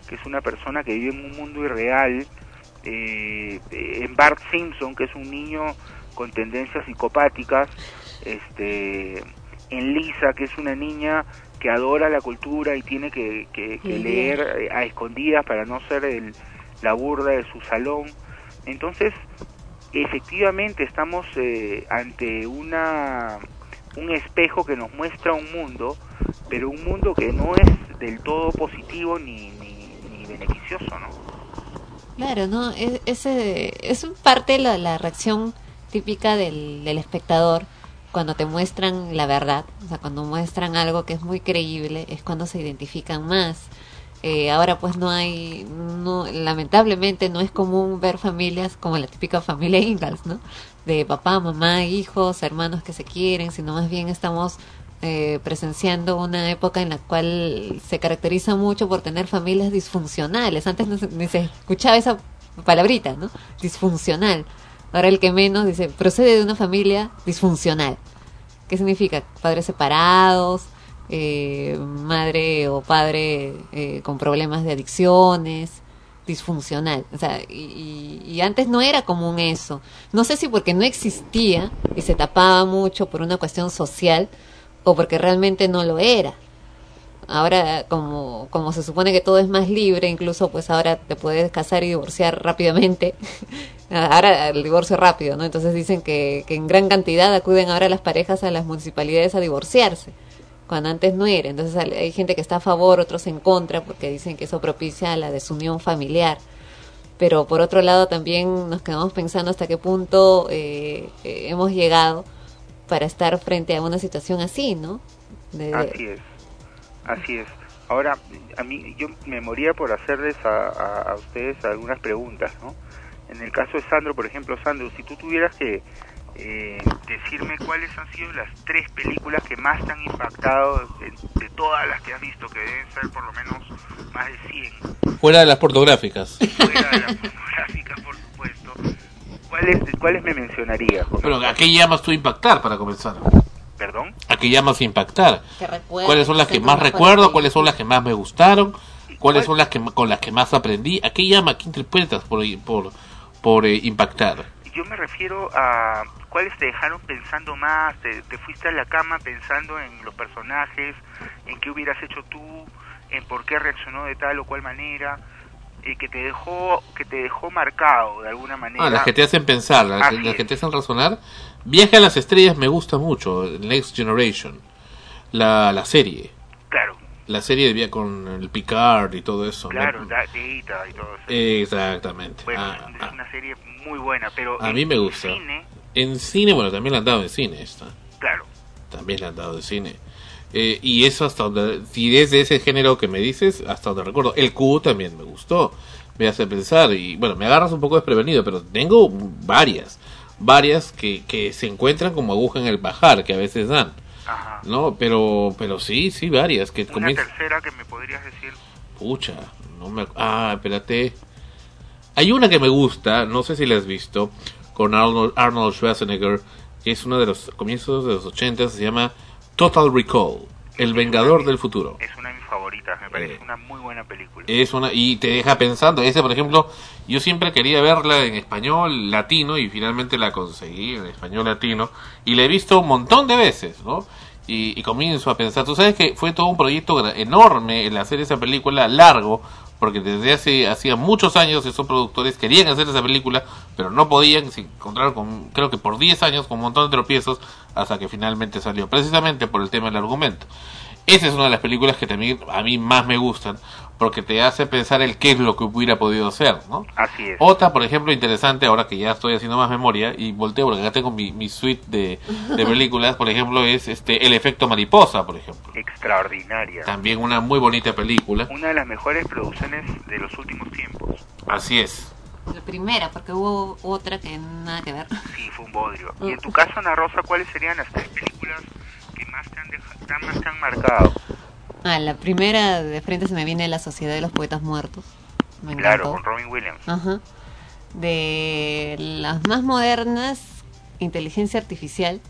que es una persona que vive en un mundo irreal, eh, en Bart Simpson, que es un niño con tendencias psicopáticas, este, en Lisa, que es una niña que adora la cultura y tiene que, que- que Sí. leer eh, a escondidas para no ser el, la burla de su salón. Entonces, efectivamente estamos eh, ante una un espejo que nos muestra un mundo, pero un mundo que no es del todo positivo ni, ni, ni beneficioso, ¿no? Claro, ¿no? Es, ese, es parte la, la reacción típica del, del espectador cuando te muestran la verdad, o sea, cuando muestran algo que es muy creíble, es cuando se identifican más. Eh, ahora pues no hay, no, lamentablemente no es común ver familias como la típica familia Ingalls, ¿no? De papá, mamá, hijos, hermanos que se quieren, sino más bien estamos eh, presenciando una época en la cual se caracteriza mucho por tener familias disfuncionales. Antes no se- ni se escuchaba esa palabrita, ¿no? Disfuncional. Ahora el que menos dice, procede de una familia disfuncional. ¿Qué significa? Padres separados, eh, madre o padre eh, con problemas de adicciones, disfuncional. O sea, y, y- antes no era común eso. No sé si porque no existía y se tapaba mucho por una cuestión social o porque realmente no lo era. Ahora, como, como se supone que todo es más libre, incluso pues ahora te puedes casar y divorciar rápidamente. ahora el divorcio rápido, ¿no? Entonces dicen que, que en gran cantidad acuden ahora las parejas a las municipalidades a divorciarse, cuando antes no era. Entonces hay hay gente que está a favor, otros en contra, porque dicen que eso propicia la desunión familiar. Pero por otro lado también nos quedamos pensando hasta qué punto eh, eh, hemos llegado para estar frente a una situación así, ¿no? De- Así es, así es. Ahora, a mí, yo me moría por hacerles a, a, a ustedes algunas preguntas, ¿no? En el caso de Sandro, por ejemplo, Sandro, si tú tuvieras que eh, decirme cuáles han sido las tres películas que más te han impactado de, de todas las que has visto, que deben ser por lo menos más de 100, Fuera de las pornográficas. fuera de las pornográficas, ¿cuáles, ¿cuáles me mencionarías? Pero ¿a qué llamas tú impactar para comenzar? ¿Perdón? ¿A qué llamas impactar? ¿Cuáles son las que más recuerdo? ¿Cuáles son las que más me gustaron? ¿Cuáles son las que con las que más aprendí? ¿A qué llama? ¿Qué interpretas por por por eh, impactar? Yo me refiero a cuáles te dejaron pensando más, te, te fuiste a la cama pensando en los personajes, en qué hubieras hecho tú, en por qué reaccionó de tal o cual manera, y que te dejó que te dejó marcado de alguna manera. Ah, las que te hacen pensar, las, las que te hacen razonar. Viaje a las estrellas me gusta mucho, Next Generation, la, la serie. Claro. La serie de con el Picard y todo eso. Claro, Me- da- Data y todo eso. Exactamente. Bueno, Ah, es una serie muy buena, pero a en mí me gusta. cine, En cine, bueno, también la han dado en cine esta. claro, También la han dado de cine. Eh, y eso hasta donde, si es de ese género que me dices, hasta donde recuerdo. El Q también me gustó, me hace pensar. Y bueno, me agarras un poco desprevenido, pero tengo varias, varias que, que se encuentran como aguja en el bajar, que a veces dan. ¿No? Pero, pero sí, sí, varias que una tercera que me podrías decir, Pucha, no me. Ah, espérate. Hay una que me gusta, no sé si la has visto, con Arnold, Arnold Schwarzenegger, que es uno de los comienzos de los 80, se llama Total Recall, El Vengador del Futuro. es una de mis favoritas, me parece Eh. una muy buena película. Es una y te deja pensando. Ese, por ejemplo, yo siempre quería verla en español latino y finalmente la conseguí en español latino y la he visto un montón de veces, ¿no? Y, y comienzo a pensar, tú sabes que fue todo un proyecto enorme el hacer esa película largo, porque desde hace hacía muchos años esos productores querían hacer esa película, pero no podían, se encontraron con, creo que por 10 años con un montón de tropiezos hasta que finalmente salió, precisamente por el tema del argumento. Esa es una de las películas que también a mí más me gustan, porque te hace pensar el qué es lo que hubiera podido ser, ¿no? Así es. Otra, por ejemplo, interesante, ahora que ya estoy haciendo más memoria, y volteo porque acá tengo mi, mi suite de, de películas, por ejemplo, es este El efecto mariposa, por ejemplo. Extraordinaria. También una muy bonita película. Una de las mejores producciones de los últimos tiempos. Así es. La primera, porque hubo otra que nada que ver. Sí, fue un bodrio. Y en tu caso, Ana Rosa, ¿cuáles serían las tres películas que más te han, deja- te han- más te han marcado? Ah, la primera de frente se me viene La Sociedad de los Poetas Muertos. Me Claro, con Robin Williams. Ajá. De las más modernas, Inteligencia Artificial.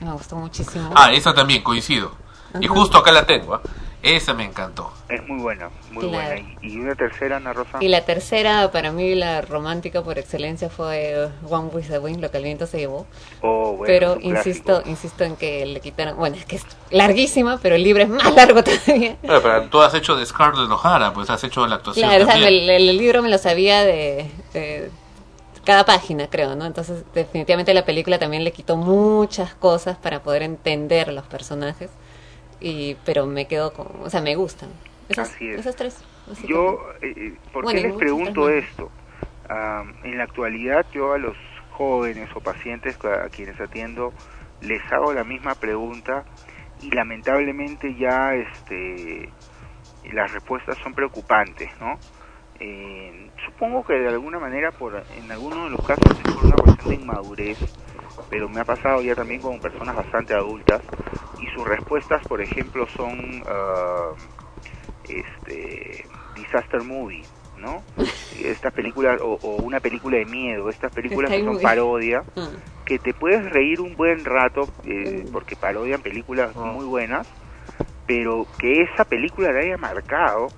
Me gustó muchísimo. Ah, esa también, coincido. Y Ajá. justo acá la tengo. ¿ah? Esa me encantó. Es muy buena, muy Claro. buena. Y, y una tercera, Ana Rosa. Y la tercera, para mí, la romántica por excelencia fue One with the Wind, lo que el viento se llevó. Oh, bueno, pero insisto, insisto en que le quitaron, bueno, es que es larguísima, pero el libro es más largo todavía. Pero, pero tú has hecho de Scarlett O'Hara, pues has hecho la actuación Claro, o sea, también. el, el libro me lo sabía de, de cada página, creo, ¿no? Entonces, definitivamente la película también le quitó muchas cosas para poder entender los personajes. Y, pero me quedo con, o sea, me gustan. Esas, Así es. esas tres. Yo, eh, eh, ¿por Bueno, qué les pregunto esto? En la actualidad yo a los jóvenes o pacientes a quienes atiendo les hago la misma pregunta y lamentablemente ya este las respuestas son preocupantes, ¿no? Eh, supongo que de alguna manera por en algunos de los casos es por una cuestión de inmadurez, pero me ha pasado ya también con personas bastante adultas y sus respuestas, por ejemplo, son ah, este disaster movie, ¿no? Estas películas o, o una película de miedo, estas películas que son movie. parodia, Ah. que te puedes reír un buen rato eh, porque parodian películas muy buenas, pero que esa película te haya marcado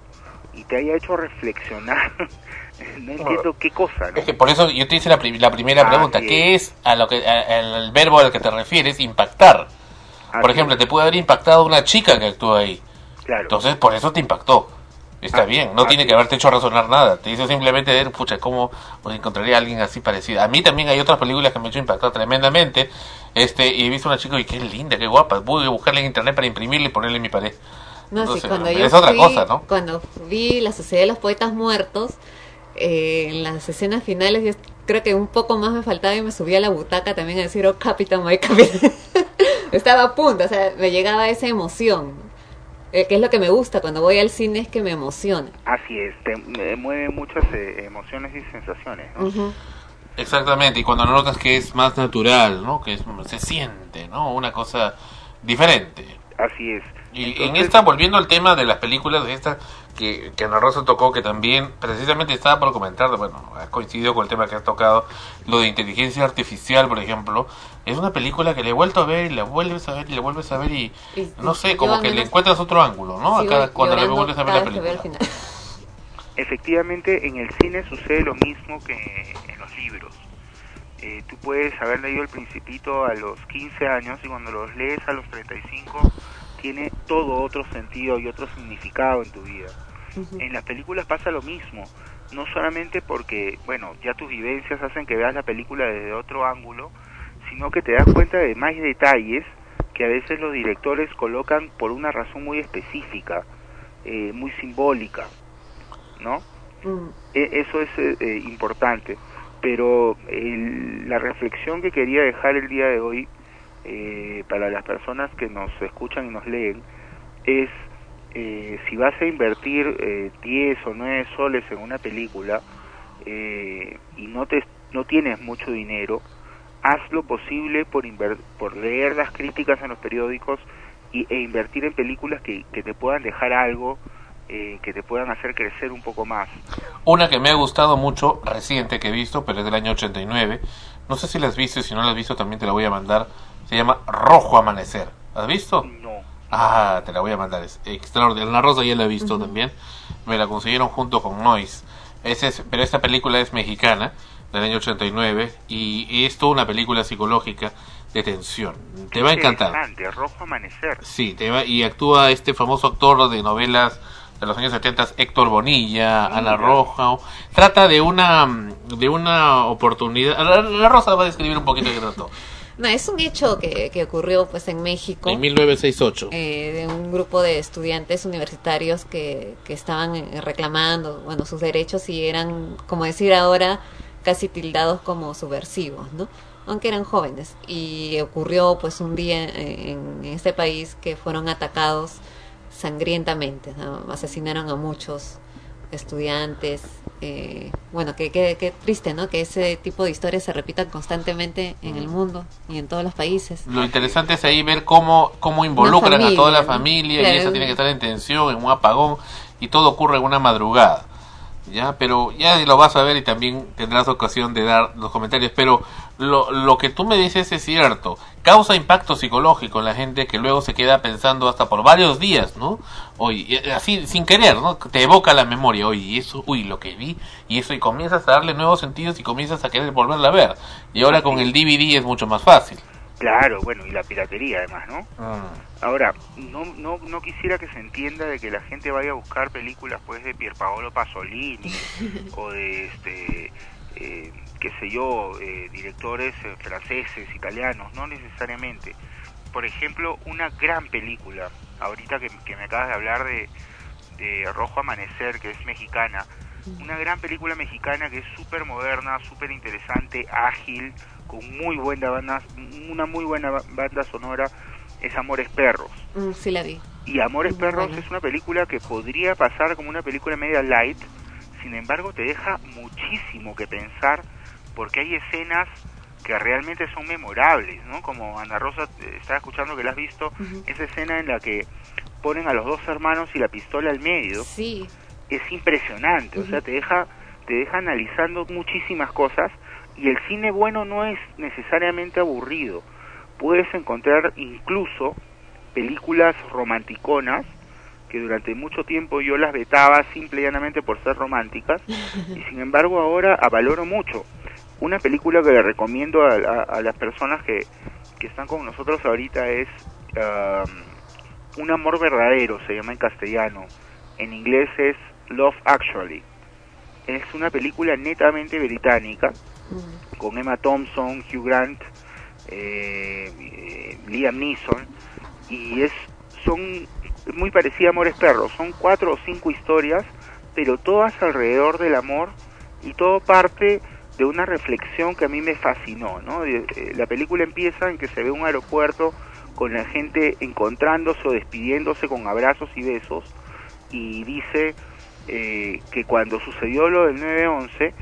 y te haya hecho reflexionar, no entiendo qué cosa, ¿no? Es que por eso yo te hice la, pri- la primera Ah, pregunta. sí. ¿Qué es a lo que a- al verbo al que te refieres impactar? Por Así ejemplo, te puede haber impactado una chica que actúa ahí. Claro. Entonces, por eso te impactó. Está Ah, bien, no tiene que haberte hecho razonar nada. Te hizo simplemente ver, pucha, ¿cómo encontraría a alguien así parecido? A mí también hay otras películas que me han hecho impactar tremendamente. Este, y he visto una chica y qué linda, qué guapa. Voy a buscarla en internet para imprimirla y ponerla en mi pared. No, sí, cuando yo es otra cosa, ¿no? Cuando vi La Sociedad de los Poetas Muertos, eh, en las escenas finales, yo creo que un poco más me faltaba y me subí a la butaca también a decir, oh, capitán, my capitán. Estaba a punto, o sea, me llegaba esa emoción. Eh, que es lo que me gusta cuando voy al cine, es que me emociona. Así es, te me mueve muchas eh, emociones y sensaciones, ¿no? Exactamente, y cuando notas que es más natural, ¿no? Que es- se siente, ¿no? Una cosa diferente. Así es. Y en esta, volviendo al tema de las películas de esta que, que Ana Rosa tocó, que también precisamente estaba por comentar, bueno, ha coincidido con el tema que has tocado, lo de inteligencia artificial, por ejemplo, es una película que le he vuelto a ver y la vuelves a ver y la vuelves a ver y, Y- no sé, como que le encuentras otro ángulo, ¿no? A cada- cuando le vuelves a ver la película. Efectivamente, en el cine sucede lo mismo que en los libros. Eh, tú puedes haber leído El Principito a los 15 años y cuando los lees a los 35 tiene todo otro sentido y otro significado en tu vida. En las películas pasa lo mismo, no solamente porque, bueno, ya tus vivencias hacen que veas la película desde otro ángulo, sino que te das cuenta de más detalles que a veces los directores colocan por una razón muy específica, eh, muy simbólica, ¿no? Mm. E- eso es eh, eh, importante. Pero el- la reflexión que quería dejar el día de hoy eh, para las personas que nos escuchan y nos leen es eh, si vas a invertir eh, 10 o 9 soles en una película eh, y no te no tienes mucho dinero, haz lo posible por inver- por leer las críticas en los periódicos y, e invertir en películas que, te puedan dejar algo, eh, que te puedan hacer crecer un poco más. Una que me ha gustado mucho, reciente que he visto, pero es del año 89. No sé si la has visto si no la has visto también te la voy a mandar. Se llama Rojo Amanecer. ¿La ¿Has visto? No. Ah, te la voy a mandar. Es extraordinaria. La Rosa ya la he visto también. Me la consiguieron junto con Noise. Ese es, pero esta película es mexicana, del año 89, y, y es toda una película psicológica de tensión. Te va a encantar. Rojo Amanecer. Sí, te va, y actúa este famoso actor de novelas de los años 70, Héctor Bonilla, Ana Roja. Trata de una de una oportunidad. La, la Rosa va a describir un poquito de qué trató. No, es un hecho que, que ocurrió pues en México. En 1968. eh, de un grupo de estudiantes universitarios que, que estaban eh, reclamando bueno sus derechos y eran como decir ahora casi tildados como subversivos no aunque eran jóvenes y ocurrió pues un día en, en este país que fueron atacados sangrientamente ¿no? asesinaron a muchos estudiantes eh, bueno que, que, que triste no que ese tipo de historias se repitan constantemente en el mundo y en todos los países Lo interesante es ahí ver cómo, cómo involucran a toda la familia, ¿no? familia Claro. y eso tiene que estar en tensión, en un apagón y todo ocurre en una madrugada. Ya, pero ya lo vas a ver y también tendrás ocasión de dar los comentarios, pero lo, lo que tú me dices es cierto, causa impacto psicológico en la gente que luego se queda pensando hasta por varios días, ¿no? Oye, eh, así sin querer, ¿no? Te evoca la memoria, oye, y eso, uy, lo que vi, y eso, y comienzas a darle nuevos sentidos y comienzas a querer volverla a ver. Y ahora con el DVD es mucho más fácil. Claro, bueno, y la piratería además, ¿no? Ah. Ahora, no, no, no quisiera que se entienda de que la gente vaya a buscar películas pues de Pierpaolo Pasolini o de este eh, qué sé yo, eh, directores eh, franceses, italianos, no necesariamente. Por ejemplo, una gran película, ahorita que, que me acabas de hablar de, de Rojo Amanecer, que es mexicana, una gran película mexicana que es súper moderna, súper interesante, ágil, con muy buena banda, una muy buena ba- banda sonora, es Amores Perros. Mm, sí la vi. Y Amores Muy Perros es una película que podría pasar como una película media light, sin embargo te deja muchísimo que pensar porque hay escenas que realmente son memorables, ¿no? Como Ana Rosa eh, estaba escuchando que la has visto, esa escena en la que ponen a los dos hermanos y la pistola al medio. Sí. Es impresionante, o sea, te deja te deja analizando muchísimas cosas y el cine bueno no es necesariamente aburrido. Puedes encontrar incluso películas romanticonas que durante mucho tiempo yo las vetaba simple y llanamente por ser románticas y sin embargo ahora avaloro mucho. Una película que le recomiendo a, a- a las personas que, que están con nosotros ahorita es um, Un amor verdadero, se llama en castellano. En inglés es Love Actually. Es una película netamente británica con Emma Thompson, Hugh Grant, eh, eh, Liam Neeson y es son muy parecida a Amores Perros, son cuatro o cinco historias, pero todas alrededor del amor y todo parte de una reflexión que a mí me fascinó, ¿no? Eh, La película empieza en que se ve un aeropuerto con la gente encontrándose o despidiéndose con abrazos y besos y dice eh, que cuando sucedió lo del 911,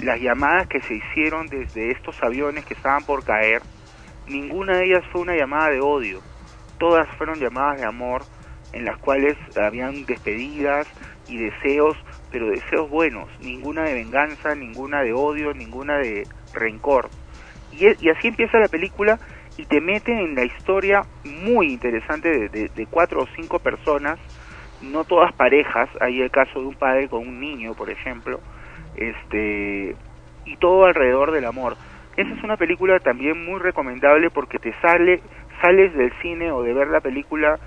las llamadas que se hicieron desde estos aviones que estaban por caer, ninguna de ellas fue una llamada de odio, todas fueron llamadas de amor en las cuales habían despedidas y deseos, pero deseos buenos, ninguna de venganza, ninguna de odio, ninguna de rencor. Y, y así empieza la película y te mete en la historia muy interesante de, de- de cuatro o cinco personas, no todas parejas, hay el caso de un padre con un niño, por ejemplo, este y todo alrededor del amor. Esa es una película también muy recomendable porque te sale, sales del cine o de ver la película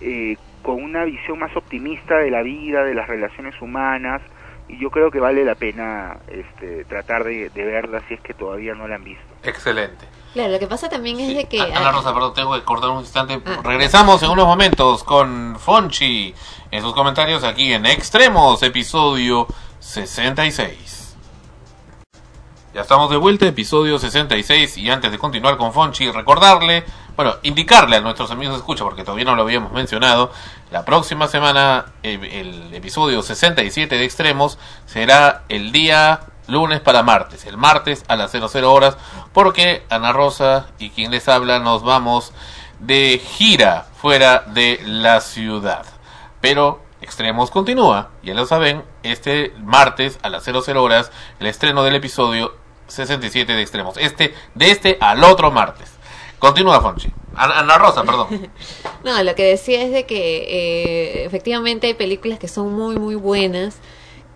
eh, con una visión más optimista de la vida, de las relaciones humanas, y yo creo que vale la pena este, tratar de, de verla si es que todavía no la han visto. Excelente. Claro, lo que pasa también es de que... Ana Rosa, perdón, tengo que cortar un instante. Regresamos en unos momentos con Fonchi en sus comentarios aquí en Extremos, episodio 66. Ya estamos de vuelta, episodio 66, y antes de continuar con Fonchi, recordarle, bueno, indicarle a nuestros amigos de escucha, porque todavía no lo habíamos mencionado, la próxima semana eh, el episodio 67 de Extremos será el día lunes para martes, el martes a las 00 horas, porque Ana Rosa y quien les habla nos vamos de gira fuera de la ciudad. Pero Extremos continúa, ya lo saben, este martes a las 00 horas el estreno del episodio 67 de Extremos. Este, de este al otro martes. Continúa, Fonchi. Ana, Ana Rosa, perdón. No, lo que decía es de que eh, efectivamente hay películas que son muy, muy buenas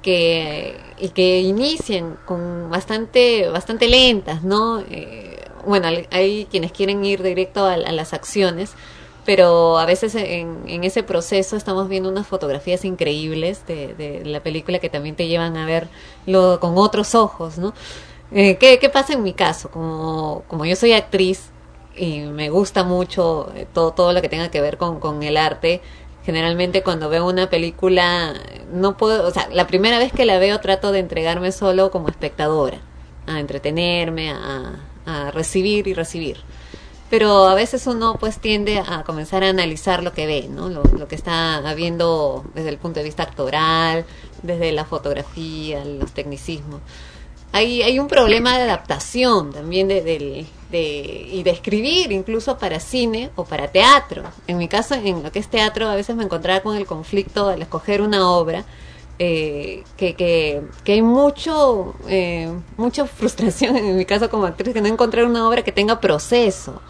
que y que inician con bastante bastante lentas, ¿no? Eh, bueno, hay- quienes quieren ir directo a, las acciones, pero a veces en, en ese proceso estamos viendo unas fotografías increíbles de, de la película que también te llevan a verlo con otros ojos, ¿no? Eh, ¿qué, ¿Qué pasa en mi caso? Como, como yo soy actriz y me gusta mucho eh, todo, todo lo que tenga que ver con, con el arte, generalmente cuando veo una película, no puedo, o sea, la primera vez que la veo trato de entregarme solo como espectadora, a entretenerme, a, recibir y recibir. Pero a veces uno pues tiende a comenzar a analizar lo que ve, ¿no? Lo, lo que está viendo desde el punto de vista actoral, desde la fotografía, los tecnicismos. Hay, hay un problema de adaptación también de, de- y de escribir incluso para cine o para teatro. En mi caso, en lo que es teatro, a veces me encontraba con el conflicto al escoger una obra eh, que, que, que hay mucho, eh, mucha frustración en mi caso como actriz que no encontrar una obra que tenga proceso.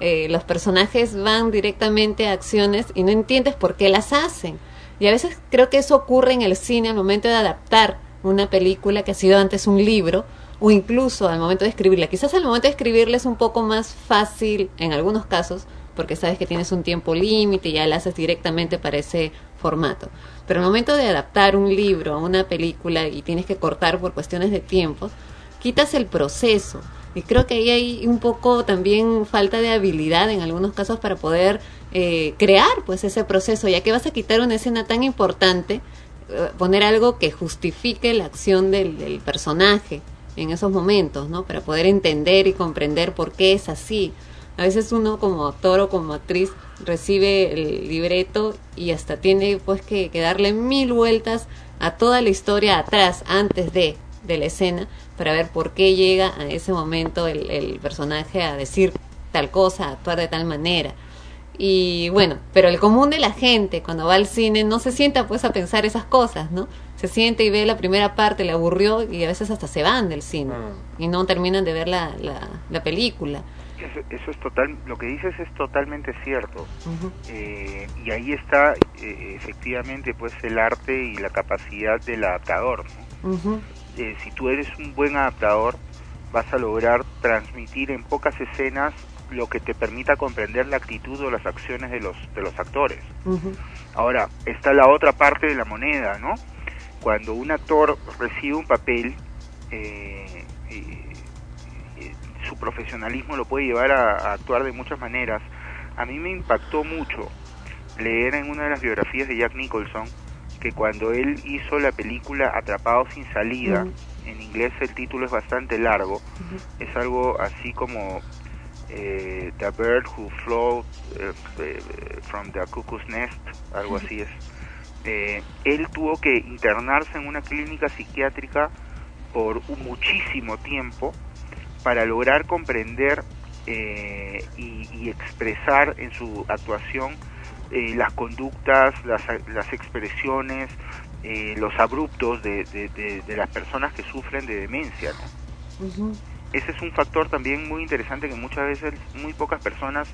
Eh, los personajes van directamente a acciones y no entiendes por qué las hacen. Y a veces creo que eso ocurre en el cine al momento de adaptar una película que ha sido antes un libro o incluso al momento de escribirla. Quizás al momento de escribirla es un poco más fácil en algunos casos porque sabes que tienes un tiempo límite y ya la haces directamente para ese formato. Pero al momento de adaptar un libro a una película y tienes que cortar por cuestiones de tiempos, quitas el proceso. Y creo que ahí hay un poco también falta de habilidad en algunos casos para poder eh, crear pues ese proceso, ya que vas a quitar una escena tan importante, poner algo que justifique la acción del, personaje en esos momentos, ¿no? Para poder entender y comprender por qué es así. A veces uno como actor o como actriz recibe el libreto y hasta tiene pues que, que darle mil vueltas a toda la historia atrás, antes de, de la escena, para ver por qué llega a ese momento el, el personaje a decir tal cosa, a actuar de tal manera. Y bueno, pero el común de la gente cuando va al cine no se sienta pues a pensar esas cosas, ¿no? Se siente y ve la primera parte, le aburrió y a veces hasta se van del cine y no terminan de ver la, la, la película. Eso, eso es total, lo que dices es totalmente cierto. Eh, y ahí está eh, efectivamente pues el arte y la capacidad del adaptador. ¿no? Eh, si tú eres un buen adaptador, vas a lograr transmitir en pocas escenas lo que te permita comprender la actitud o las acciones de los de los actores. Ahora, está la otra parte de la moneda, ¿no? Cuando un actor recibe un papel, eh, eh, eh, su profesionalismo lo puede llevar a, a actuar de muchas maneras. A mí me impactó mucho leer en una de las biografías de Jack Nicholson que cuando él hizo la película Atrapado sin salida, en inglés el título es bastante largo, es algo así como The Bird Who Flew eh, eh, from the Cuckoo's Nest, algo así es. Eh, él tuvo que internarse en una clínica psiquiátrica por muchísimo tiempo para lograr comprender eh, y, y expresar en su actuación eh, las conductas, las, las expresiones, eh, los abruptos de, de, de, de las personas que sufren de demencia. ¿no? Ese es un factor también muy interesante que muchas veces muy pocas personas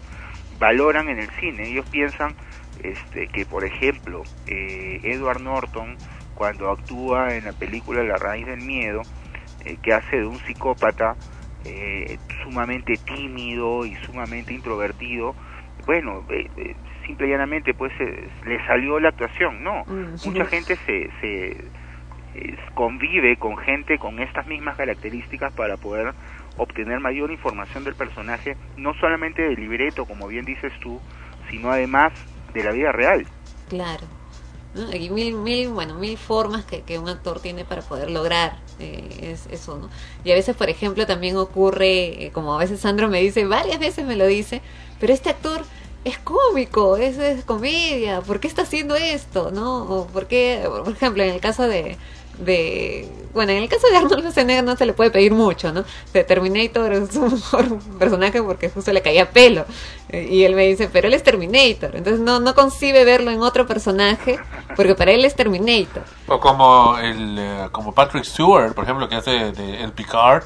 valoran en el cine. Ellos piensan este, que, por ejemplo, eh, Edward Norton, cuando actúa en la película La raíz del miedo, eh, que hace de un psicópata eh, sumamente tímido y sumamente introvertido, bueno, eh, eh, simple y llanamente pues le salió la actuación, no. Mucha gente se, se convive con gente con estas mismas características para poder obtener mayor información del personaje, no solamente del libreto, como bien dices tú, sino además de la vida real. Claro. ¿no? Hay mil, mil, bueno, mil formas que, que un actor tiene para poder lograr eh, es, eso, ¿no? Y a veces, por ejemplo, también ocurre, eh, como a veces Sandro me dice, varias veces me lo dice, pero este actor es cómico, es, es comedia, ¿por qué está haciendo esto, no? O por qué, por ejemplo, en el caso de, de bueno, en el caso de Arnold Schwarzenegger no se le puede pedir mucho, ¿no? De Terminator es un mejor personaje porque justo le caía pelo. Eh, Y él me dice, pero él es Terminator. Entonces no, no concibe verlo en otro personaje porque para él es Terminator. O como el eh, como Patrick Stewart, por ejemplo, que hace de el Picard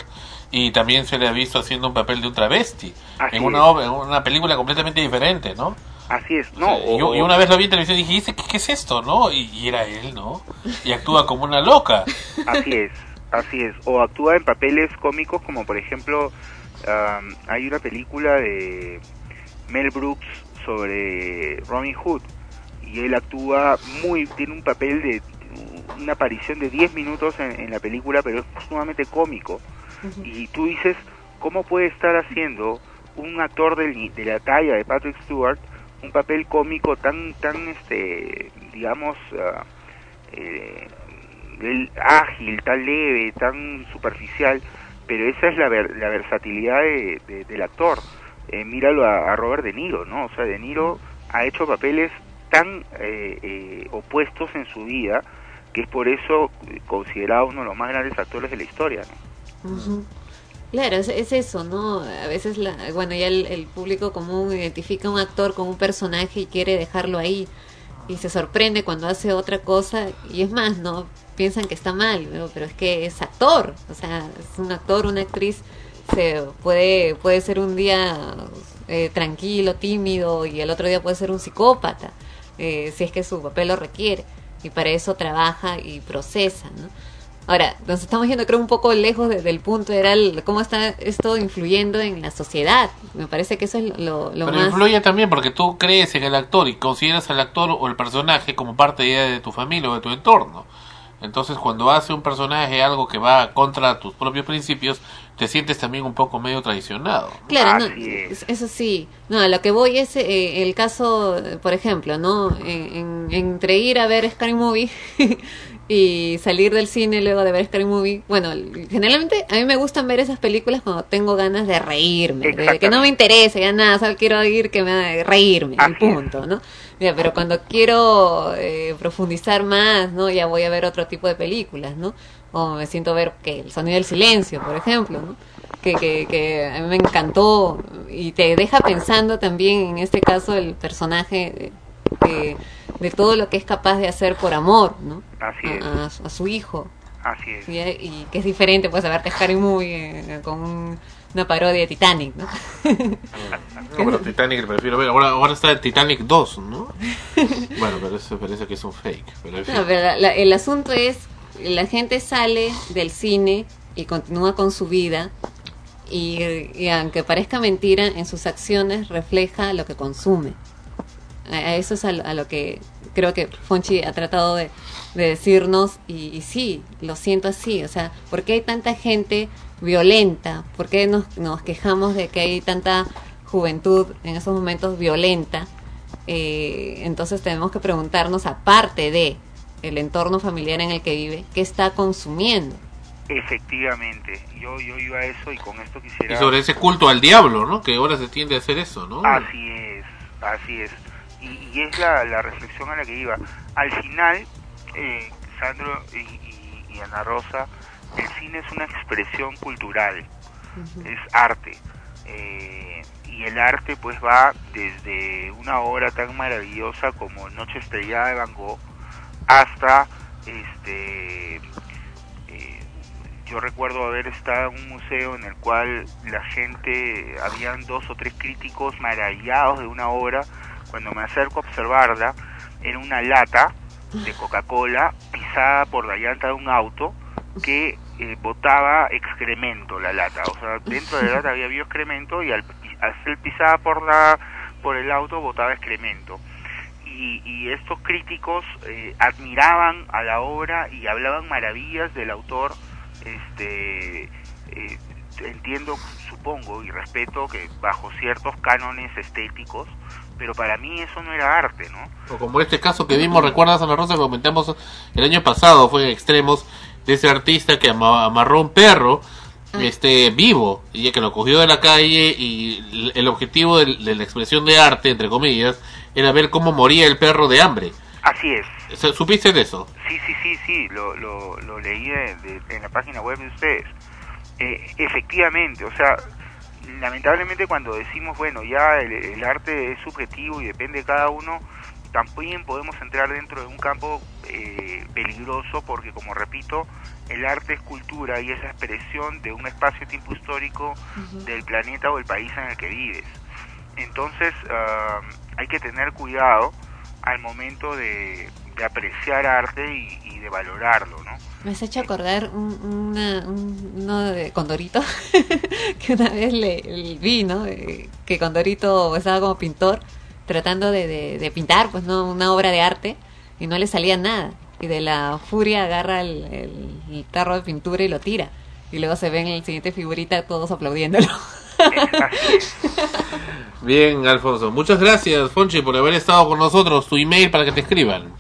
y también se le ha visto haciendo un papel de un travesti Así en una en una película completamente diferente, ¿no? Así es, no. Y o- yo- una vez lo vi en televisión y dije, "¿Ese ¿qué, qué es esto, no? Y, y era él, ¿no? Y actúa como una loca. Así es, así es. O actúa en papeles cómicos como por ejemplo hay una película de Mel Brooks sobre Robin Hood y él actúa muy, tiene un papel de una aparición de 10 minutos en, en la película pero es sumamente cómico y tú dices, ¿cómo puede estar haciendo un actor del- de la talla de Patrick Stewart un papel cómico tan, tan este, digamos, ah, eh, ágil, tan leve, tan superficial, pero esa es la, ver- la versatilidad de- de- del actor. Eh, míralo a, a Robert De Niro, ¿no? O sea, De Niro ha hecho papeles tan eh, eh, opuestos en su vida que es por eso considerado uno de los más grandes actores de la historia, ¿no? Ujú. Claro, es, es eso, ¿no? A veces, la, bueno, ya el, público común identifica un actor con un personaje y quiere dejarlo ahí. y se sorprende cuando hace otra cosa y es más, no piensan que está mal, ¿no? pero es que es actor, o sea, es un actor, una actriz, se puede, puede ser un día eh, tranquilo, tímido y el otro día puede ser un psicópata, eh, si es que su papel lo requiere y para eso trabaja y procesa, ¿no? Ahora, nos estamos yendo creo un poco lejos de- del punto, era el, cómo está esto influyendo en la sociedad. Me parece que eso es lo, lo Pero más... influye también porque tú crees en el actor y consideras al actor o el personaje como parte de tu familia o de tu entorno. Entonces, cuando hace un personaje algo que va contra tus propios principios, te sientes también un poco medio traicionado. Claro, no, es- eso sí. No, a lo que voy es eh, el caso, por ejemplo, ¿no? En- en- entre ir a ver Scary Movie y salir del cine luego de ver Scary Movie. Bueno, generalmente a mí me gustan ver esas películas cuando tengo ganas de reírme, de que no me interese ya nada, solo quiero ir que me reírme, el punto, ¿no? Ya, pero cuando quiero eh, profundizar más, ¿no? Ya voy a ver otro tipo de películas, ¿no? O me siento a ver que el sonido del silencio, por ejemplo, ¿no? Que, que, que a mí me encantó y te deja pensando también, en este caso, el personaje de, de- de todo lo que es capaz de hacer por amor, ¿no? Así a, es. a su- a su hijo. Así es. Y, y que es diferente, pues, a verte Scary Movie eh, con un- una parodia de Titanic, ¿no? No, pero Titanic prefiero ver. Ahora, ahora está el Titanic 2, ¿no? bueno, pero eso parece que es un fake. Pero en fin. No, pero la- la- el asunto es, la gente sale del cine y continúa con su vida y, y aunque parezca mentira, en sus acciones refleja lo que consume. A, eso es a, lo- a lo que creo que Fonchi ha tratado de, de decirnos y, y sí, lo siento así. O sea, ¿por qué hay tanta gente violenta? ¿Por qué nos, nos quejamos de que hay tanta juventud en esos momentos violenta? Eh, entonces tenemos que preguntarnos, aparte de el entorno familiar en el que vive, ¿qué está consumiendo? Efectivamente, yo, yo iba a eso y con esto quisiera... Y sobre ese culto al diablo, ¿no? Que ahora se tiende a hacer eso, ¿no? Así es, así es. Y, y es la, la reflexión a la que iba. Al final, eh, Sandro y, y- y Ana Rosa, el cine es una expresión cultural, es arte. Eh, y el arte pues va desde una obra tan maravillosa como Noche Estrellada de Van Gogh hasta este eh, yo recuerdo haber estado en un museo en el cual la gente, habían dos o tres críticos maravillados de una obra, cuando me acerco a observarla, era una lata de Coca-Cola pisada por la llanta de un auto que eh, botaba excremento la lata, o sea, dentro de la lata había excremento y al, al ser pisada por la por el auto botaba excremento. Y, y estos críticos eh, admiraban a la obra y hablaban maravillas del autor este eh, entiendo supongo y respeto que bajo ciertos cánones estéticos pero para mí eso no era arte no O como este caso que vimos, recuerdas Ana Rosa, que comentamos el año pasado, fue en extremos de ese artista que ama- amarró un perro este vivo y que lo cogió de la calle y el objetivo de, la expresión de arte entre comillas era ver cómo moría el perro de hambre. Así es. ¿Se- supiste de eso sí sí sí sí lo, lo, lo leí de- de- en la página web de ustedes. Eh, efectivamente o sea lamentablemente cuando decimos bueno ya el, el arte es subjetivo y depende de cada uno también podemos entrar dentro de un campo eh, peligroso porque como repito el arte es cultura y es la expresión de un espacio-tiempo histórico del planeta o el país en el que vives. Entonces ah, hay que tener cuidado al momento de, de apreciar arte y, y de valorarlo Me has hecho acordar un, una, un- uno de Condorito, que una vez le, vi, ¿no? Que Condorito estaba como pintor tratando de, pintar, pues, ¿no? Una obra de arte y no le salía nada. Y de la furia agarra el, el- tarro de pintura y lo tira. Y luego se ve en la siguiente figurita todos aplaudiéndolo. bien Alfonso muchas gracias Fonchi por haber estado con nosotros tu email para que te escriban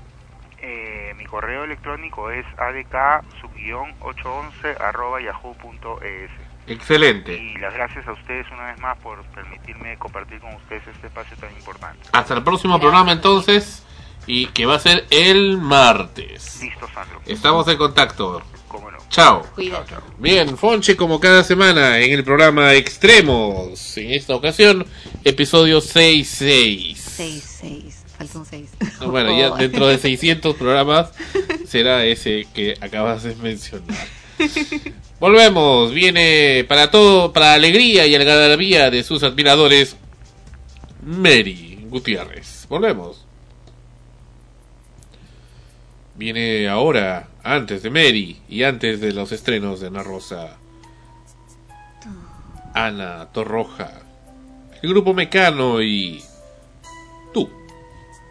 mi correo electrónico es adk-811 arroba yahoo.es excelente y las gracias a ustedes una vez más por permitirme compartir con ustedes este espacio tan importante hasta el próximo programa entonces y que va a ser el martes listo Sandro estamos en contacto Cómo no. chao Cuídate. Bien, Fonche como cada semana en el programa Extremos. En esta ocasión, episodio 66. 6, 6. Falta son seis. Bueno, ya Oh. dentro de 600 programas será ese que acabas de mencionar. Volvemos, viene para todo, para alegría y algarabía de sus admiradores, Mary Gutiérrez. Volvemos. Viene ahora, antes de Mary y antes de los estrenos de Ana Rosa. Ana Torroja, el grupo Mecano y.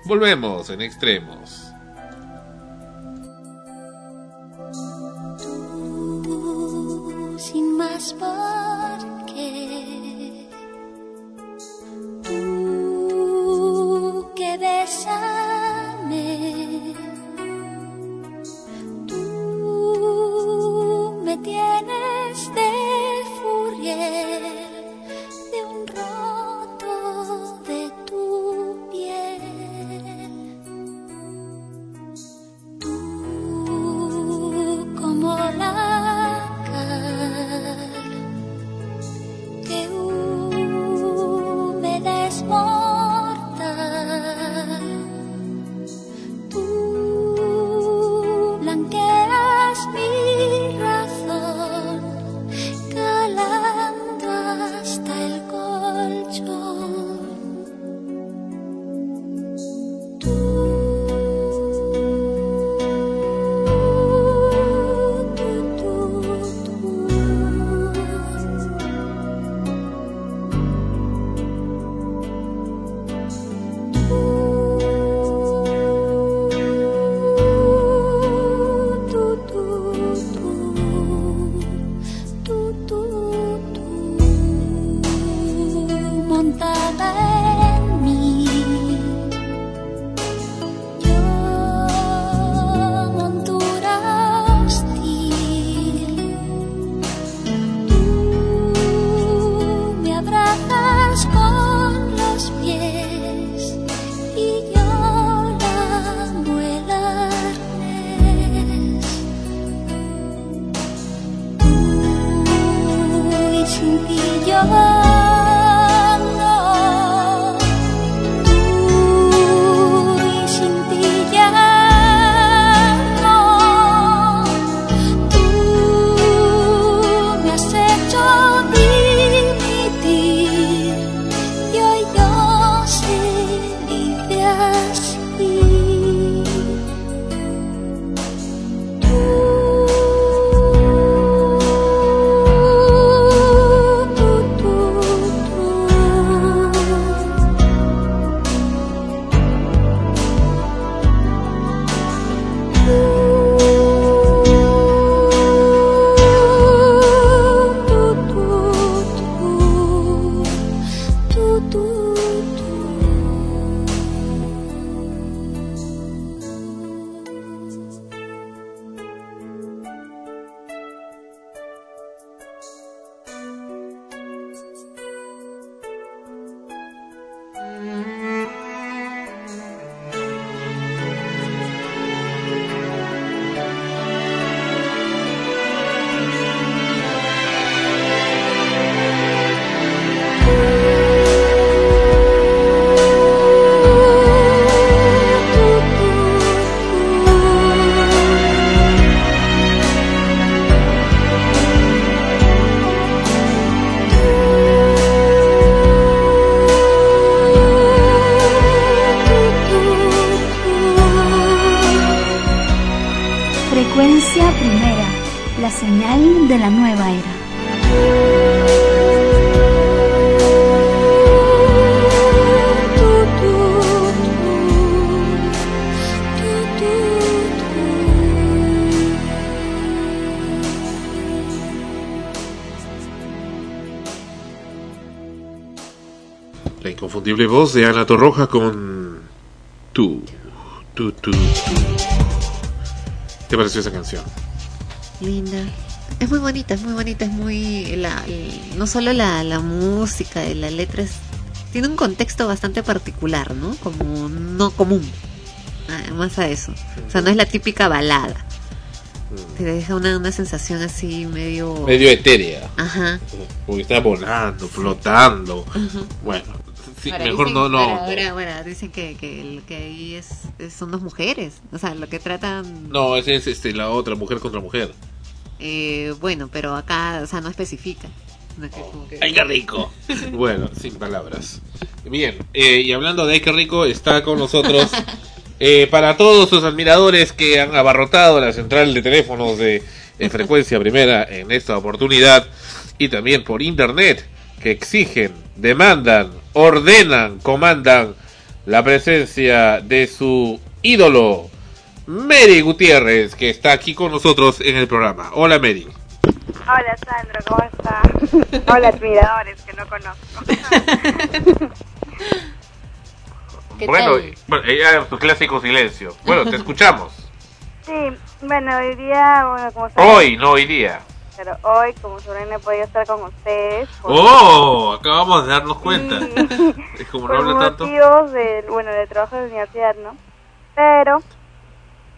Volvemos en extremos. sin más por qué. Tú que bésame, tú me tienes de furia, voz de Ana Torroja con tú, tú, tú, tú. ¿Te pareció esa canción? Linda. Es muy bonita, es muy bonita, es muy... La, el- no solo la, la música, y la letra, es, tiene un contexto bastante particular, ¿no? Como no común. Ah, Más a eso. O sea, no es la típica balada. Te deja una, una sensación así medio... Medio etérea. Ajá. Porque está volando, flotando. Bueno, Sí, mejor dicen- no, no. Ahora dicen que, que el que ahí es, es- son dos mujeres. O sea, lo que tratan. No, ese es este, la otra, mujer contra mujer. Eh, bueno, pero acá, o sea, no especifica. No es que como que- ¡Ay, qué rico! Bueno, sin palabras. Bien, eh, y hablando de Ay, qué rico, está con nosotros. eh, para todos sus admiradores que han abarrotado la central de teléfonos de, de frecuencia primera en esta oportunidad y también por internet que exigen, demandan, ordenan, comandan la presencia de su ídolo, Mary Gutiérrez, que está aquí con nosotros en el programa. Hola Mary. Hola Sandro, ¿cómo estás? Hola admiradores que no conozco. ¿Qué Bueno, bueno, ella tu clásico silencio. Bueno, te escuchamos. Sí, bueno, hoy día, bueno, como Hoy, no hoy día. Pero hoy, como sabrán, no he podido estar con ustedes. Oh, acabamos de darnos cuenta. Es como no habla tanto. motivos de, bueno, de trabajo de la universidad, ¿no? Pero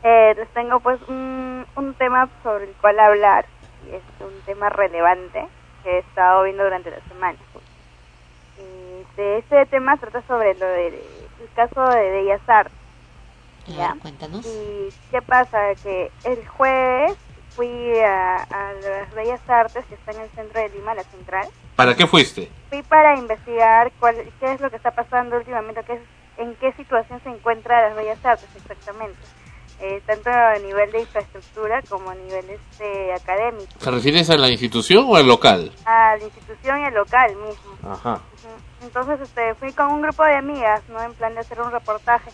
eh, les tengo pues un, un tema sobre el cual hablar y es un tema relevante que he estado viendo durante la semana. Y de este tema trata sobre lo de, el caso de Bellas Artes. ¿ya? cuéntanos. ¿Y qué pasa? Que el jueves fui a, a las Bellas Artes que está en el centro de Lima, la central, ¿Para qué fuiste? fui para investigar cuál, qué es lo que está pasando últimamente, qué es, en qué situación se encuentra las bellas artes exactamente, eh, tanto a nivel de infraestructura como a nivel este, académico, ¿Te refieres a la institución o al local? a la institución y al local mismo. Ajá. Entonces este, fui con un grupo de amigas, ¿no? En plan de hacer un reportaje.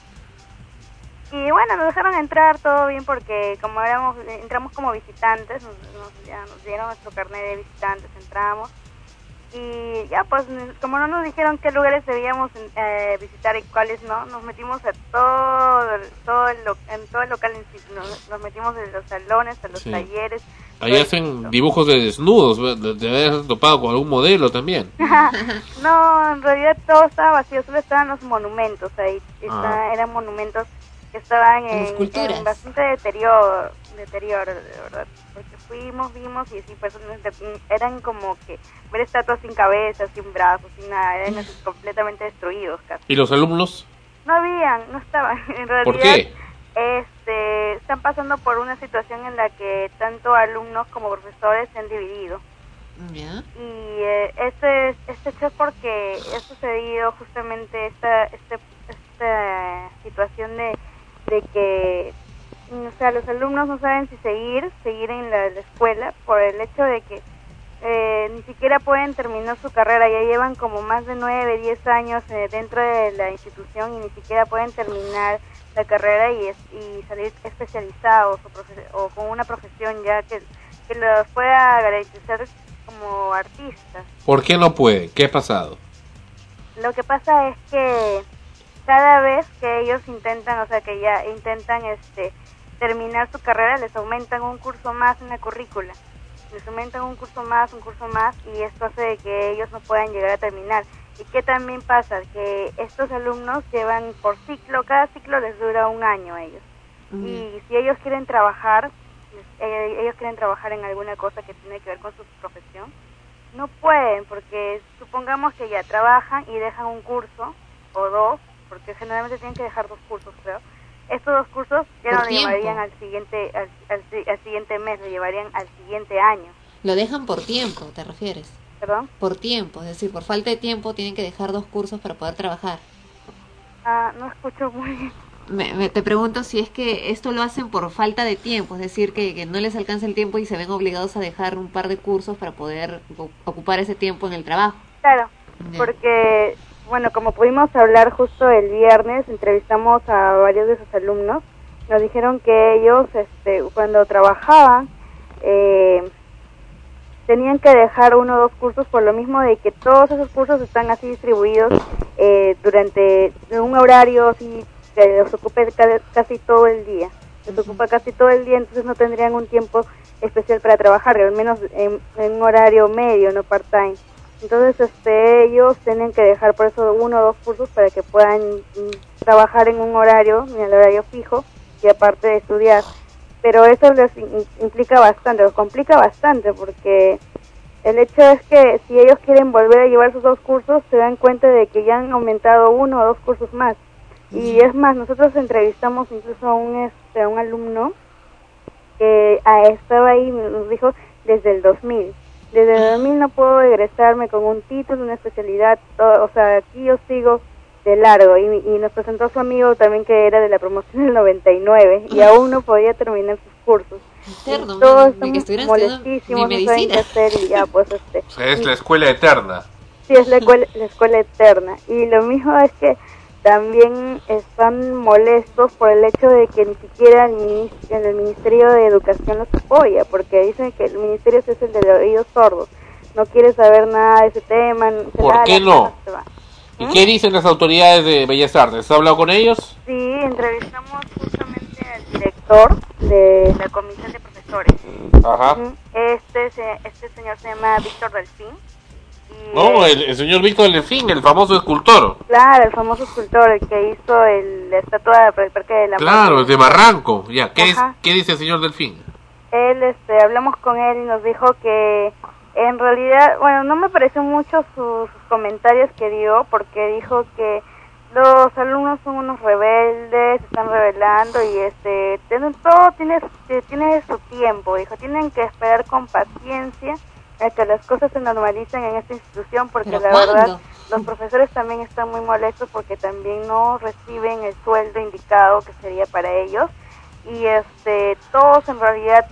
Y bueno, nos dejaron entrar todo bien porque como éramos, entramos como visitantes, nos, nos- ya nos dieron nuestro carnet de visitantes, entramos. Y ya pues como no nos dijeron qué lugares debíamos eh, visitar y cuáles no, nos metimos a todo, todo el, en todo el local, nos, nos metimos en los salones, a los Sí. talleres. Ahí hacen dibujos de desnudos. Te haber topado con algún modelo también. no, en realidad todo estaba vacío, solo estaban los monumentos ahí. Está- Ah. Eran monumentos que estaban en, bastante deterioro, deterioro, de verdad. Porque fuimos, vimos y pues de- eran como que ver estatuas sin cabeza, sin brazos, sin nada, eran así completamente destruidos casi. ¿Y los alumnos? No habían, no estaban. En realidad, ¿Por qué? Este, están pasando por una situación en la que tanto alumnos como profesores se han dividido. ¿Ya? Y eh, este, este hecho es porque ha sucedido justamente esta, este, esta situación de, de que o sea, los alumnos no saben si seguir, seguir en la, la escuela por el hecho de que eh, ni siquiera pueden terminar su carrera, ya llevan como más de 9, 10 años eh, dentro de la institución y ni siquiera pueden terminar la carrera y, es- y salir especializados o, profe- o con una profesión ya que, que los pueda garantizar como artistas. ¿Por qué no pueden? ¿Qué ha pasado? Lo que pasa es que cada vez que ellos intentan, o sea, que ya intentan este terminar su carrera, les aumentan un curso más en la currícula. Les aumentan un curso más, un curso más, y esto hace de que ellos no puedan llegar a terminar. ¿Y qué también pasa? Que estos alumnos llevan por ciclo, cada ciclo les dura un año a ellos. Y si ellos quieren trabajar, eh, ellos quieren trabajar en alguna cosa que tiene que ver con su profesión, no pueden, porque supongamos que ya trabajan y dejan un curso o dos, porque generalmente tienen que dejar dos cursos, creo. Estos dos cursos ya no lo llevarían al siguiente al, al si- al siguiente mes, lo llevarían al siguiente año. Lo dejan por tiempo, ¿te refieres? ¿Perdón? Por tiempo, es decir, por falta de tiempo tienen que dejar dos cursos para poder trabajar. Ah, no escucho muy bien. Me, me- te pregunto si es que esto lo hacen por falta de tiempo, es decir, que, que no les alcanza el tiempo y se ven obligados a dejar un par de cursos para poder ocupar ese tiempo en el trabajo. Claro, porque, bueno, como pudimos hablar justo el viernes, entrevistamos a varios de sus alumnos, nos dijeron que ellos, este, cuando trabajaban, eh, tenían que dejar uno o dos cursos por lo mismo de que todos esos cursos están así distribuidos eh, durante un horario así que los ocupe ca- casi todo el día. Les ocupa casi todo el día, entonces no tendrían un tiempo especial para trabajar, al menos en, en un horario medio, no part-time. Entonces, este, ellos tienen que dejar por eso uno o dos cursos para que puedan mm, trabajar en un horario, en el horario fijo, y aparte de estudiar. Pero eso les implica bastante, los complica bastante, porque El hecho es que si ellos quieren volver a llevar esos dos cursos, se dan cuenta de que ya han aumentado uno o dos cursos más. Y es más, nosotros entrevistamos incluso a un, este, a un alumno que ah, estaba ahí, nos dijo, desde el 2000. Desde el 2000 no puedo egresarme con un título, una especialidad, todo- o sea, aquí yo sigo de largo. Y, y nos presentó su amigo también que era de la promoción del 99 y aún no podía terminar sus cursos. Eterno, todos que estamos molestísimos, no saben qué medicina. hacer y ya, pues este... O sea, es la escuela eterna. Sí, es la escuela, la escuela eterna. Y lo mismo es que también están molestos por el hecho de que ni siquiera el, minis- el Ministerio de Educación los apoya, porque dicen que el Ministerio es el de los oídos sordos. No quiere saber nada de ese tema. ¿Por qué no? ¿Y qué dicen las autoridades de Bellas Artes? ¿Has hablado con ellos? Sí, entrevistamos justamente al director de la comisión de profesores. Ajá. Este, este señor se llama Víctor Delfín. No, el, el señor Víctor Delfín, el famoso escultor. Claro, el famoso escultor, el que hizo el, la estatua del Parque de la Claro, el de Barranco. Ya, ¿qué, es-. ¿qué dice el señor Delfín? Él, este, hablamos con él y nos dijo que en realidad, bueno, no me pareció mucho sus, sus comentarios que dio, porque dijo que los alumnos son unos rebeldes, se están rebelando y este, tienen- todo tiene, tiene su tiempo, dijo, tienen que esperar con paciencia a que las cosas se normalicen en esta institución, porque ¿Pero la cuándo? verdad los profesores también están muy molestos porque también no reciben el sueldo indicado que sería para ellos y este todos en realidad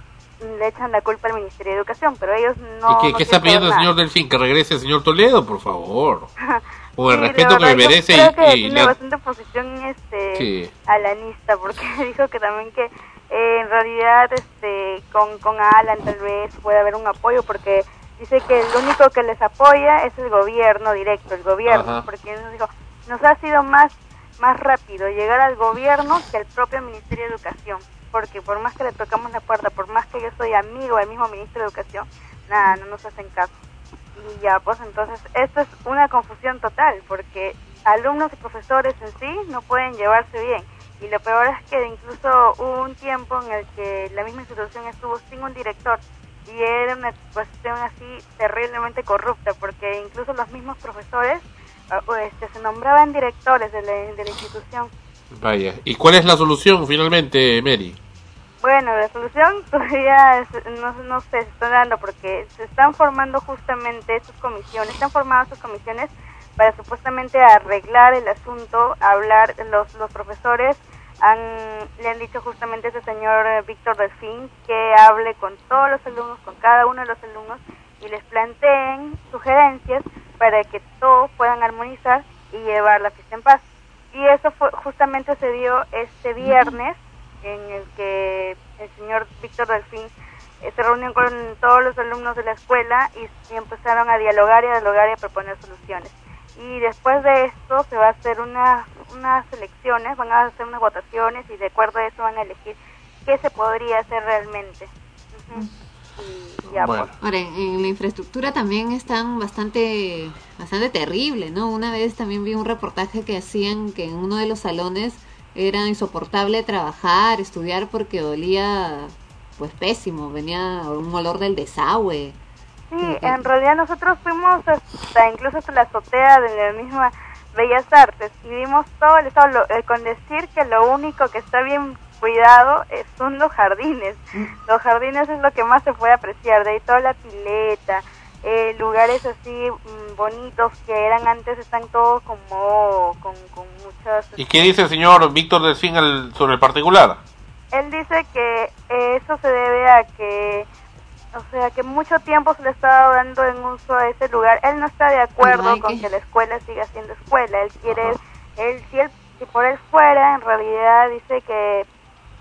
le echan la culpa al Ministerio de Educación, pero ellos no. ¿Y qué, no qué está pidiendo el señor Delfín? ¿Que regrese el señor Toledo, por favor? Por el Sí, respeto que me yo merece creo y, que y tiene la- bastante posición este Sí. alanista porque dijo que también que eh, en realidad este con con Alan tal vez puede haber un apoyo porque dice que el único que les apoya es el gobierno directo, el gobierno, Ajá. porque nos dijo, nos ha sido más más rápido llegar al gobierno que al propio Ministerio de Educación, porque por más que le tocamos la puerta, por más que yo soy amigo del mismo Ministro de Educación, nada, no nos hacen caso. Y ya, pues entonces, esto es una confusión total, porque alumnos y profesores en sí no pueden llevarse bien. Y lo peor es que incluso hubo un tiempo en el que la misma institución estuvo sin un director y era una cuestión así terriblemente corrupta, porque incluso los mismos profesores ah, o este, se nombraban directores de la, de la institución. Vaya. ¿Y cuál es la solución finalmente, Mary? Bueno, la solución todavía es- no, no se está dando porque se están formando justamente estas comisiones, están formadas estas comisiones para supuestamente arreglar el asunto, hablar, los, los profesores han, le han dicho justamente a ese señor eh, Víctor Delfín que hable con todos los alumnos, con cada uno de los alumnos y les planteen sugerencias para que todos puedan armonizar y llevar la fiesta en paz. Y eso fue, justamente se dio este viernes en el que el señor Víctor Delfín eh, se reunió con todos los alumnos de la escuela y, y empezaron a dialogar y a dialogar y a proponer soluciones. Y después de esto se va a hacer una, unas elecciones, van a hacer unas votaciones y de acuerdo a eso van a elegir qué se podría hacer realmente. Y ya, pues. Ahora, en, en la infraestructura también están bastante, bastante terrible, ¿no? Una vez también vi un reportaje que hacían que en uno de los salones era insoportable trabajar, estudiar porque olía, pues pésimo, venía un olor del desagüe. Sí, en realidad nosotros fuimos hasta incluso hasta la azotea de la misma Bellas Artes y vimos todo el estado, lo- eh, con decir que lo único que está bien cuidado eh, son los jardines. Los jardines es lo que más se puede apreciar, de ahí toda la pileta, eh, lugares así mm, bonitos que eran antes están todos como con, con muchas... ¿Y qué dice el señor Víctor Delfín sobre el particular? Él dice que eso se debe a que, o sea, que mucho tiempo se le estaba dando en uso a ese lugar. Él no está de acuerdo con que la escuela siga siendo escuela. Él quiere, él, si él, si por él fuera, en realidad dice que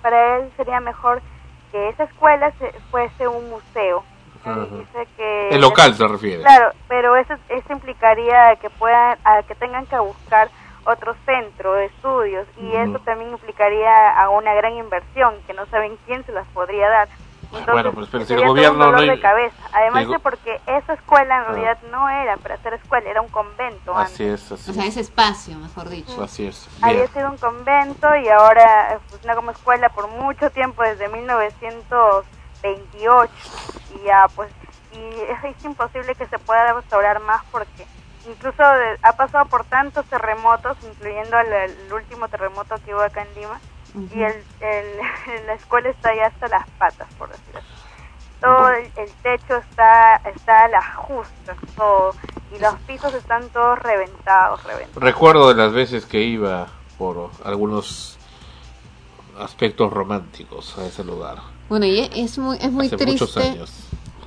para él sería mejor que esa escuela se, fuese un museo. Él dice que El local se refiere. Claro, pero eso, eso implicaría que puedan, a que tengan que buscar otro centro de estudios y eso también implicaría a una gran inversión que no saben quién se las podría dar. Entonces, Bueno, pues, pero si el gobierno un dolor no- de cabeza. Además de porque esa escuela en Ah. realidad no era para ser escuela, era un convento antes. Así es, así O sea, es. ese espacio, mejor dicho. Así es. Había sido un convento y ahora funciona como escuela por mucho tiempo, desde 1928. Y ya, pues, y es, es imposible que se pueda restaurar más porque incluso de- ha pasado por tantos terremotos, incluyendo el, el último terremoto que hubo acá en Lima, y el, el- la escuela está ya hasta las patas, por decirlo así. Todo el, el techo está, está a la justa, todo, y los pisos están todos reventados, reventados. Recuerdo de las veces que iba por algunos aspectos románticos a ese lugar. Bueno, y es- es muy, es muy hace triste. muchos años.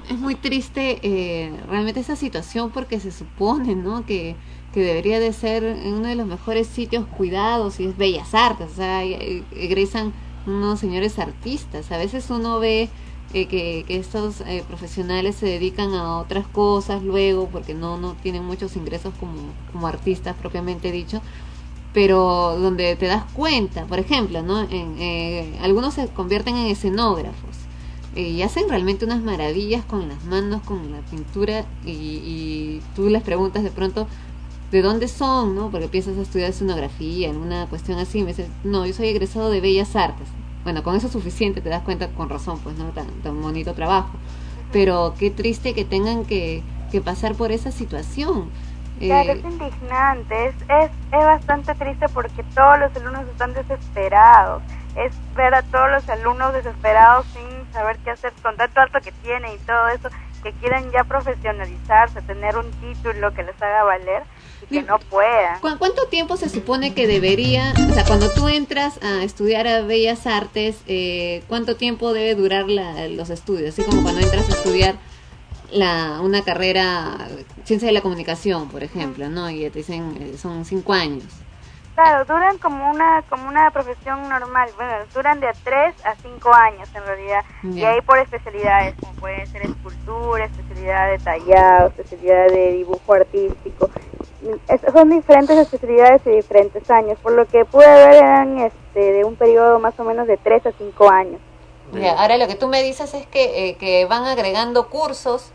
Es muy triste eh, realmente esa situación porque se supone, ¿no? Que, que debería de ser uno de los mejores sitios cuidados y es Bellas Artes, o sea, egresan unos señores artistas. A veces uno ve eh, que, que estos eh, profesionales se dedican a otras cosas luego porque no, no tienen muchos ingresos como, como artistas propiamente dicho, pero donde te das cuenta, por ejemplo, ¿no? En, eh, algunos se convierten en escenógrafos eh, y hacen realmente unas maravillas con las manos, con la pintura y, y tú les preguntas de pronto de dónde son, ¿no? Porque piensas estudiar escenografía, en una cuestión así, y me dices, no, yo soy egresado de Bellas Artes. Bueno, con eso es suficiente, te das cuenta con razón, pues, ¿no? Tan, tan bonito trabajo. Pero qué triste que tengan que, que pasar por esa situación. Claro, Eh, es indignante, es, es, es bastante triste porque todos los alumnos están desesperados. Es ver a todos los alumnos desesperados sin saber qué hacer con tanto alto que tienen y todo eso, que quieren ya profesionalizarse, tener un título que les haga valer que no puedan. ¿Cu- ¿Cuánto tiempo se supone que debería, o sea, cuando tú entras a estudiar a Bellas Artes, eh, cuánto tiempo debe durar la- los estudios? Así como cuando entras a estudiar la, una carrera, ciencia de la comunicación, por ejemplo, ¿no? Y te dicen, eh, son cinco años. Claro, duran como una como una profesión normal. Bueno, duran de 3 a 5 años en realidad. Y ahí por especialidades, como puede ser escultura, especialidad de tallado, especialidad de dibujo artístico. Son diferentes especialidades y diferentes años. Por lo que pude ver eran este, de un periodo más o menos de 3 a 5 años. Ya, ahora lo que tú me dices es que, eh, que van agregando cursos.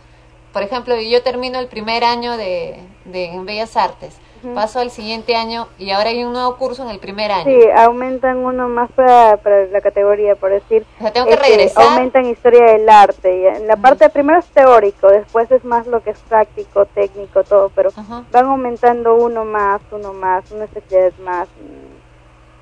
Por ejemplo, yo termino el primer año de, de en Bellas Artes, Paso al siguiente año y ahora hay un nuevo curso en el primer año. Sí, aumentan uno más para, para la categoría, por decir. O sea, tengo que este, regresar. Aumentan historia del arte. y en la parte primero es teórico, después es más lo que es práctico, técnico, todo, pero van aumentando uno más, uno más, una especialidad más.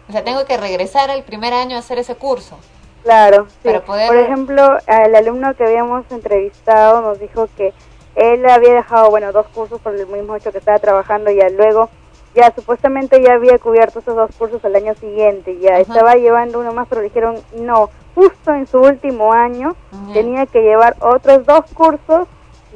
O sea, tengo que regresar al primer año a hacer ese curso. Claro, sí. Para poder- Por ejemplo, el alumno que habíamos entrevistado nos dijo que él había dejado, bueno, dos cursos por el mismo hecho que estaba trabajando y ya luego, ya supuestamente ya había cubierto esos dos cursos al año siguiente, ya estaba llevando uno más, pero le dijeron no, justo en su último año tenía que llevar otros dos cursos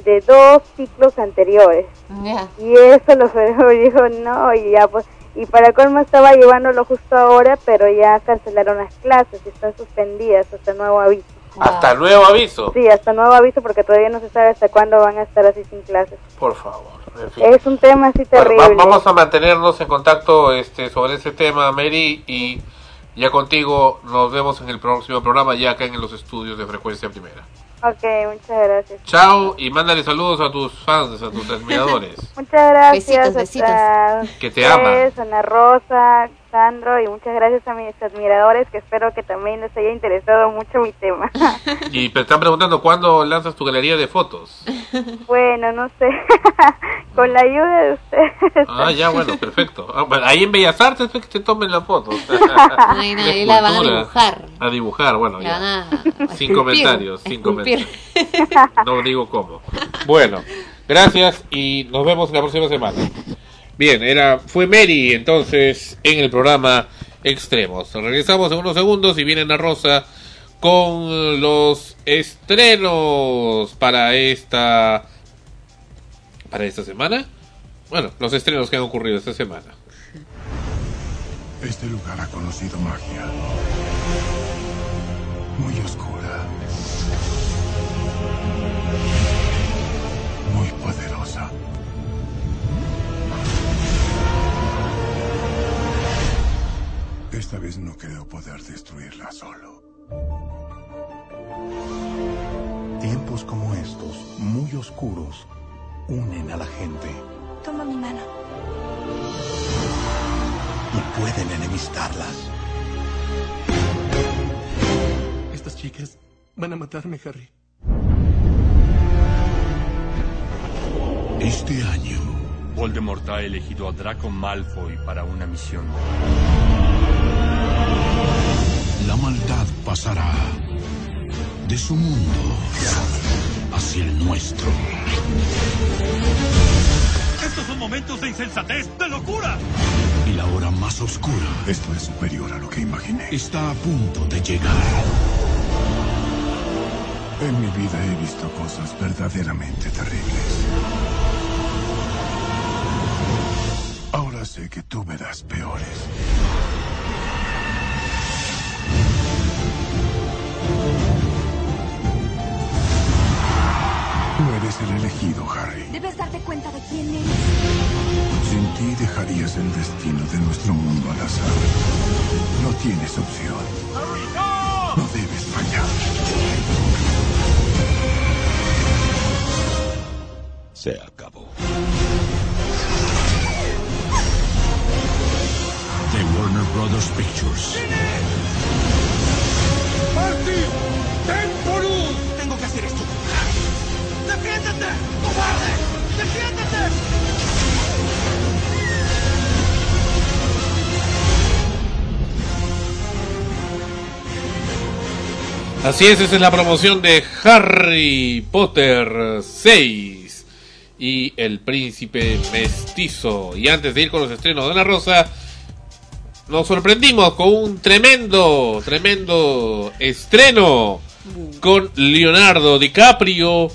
de dos ciclos anteriores. Ya. Y eso lo dijo, no, y ya pues, y para colmo estaba llevándolo justo ahora, pero ya cancelaron las clases y están suspendidas hasta nuevo aviso. Hasta nuevo aviso. Sí, hasta nuevo aviso porque todavía no se sabe hasta cuándo van a estar así sin clases. Por favor. En fin. Es un tema así Bueno, terrible. va- vamos a mantenernos en contacto este, sobre ese tema, Mary, y ya contigo nos vemos en el próximo programa, ya acá en los estudios de Frecuencia Primera. Ok, muchas gracias. Chao y mándale saludos a tus fans, a tus admiradores. Muchas gracias. Besitos, besitos. Que te aman. Ana Rosa, Sandro, y muchas gracias a mis admiradores que espero que también les haya interesado mucho mi tema. Y te están preguntando cuándo lanzas tu galería de fotos. bueno, no sé, con la ayuda de ustedes. Ah, ya, bueno, perfecto. Ah, bueno, ahí en Bellas Artes es que te tomen la foto. Ay, no, ahí la van a dibujar. A dibujar, bueno, ya. van a- a Sin esculpir, comentarios, sin esculpir. comentarios. No digo cómo. Bueno, gracias y nos vemos la próxima semana. Bien, era fue Mary entonces en el programa Extremos. Regresamos en unos segundos y viene Ana Rosa con los estrenos para esta para esta semana. Bueno, los estrenos que han ocurrido esta semana. Este lugar ha conocido magia. Muy oscura. Esta vez no creo poder destruirla solo. Tiempos como estos, muy oscuros, unen a la gente Toma mi mano. y pueden enemistarlas. Estas chicas van a matarme, Harry. Este año, Voldemort ha elegido a Draco Malfoy para una misión. La maldad pasará de su mundo hacia el nuestro. Estos son momentos de insensatez, de locura. Y la hora más oscura. Esto es superior a lo que imaginé. Está a punto de llegar. En mi vida he visto cosas verdaderamente terribles. Ahora sé que tú verás peores. Eres el elegido, Harry. Debes darte cuenta de quién eres. Sin ti dejarías el destino de nuestro mundo al azar. No tienes opción. No debes fallar. Se acabó. De Warner Brothers Pictures. ¡Marty! ¡Ten ¡Defiéndete! ¡Cobarde! ¡Defiéndete! Así es, esa es la promoción de Harry Potter 6 y El Príncipe Mestizo. Y antes de ir con los estrenos de la Rosa, nos sorprendimos con un tremendo, tremendo estreno con Leonardo DiCaprio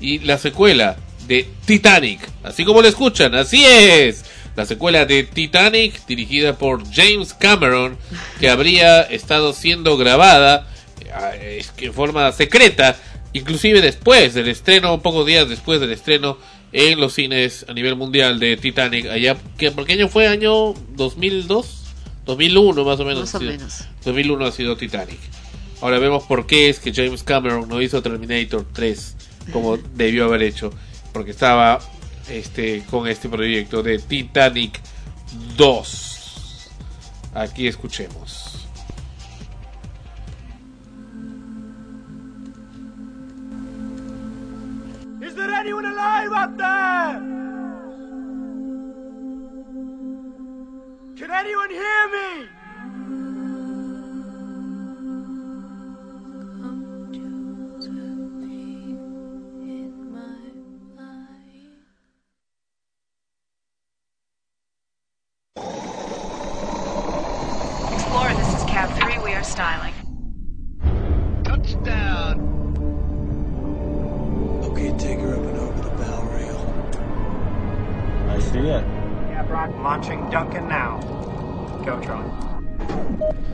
y la secuela de Titanic. Así como lo escuchan, así es. La secuela de Titanic, dirigida por James Cameron, que habría estado siendo grabada eh, en forma secreta, inclusive después del estreno, pocos días después del estreno en los cines a nivel mundial de Titanic. Allá, que ¿por qué año fue? ¿Año 2002? 2001 más o menos. Más o menos. 2001 ha sido Titanic. Ahora vemos por qué es que James Cameron no hizo Terminator 3 como debió haber hecho, porque estaba este con este proyecto de Titanic 2. Aquí escuchemos. Is there anyone alive out there? Can anyone hear me? Explorer, this is Cab 3. We are styling. Touchdown! Okay, take her up and over the bow rail. I see it. Yeah, Brock, launching Duncan now. Go, Tron.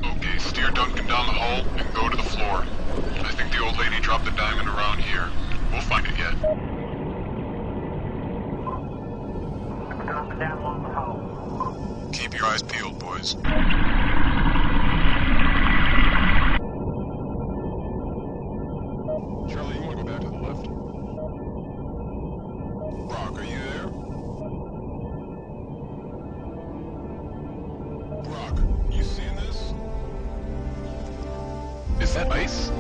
Okay, steer Duncan down the hole and go to the floor. I think the old lady dropped the diamond around here. We'll find it yet. Dropping down along the hull. Keep your eyes peeled, boys. Charlie, you want to go back to the left? Brock, are you there? Brock, you seeing this? Is that ice?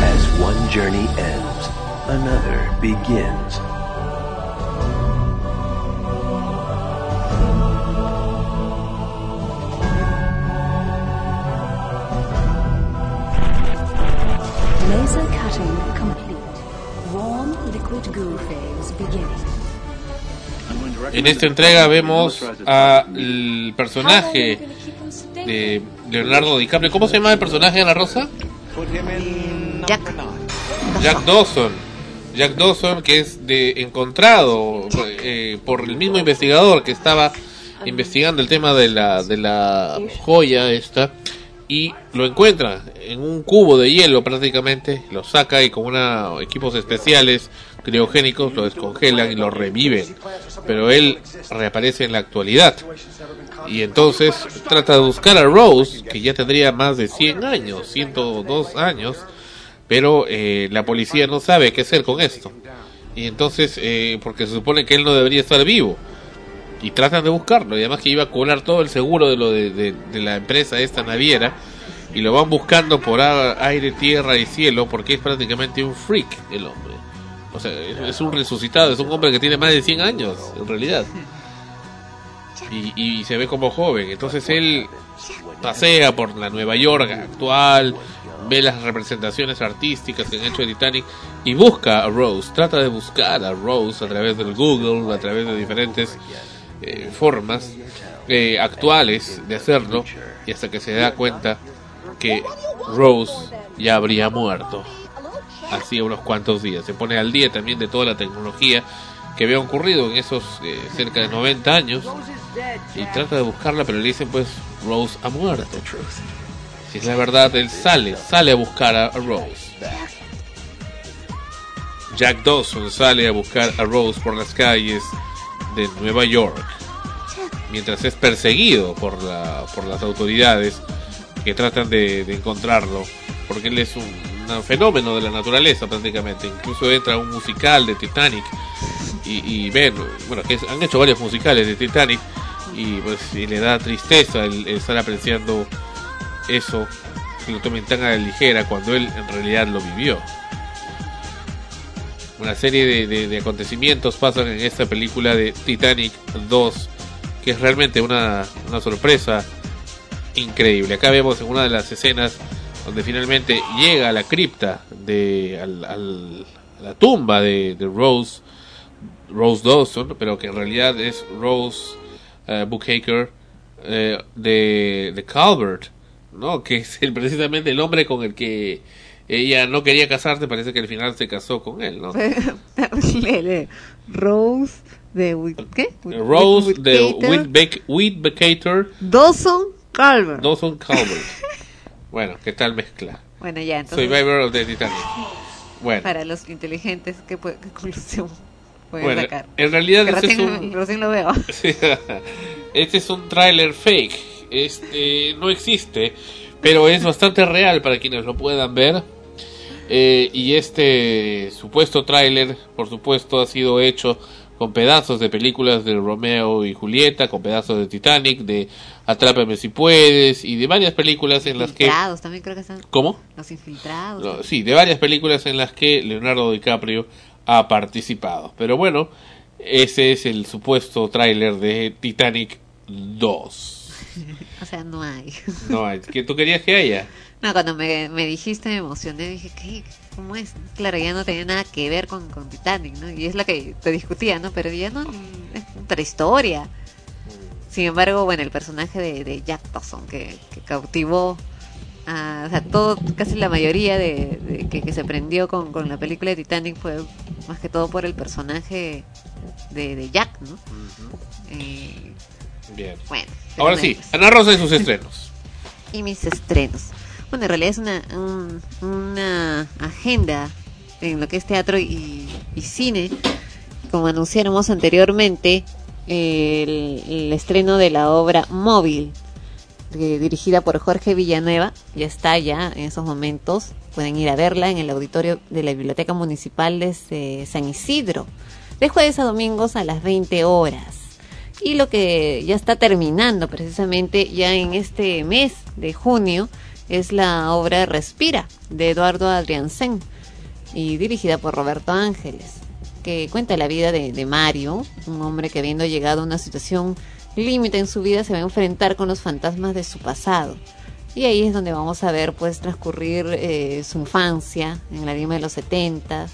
As one journey ends, another begins. En esta entrega vemos al personaje de Leonardo DiCaprio. ¿Cómo se llama el personaje de la Rosa? Jack. Jack Dawson. Jack Dawson, que es de encontrado eh, por el mismo investigador que estaba investigando el tema de la, de la joya esta y lo encuentra en un cubo de hielo prácticamente, lo saca y con unos equipos especiales criogénicos lo descongelan y lo reviven, pero él reaparece en la actualidad y entonces trata de buscar a Rose, que ya tendría más de 100 años, 102 años, pero eh, la policía no sabe qué hacer con esto. Y entonces, eh, porque se supone que él no debería estar vivo. Y tratan de buscarlo. Y además que iba a cobrar todo el seguro de lo de, de- la empresa esta naviera. y lo van buscando por aire, tierra y cielo porque es prácticamente un freak el hombre. Es- un resucitado, es un hombre que tiene más de 100 años en realidad. Y, y se ve como joven. Entonces él pasea por la Nueva York actual, ve las representaciones artísticas que han hecho de Titanic y busca a Rose, trata de buscar a Rose a través del Google, a través de diferentes eh, formas eh, actuales de hacerlo y hasta que se da cuenta que Rose ya habría muerto hacía unos cuantos días. Se pone al día también de toda la tecnología que había ocurrido en esos eh, cerca de 90 años y trata de buscarla, pero le dicen pues Rose ha muerto. Si es la verdad, él sale, sale a buscar a, Rose. Jack Dawson sale a buscar a Rose por las calles de Nueva York, mientras es perseguido por, la, por las autoridades que tratan de, de encontrarlo, porque él es un, un fenómeno de la naturaleza prácticamente. Incluso entra un musical de Titanic y, y ven, bueno, que han hecho varios musicales de Titanic y pues y le da tristeza el, estar apreciando eso que lo tomen tan a la ligera cuando él en realidad lo vivió. Una serie de acontecimientos pasan en esta película de Titanic 2 que es realmente una, una sorpresa increíble. Acá vemos en una de las escenas donde finalmente llega a la cripta de al- al- a la tumba de, de Rose Rose Dawson, pero que en realidad es Rose eh, Bookhaker eh, de, de Calvert, ¿no? Que es el- precisamente el hombre con el que ella no quería casarse, parece que al final se casó con él, ¿no? Rose de. Whit- Rose de Whitbecator Dawson Calvert. Dawson Calvert. Bueno, ¿qué tal mezcla? Bueno, ya, entonces. Survivor of the Titanic. Bueno, Para los inteligentes, ¿qué, pu- qué conclusión pueden bueno sacar? en realidad este es recién, un... recién lo veo. Este es un tráiler fake. Este no existe, pero es bastante real para quienes lo puedan ver. Eh, y este supuesto tráiler, por supuesto, ha sido hecho con pedazos de películas de Romeo y Julieta, con pedazos de Titanic, de Atrápame si puedes y de varias películas en las que Infiltrados, también creo que están. ¿Cómo? Los infiltrados. No, sí, de varias películas en las que Leonardo DiCaprio ha participado. Pero bueno, ese es el supuesto tráiler de Titanic 2. o sea, no hay. No, hay- tú querías que haya. No, cuando me, me dijiste me emocioné, dije, ¿qué? ¿Cómo es? Claro, ya no tenía nada que ver con, con Titanic, ¿no? Y es la que te discutía, ¿no? Pero ya no, es otra historia. Sin embargo, bueno, el personaje de, de Jack Dawson, que, que cautivó a, o sea, todo, casi la mayoría de, de que, que se prendió con, con la película de Titanic fue más que todo por el personaje de, de Jack, ¿no? Eh, Bien. bueno. Ahora sí. Ana Rosa y sus estrenos. y mis estrenos. Bueno, en realidad es una, un- una agenda en lo que es teatro y, cine. Como anunciáramos anteriormente, el, el estreno de la obra Móvil, eh, dirigida por Jorge Villanueva, ya está ya en esos momentos. Pueden ir a verla en el auditorio de la Biblioteca Municipal de eh, San Isidro, de jueves a domingos a las 20 horas. Y lo que ya está terminando precisamente ya en este mes de junio es la obra Respira de Eduardo Adriansen y dirigida por Roberto Ángeles, que cuenta la vida de, Mario, un hombre que habiendo llegado a una situación límite en su vida se va a enfrentar con los fantasmas de su pasado. Y ahí es donde vamos a ver pues transcurrir eh, su infancia en la Lima de los setentas,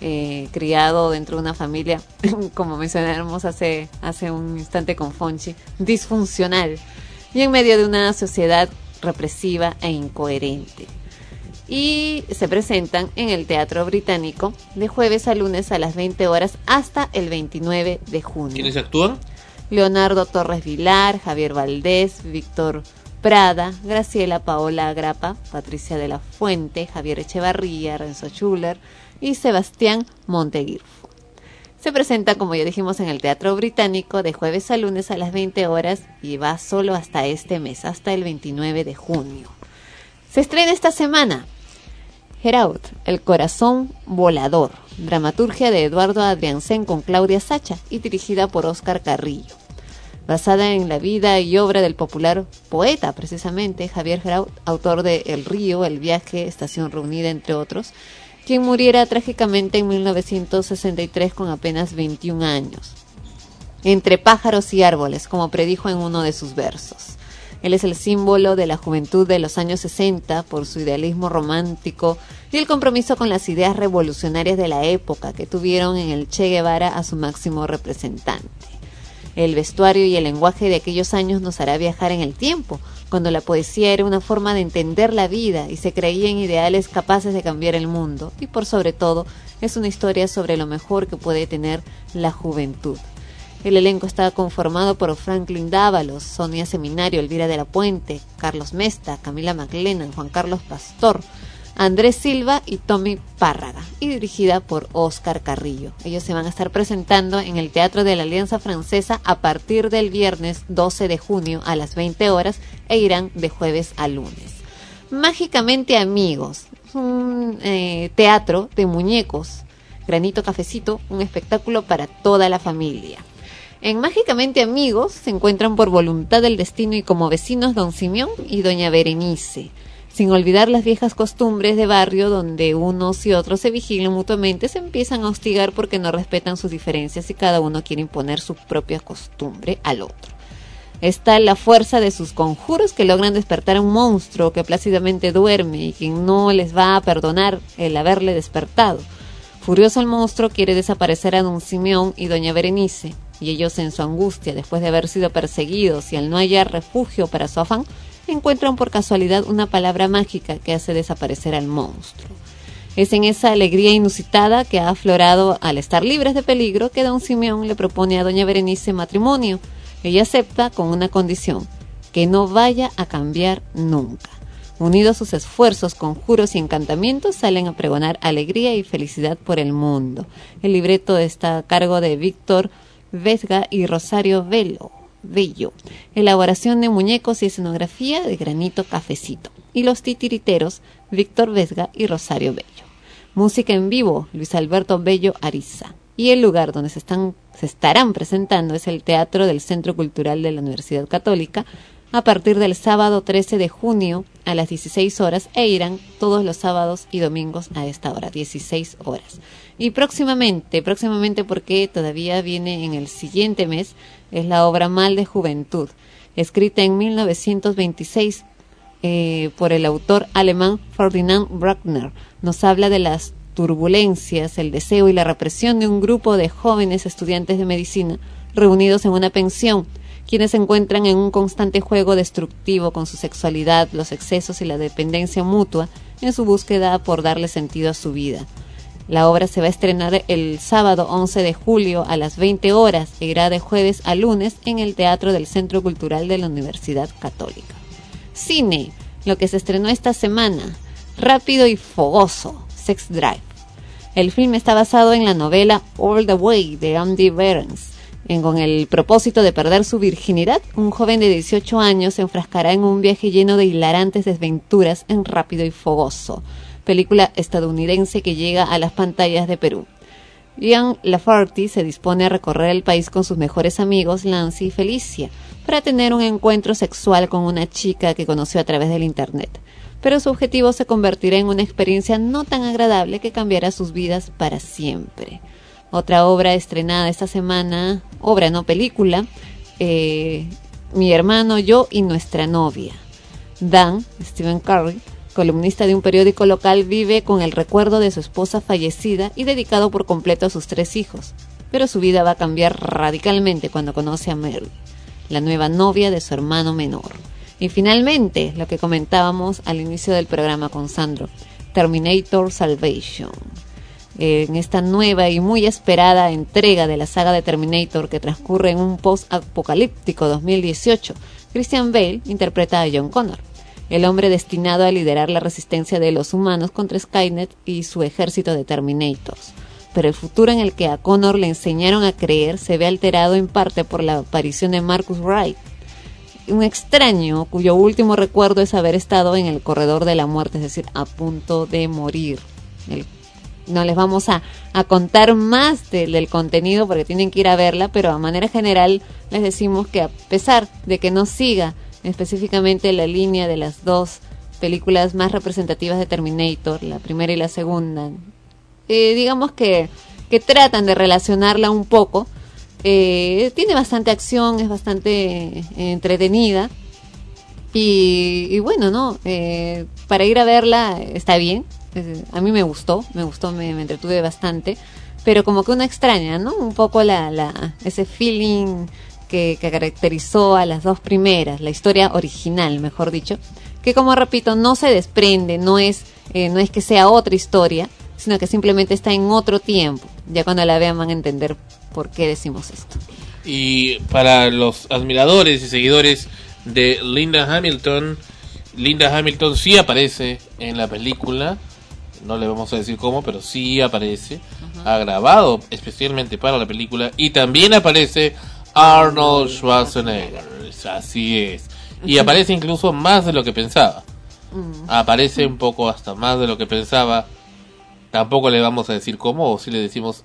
eh, criado dentro de una familia, como mencionamos hace, hace un instante con Fonchi, disfuncional y en medio de una sociedad represiva e incoherente. Y se presentan en el Teatro Británico de jueves a lunes a las 20 horas hasta el 29 de junio. ¿Quiénes actúan? Leonardo Torres Vilar, Javier Valdés, Víctor Prada, Graciela Paola Agrapa, Patricia de la Fuente, Javier Echevarría, Renzo Schuller y Sebastián Monteguirfo. Se presenta, como ya dijimos, en el Teatro Británico de jueves a lunes a las 20 horas y va solo hasta este mes, hasta el 29 de junio. Se estrena esta semana Heraut, El corazón volador, dramaturgia de Eduardo Adriansen con Claudia Sacha y dirigida por Oscar Carrillo. basada en la vida y obra del popular poeta, precisamente, Javier Grau, autor de El río, El viaje, Estación reunida, entre otros, quien muriera trágicamente en 1963 con apenas 21 años. Entre pájaros y árboles, como predijo en uno de sus versos. Él es el símbolo de la juventud de los años 60 por su idealismo romántico y el compromiso con las ideas revolucionarias de la época que tuvieron en el Che Guevara a su máximo representante. El vestuario y el lenguaje de aquellos años nos hará viajar en el tiempo, cuando la poesía era una forma de entender la vida y se creía en ideales capaces de cambiar el mundo, y por sobre todo es una historia sobre lo mejor que puede tener la juventud. El elenco estaba conformado por Franklin Dávalos, Sonia Seminario, Elvira de la Puente, Carlos Mesta, Camila McLennan, Juan Carlos Pastor, Andrés Silva y Tommy Párraga, y dirigida por Oscar Carrillo. Ellos se van a estar presentando en el Teatro de la Alianza Francesa a partir del viernes 12 de junio a las 20 horas e irán de jueves a lunes. Mágicamente Amigos, un eh, teatro de muñecos, granito cafecito, un espectáculo para toda la familia. En Mágicamente Amigos se encuentran por voluntad del destino y como vecinos Don Simeón y Doña Berenice, sin olvidar las viejas costumbres de barrio donde unos y otros se vigilan mutuamente, se empiezan a hostigar porque no respetan sus diferencias y cada uno quiere imponer su propia costumbre al otro. Está la fuerza de sus conjuros que logran despertar a un monstruo que plácidamente duerme y quien no les va a perdonar el haberle despertado. Furioso el monstruo quiere desaparecer a don Simeón y doña Berenice, y ellos en su angustia, después de haber sido perseguidos y al no hallar refugio para su afán, encuentran por casualidad una palabra mágica que hace desaparecer al monstruo. Es en esa alegría inusitada que ha aflorado al estar libres de peligro que don Simeón le propone a doña Berenice matrimonio. Ella acepta con una condición, que no vaya a cambiar nunca. Unidos sus esfuerzos, conjuros y encantamientos, salen a pregonar alegría y felicidad por el mundo. El libreto está a cargo de Víctor Vesga y Rosario Velo. Bello. Elaboración de muñecos y escenografía de granito cafecito. Y los titiriteros, Víctor Vesga y Rosario Bello. Música en vivo, Luis Alberto Bello Ariza. Y el lugar donde se, están, se estarán presentando es el Teatro del Centro Cultural de la Universidad Católica a partir del sábado 13 de junio a las 16 horas e irán todos los sábados y domingos a esta hora, 16 horas. Y próximamente, próximamente porque todavía viene en el siguiente mes, es la obra Mal de Juventud, escrita en 1926 eh, por el autor alemán Ferdinand Bruckner. Nos habla de las turbulencias, el deseo y la represión de un grupo de jóvenes estudiantes de medicina reunidos en una pensión, quienes se encuentran en un constante juego destructivo con su sexualidad, los excesos y la dependencia mutua en su búsqueda por darle sentido a su vida. La obra se va a estrenar el sábado 11 de julio a las 20 horas e irá de jueves a lunes en el Teatro del Centro Cultural de la Universidad Católica. Cine, lo que se estrenó esta semana, Rápido y Fogoso, Sex Drive. El filme está basado en la novela All the Way de Andy Behrens. En, con el propósito de perder su virginidad, un joven de 18 años se enfrascará en un viaje lleno de hilarantes desventuras en Rápido y Fogoso película estadounidense que llega a las pantallas de Perú. Ian Lafarty se dispone a recorrer el país con sus mejores amigos Lance y Felicia para tener un encuentro sexual con una chica que conoció a través del Internet. Pero su objetivo se convertirá en una experiencia no tan agradable que cambiará sus vidas para siempre. Otra obra estrenada esta semana, obra no película, eh, Mi hermano, yo y nuestra novia. Dan, Stephen Curry, columnista de un periódico local, vive con el recuerdo de su esposa fallecida y dedicado por completo a sus tres hijos. Pero su vida va a cambiar radicalmente cuando conoce a Mary, la nueva novia de su hermano menor. Y finalmente, lo que comentábamos al inicio del programa con Sandro, Terminator Salvation. En esta nueva y muy esperada entrega de la saga de Terminator que transcurre en un post-apocalíptico 2018, Christian Bale interpreta a John Connor el hombre destinado a liderar la resistencia de los humanos contra Skynet y su ejército de Terminators. Pero el futuro en el que a Connor le enseñaron a creer se ve alterado en parte por la aparición de Marcus Wright, un extraño cuyo último recuerdo es haber estado en el corredor de la muerte, es decir, a punto de morir. No les vamos a, contar más de- del contenido porque tienen que ir a verla, pero a manera general les decimos que a pesar de que no siga específicamente la línea de las dos películas más representativas de Terminator, la primera y la segunda, eh, digamos que, que tratan de relacionarla un poco. Eh, tiene bastante acción, es bastante eh, entretenida. Y, bueno, ¿no? Eh, para ir a verla está bien. A mí me gustó, me gustó, me, me entretuve bastante. Pero como que una extraña, ¿no? Un poco la, la, ese feeling que, que caracterizó a las dos primeras, la historia original, mejor dicho. Que como repito, no se desprende, no es, eh, no es que sea otra historia, sino que simplemente está en otro tiempo. Ya cuando la vean van a entender por qué decimos esto. Y para los admiradores y seguidores de Linda Hamilton, Linda Hamilton sí aparece en la película. No le vamos a decir cómo, pero sí aparece. Ha grabado especialmente para la película. Y también aparece Arnold Schwarzenegger. Así es. Y aparece incluso más de lo que pensaba. Aparece un poco hasta más de lo que pensaba. Tampoco le vamos a decir cómo, o si le decimos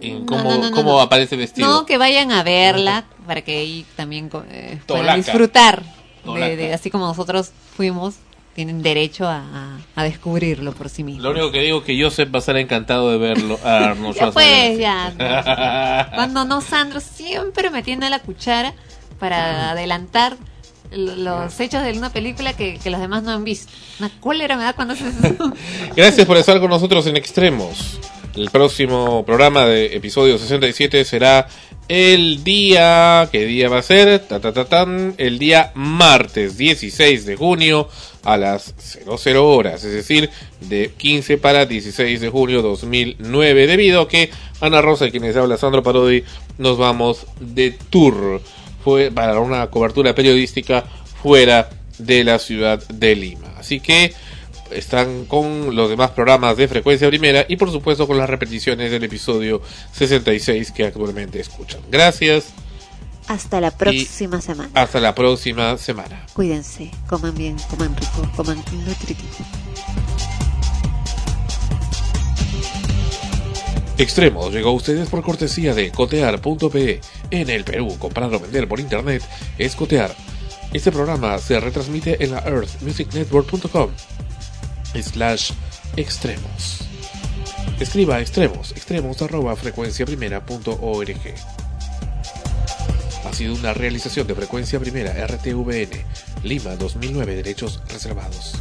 en cómo, no, no, no, cómo no. aparece vestido. No, que vayan a verla para que ahí también co- eh, puedan disfrutar. De, de- así como nosotros fuimos, tienen derecho a, a- a descubrirlo por sí mismos. Lo único que digo es que Joseph va a estar encantado de verlo a Arnold Ya pues, ya. Cuando no, Sandro siempre metiendo la cuchara para adelantar los hechos de una película que, que los demás no han visto. Una cólera me da cuando haces eso. Gracias por estar con nosotros en Extremos. El próximo programa de episodio 67 será el día. ¿Qué día va a ser? Ta, ta, ta, tan, el día martes 16 de junio a las 00 horas, es decir, de 15 para 16 de junio 2009, debido a que Ana Rosa y quienes habla Sandro Parodi nos vamos de tour fue para una cobertura periodística fuera de la ciudad de Lima. Así que están con los demás programas de frecuencia primera y por supuesto con las repeticiones del episodio 66 que actualmente escuchan. Gracias, Hasta la próxima semana. hasta la próxima semana. Cuídense, coman bien, coman rico, coman nutritivo. Extremos llegó a ustedes por cortesía de cotear.pe. En el Perú, comprar o vender por internet es cotear. Este programa se retransmite en la earthmusicnetwork.com slash extremos. Escriba extremos, extremos arroba frecuenciaprimera.org. Ha sido una realización de frecuencia primera RTVN, Lima 2009, derechos reservados.